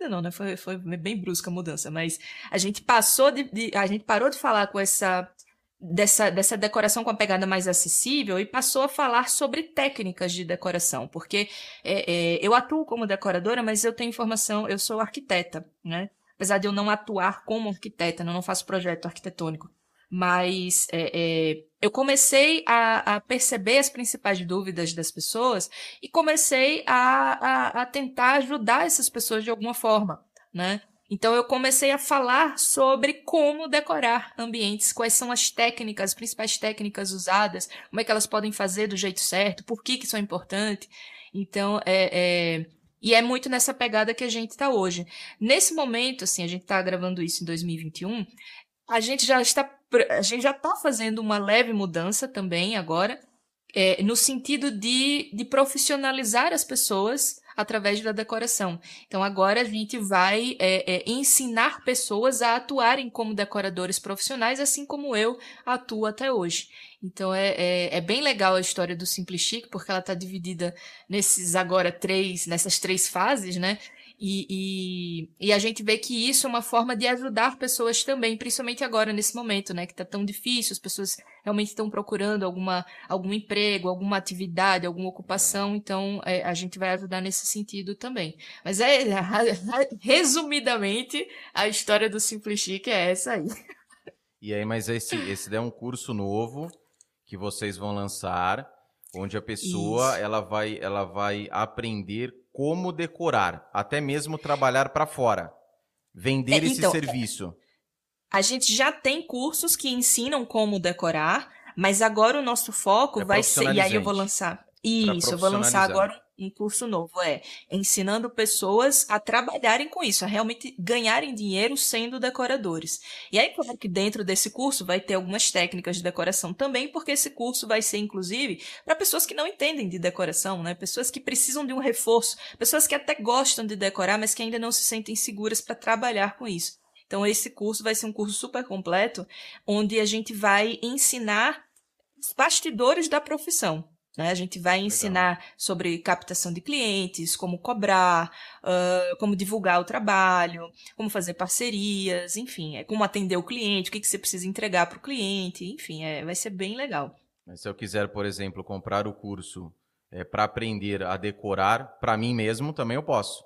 não, né? Foi, foi bem brusca a mudança, mas a gente passou de, de, a gente parou de falar com essa dessa, dessa decoração com a pegada mais acessível e passou a falar sobre técnicas de decoração, porque é, é, eu atuo como decoradora, mas eu tenho formação, eu sou arquiteta, né? Apesar de eu não atuar como arquiteta, eu não faço projeto arquitetônico mas é, é, eu comecei a, a, perceber as principais dúvidas das pessoas e comecei a, a, a, tentar ajudar essas pessoas de alguma forma, né? Então eu comecei a falar sobre como decorar ambientes, quais são as técnicas, as principais técnicas usadas, como é que elas podem fazer do jeito certo, por que que isso é importante. Então, é, é e é muito nessa pegada que a gente está hoje. Nesse momento, assim, a gente está gravando isso em 2021, a gente já está a gente já está fazendo uma leve mudança também agora, é, no sentido de, de profissionalizar as pessoas através da decoração. Então agora a gente vai é, é, ensinar pessoas a atuarem como decoradores profissionais, assim como eu atuo até hoje. Então é, é, é bem legal a história do Simpli Chic, porque ela está dividida nesses agora três, nessas três fases, né? E, e, e, a gente vê que isso é uma forma de ajudar pessoas também, principalmente agora, nesse momento, né? Que tá tão difícil, as pessoas realmente estão procurando alguma, algum emprego, alguma atividade, alguma ocupação, então é, a gente vai ajudar nesse sentido também. Mas é, resumidamente, a história do Simpli Chic é essa aí. E aí, mas esse, esse é um curso novo que vocês vão lançar, onde a pessoa ela vai, ela vai aprender como decorar, até mesmo trabalhar para fora, vender é, então, esse serviço. A gente já tem cursos que ensinam como decorar, mas agora o nosso foco é vai ser. E aí eu vou lançar. Isso, eu vou lançar agora um curso novo, é ensinando pessoas a trabalharem com isso, a realmente ganharem dinheiro sendo decoradores. E aí, claro que dentro desse curso vai ter algumas técnicas de decoração também, porque esse curso vai ser, inclusive, para pessoas que não entendem de decoração, né? Pessoas que precisam de um reforço, pessoas que até gostam de decorar, mas que ainda não se sentem seguras para trabalhar com isso. Então, esse curso vai ser um curso super completo, onde a gente vai ensinar os bastidores da profissão. Né? A gente vai ensinar Legal. sobre captação de clientes, como cobrar, uh, como divulgar o trabalho, como fazer parcerias, enfim, é como atender o cliente, o que, que você precisa entregar para o cliente, enfim, é, vai ser bem legal. Mas se eu quiser, por exemplo, comprar o curso é, para aprender a decorar para mim mesmo, também eu posso.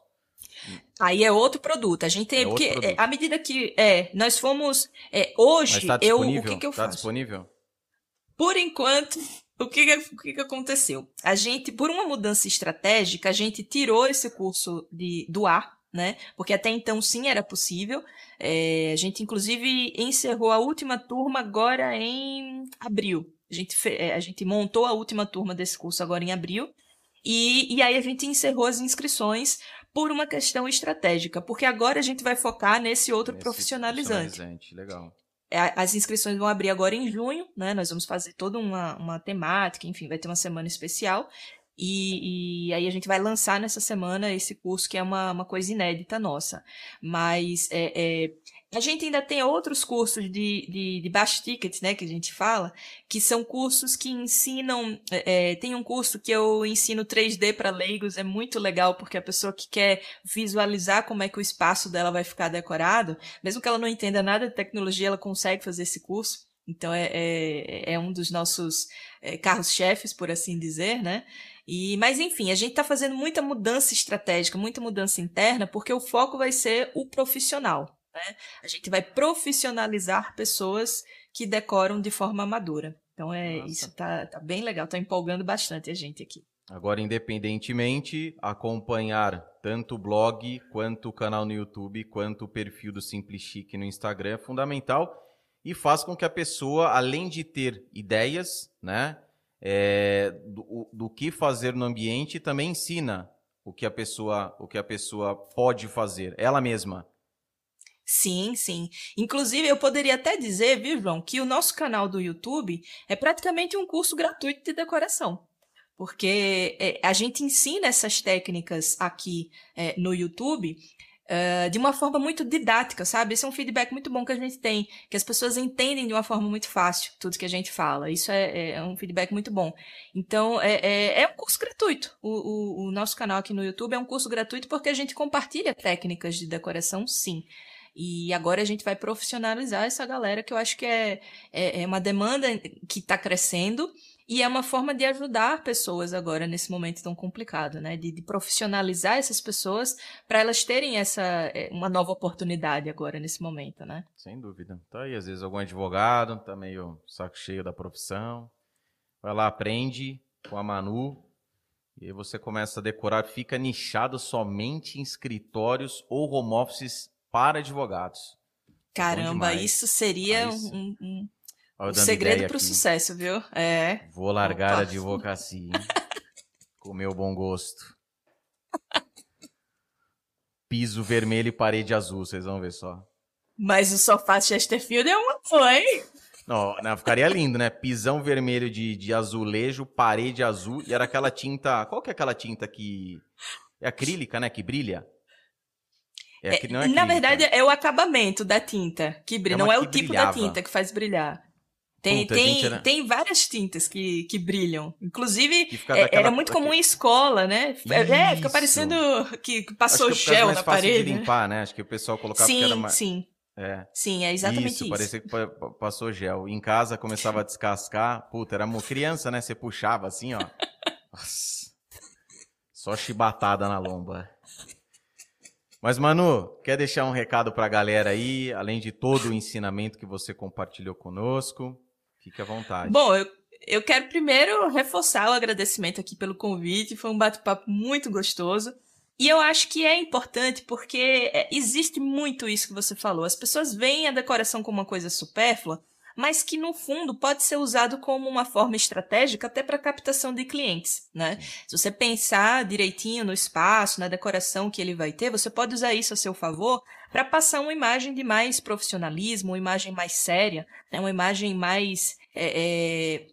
Aí é outro produto. A gente tem. É porque é, à medida que. É, nós fomos. É, hoje, tá eu. O que, que eu tá faço? Está disponível? Por enquanto, o que, o que, aconteceu? A gente, por uma mudança estratégica, a gente tirou esse curso de, do ar, né? Porque até então sim era possível. É, a gente, inclusive, encerrou a última turma agora em abril. A gente, é, a gente montou a última turma desse curso agora em abril. E, e aí a gente encerrou as inscrições por uma questão estratégica, porque agora a gente vai focar nesse outro nesse profissionalizante. profissionalizante. Legal. É, as inscrições vão abrir agora em junho, né? Nós vamos fazer toda uma, uma temática, enfim, vai ter uma semana especial. E, e, aí a gente vai lançar nessa semana esse curso que é uma, uma coisa inédita nossa. Mas é, é, a gente ainda tem outros cursos de, de, de baixo ticket, né, que a gente fala, que são cursos que ensinam. É, é tem um curso que eu ensino 3D para leigos, é muito legal, porque a pessoa que quer visualizar como é que o espaço dela vai ficar decorado, mesmo que ela não entenda nada de tecnologia, ela consegue fazer esse curso. Então é, é, é um dos nossos é, carros-chefes, por assim dizer, né? E, mas enfim, a gente está fazendo muita mudança estratégica, muita mudança interna, porque o foco vai ser o profissional. Né? A gente vai profissionalizar pessoas que decoram de forma amadora. Então é Nossa. isso tá, tá bem legal, tá empolgando bastante a gente aqui. Agora, independentemente, acompanhar tanto o blog, quanto o canal no YouTube, quanto o perfil do Simples Chique no Instagram é fundamental e faz com que a pessoa, além de ter ideias, né, é, do, do que fazer no ambiente, também ensina o que a pessoa, o que a pessoa pode fazer, ela mesma. Sim, sim. Inclusive, eu poderia até dizer, viu, João, que o nosso canal do YouTube é praticamente um curso gratuito de decoração. Porque é, a gente ensina essas técnicas aqui é, no YouTube Uh, de uma forma muito didática, sabe? Esse é um feedback muito bom que a gente tem, que as pessoas entendem de uma forma muito fácil tudo que a gente fala. Isso é, é um feedback muito bom. Então, é, é, é um curso gratuito. O, o, o, nosso canal aqui no YouTube é um curso gratuito porque a gente compartilha técnicas de decoração, sim. E agora a gente vai profissionalizar essa galera que eu acho que é, é, é uma demanda que está crescendo e é uma forma de ajudar pessoas agora nesse momento tão complicado, né? De, de profissionalizar essas pessoas para elas terem essa é, uma nova oportunidade agora nesse momento, né? Sem dúvida. Tá aí, às vezes algum advogado tá meio saco cheio da profissão, vai lá aprende com a Manu e aí você começa a decorar, fica nichado somente em escritórios ou home offices para advogados. Caramba, isso seria um, um o segredo para o sucesso, viu? É. Vou largar Opa. a advocacia. com meu bom gosto. Piso vermelho e parede azul, vocês vão ver só. Mas o sofá Chesterfield é uma hein? Não, não, ficaria lindo, né? Pisão vermelho de, de azulejo, parede azul e era aquela tinta. Qual que é aquela tinta que. É acrílica, né? Que brilha? É, é, é na verdade, é o acabamento da tinta que brilha. É não é o tipo brilhava. da tinta que faz brilhar. Tem, Puta, tem, era... tem várias tintas que, que brilham. Inclusive, é, era muito comum em escola, né? Isso. É, fica parecendo que passou que gel na parede. De limpar, né? Acho que o pessoal colocava sim, que era mais. Sim. É. Sim, é exatamente isso. Isso, parecia que passou gel. Em casa começava a descascar. Puta, era uma criança, né? Você puxava assim, ó. Nossa. Só chibatada na lomba. Mas, Manu, quer deixar um recado pra galera aí, além de todo o ensinamento que você compartilhou conosco? Fique à vontade. Bom, eu, eu quero primeiro reforçar o agradecimento aqui pelo convite. Foi um bate-papo muito gostoso. E eu acho que é importante porque é, existe muito isso que você falou. As pessoas veem a decoração como uma coisa supérflua, mas que no fundo pode ser usado como uma forma estratégica até para captação de clientes, né? Se você pensar direitinho no espaço, na decoração que ele vai ter, você pode usar isso a seu favor para passar uma imagem de mais profissionalismo, uma imagem mais séria, né? uma imagem mais é, é,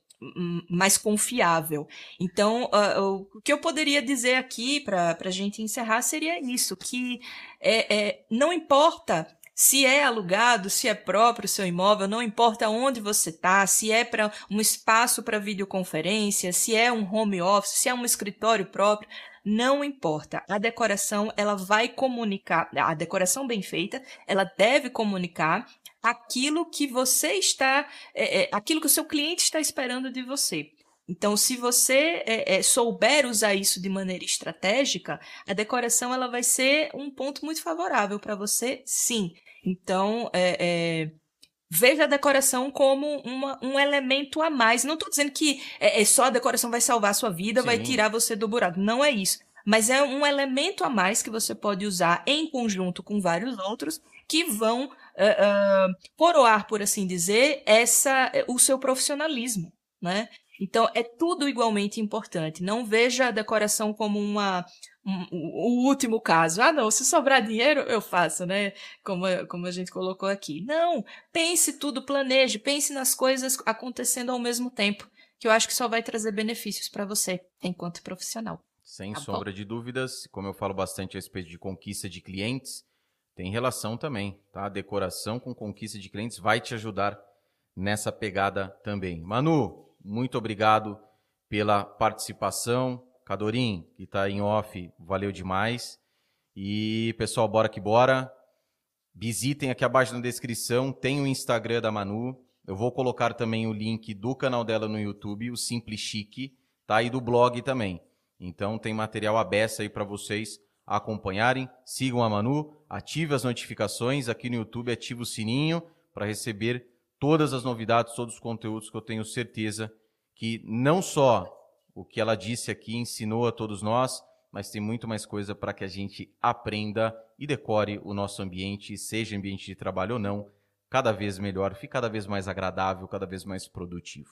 mais confiável. Então, uh, o que eu poderia dizer aqui para a gente encerrar seria isso, que é, é, não importa se é alugado, se é próprio o seu imóvel, não importa onde você está, se é para um espaço para videoconferência, se é um home office, se é um escritório próprio, não importa. A decoração, ela vai comunicar, a decoração bem feita, ela deve comunicar aquilo que você está, é, é, aquilo que o seu cliente está esperando de você. Então, se você é, é, souber usar isso de maneira estratégica, a decoração ela vai ser um ponto muito favorável para você, sim. Então, é, é, veja a decoração como uma, um elemento a mais. Não estou dizendo que é, é, só a decoração vai salvar a sua vida, sim. vai tirar você do buraco. Não é isso. Mas é um elemento a mais que você pode usar em conjunto com vários outros que vão uh, uh, coroar, por assim dizer, essa, o seu profissionalismo, né? Então, é tudo igualmente importante. Não veja a decoração como uma, um, o último caso. Ah, não, se sobrar dinheiro, eu faço, né? Como, como a gente colocou aqui. Não, pense tudo, planeje, pense nas coisas acontecendo ao mesmo tempo, que eu acho que só vai trazer benefícios para você, enquanto profissional. Sem tá sombra bom? de dúvidas, como eu falo bastante a respeito de conquista de clientes, tem relação também, tá? A decoração com conquista de clientes vai te ajudar nessa pegada também. Manu, muito obrigado pela participação. Cadorim, que está em off, valeu demais. E pessoal, bora que bora. Visitem aqui abaixo na descrição, tem o Instagram da Manu. Eu vou colocar também o link do canal dela no YouTube, o Simples Chique, tá? E do blog também. Então tem material aberto aí para vocês acompanharem. Sigam a Manu, ative as notificações aqui no YouTube, ative o sininho para receber todas as novidades, todos os conteúdos que eu tenho certeza que não só o que ela disse aqui ensinou a todos nós, mas tem muito mais coisa para que a gente aprenda e decore o nosso ambiente, seja ambiente de trabalho ou não, cada vez melhor, fique cada vez mais agradável, cada vez mais produtivo.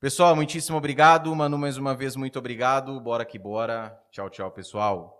Pessoal, muitíssimo obrigado. Manu, mais uma vez, muito obrigado. Bora que bora. Tchau, tchau, pessoal.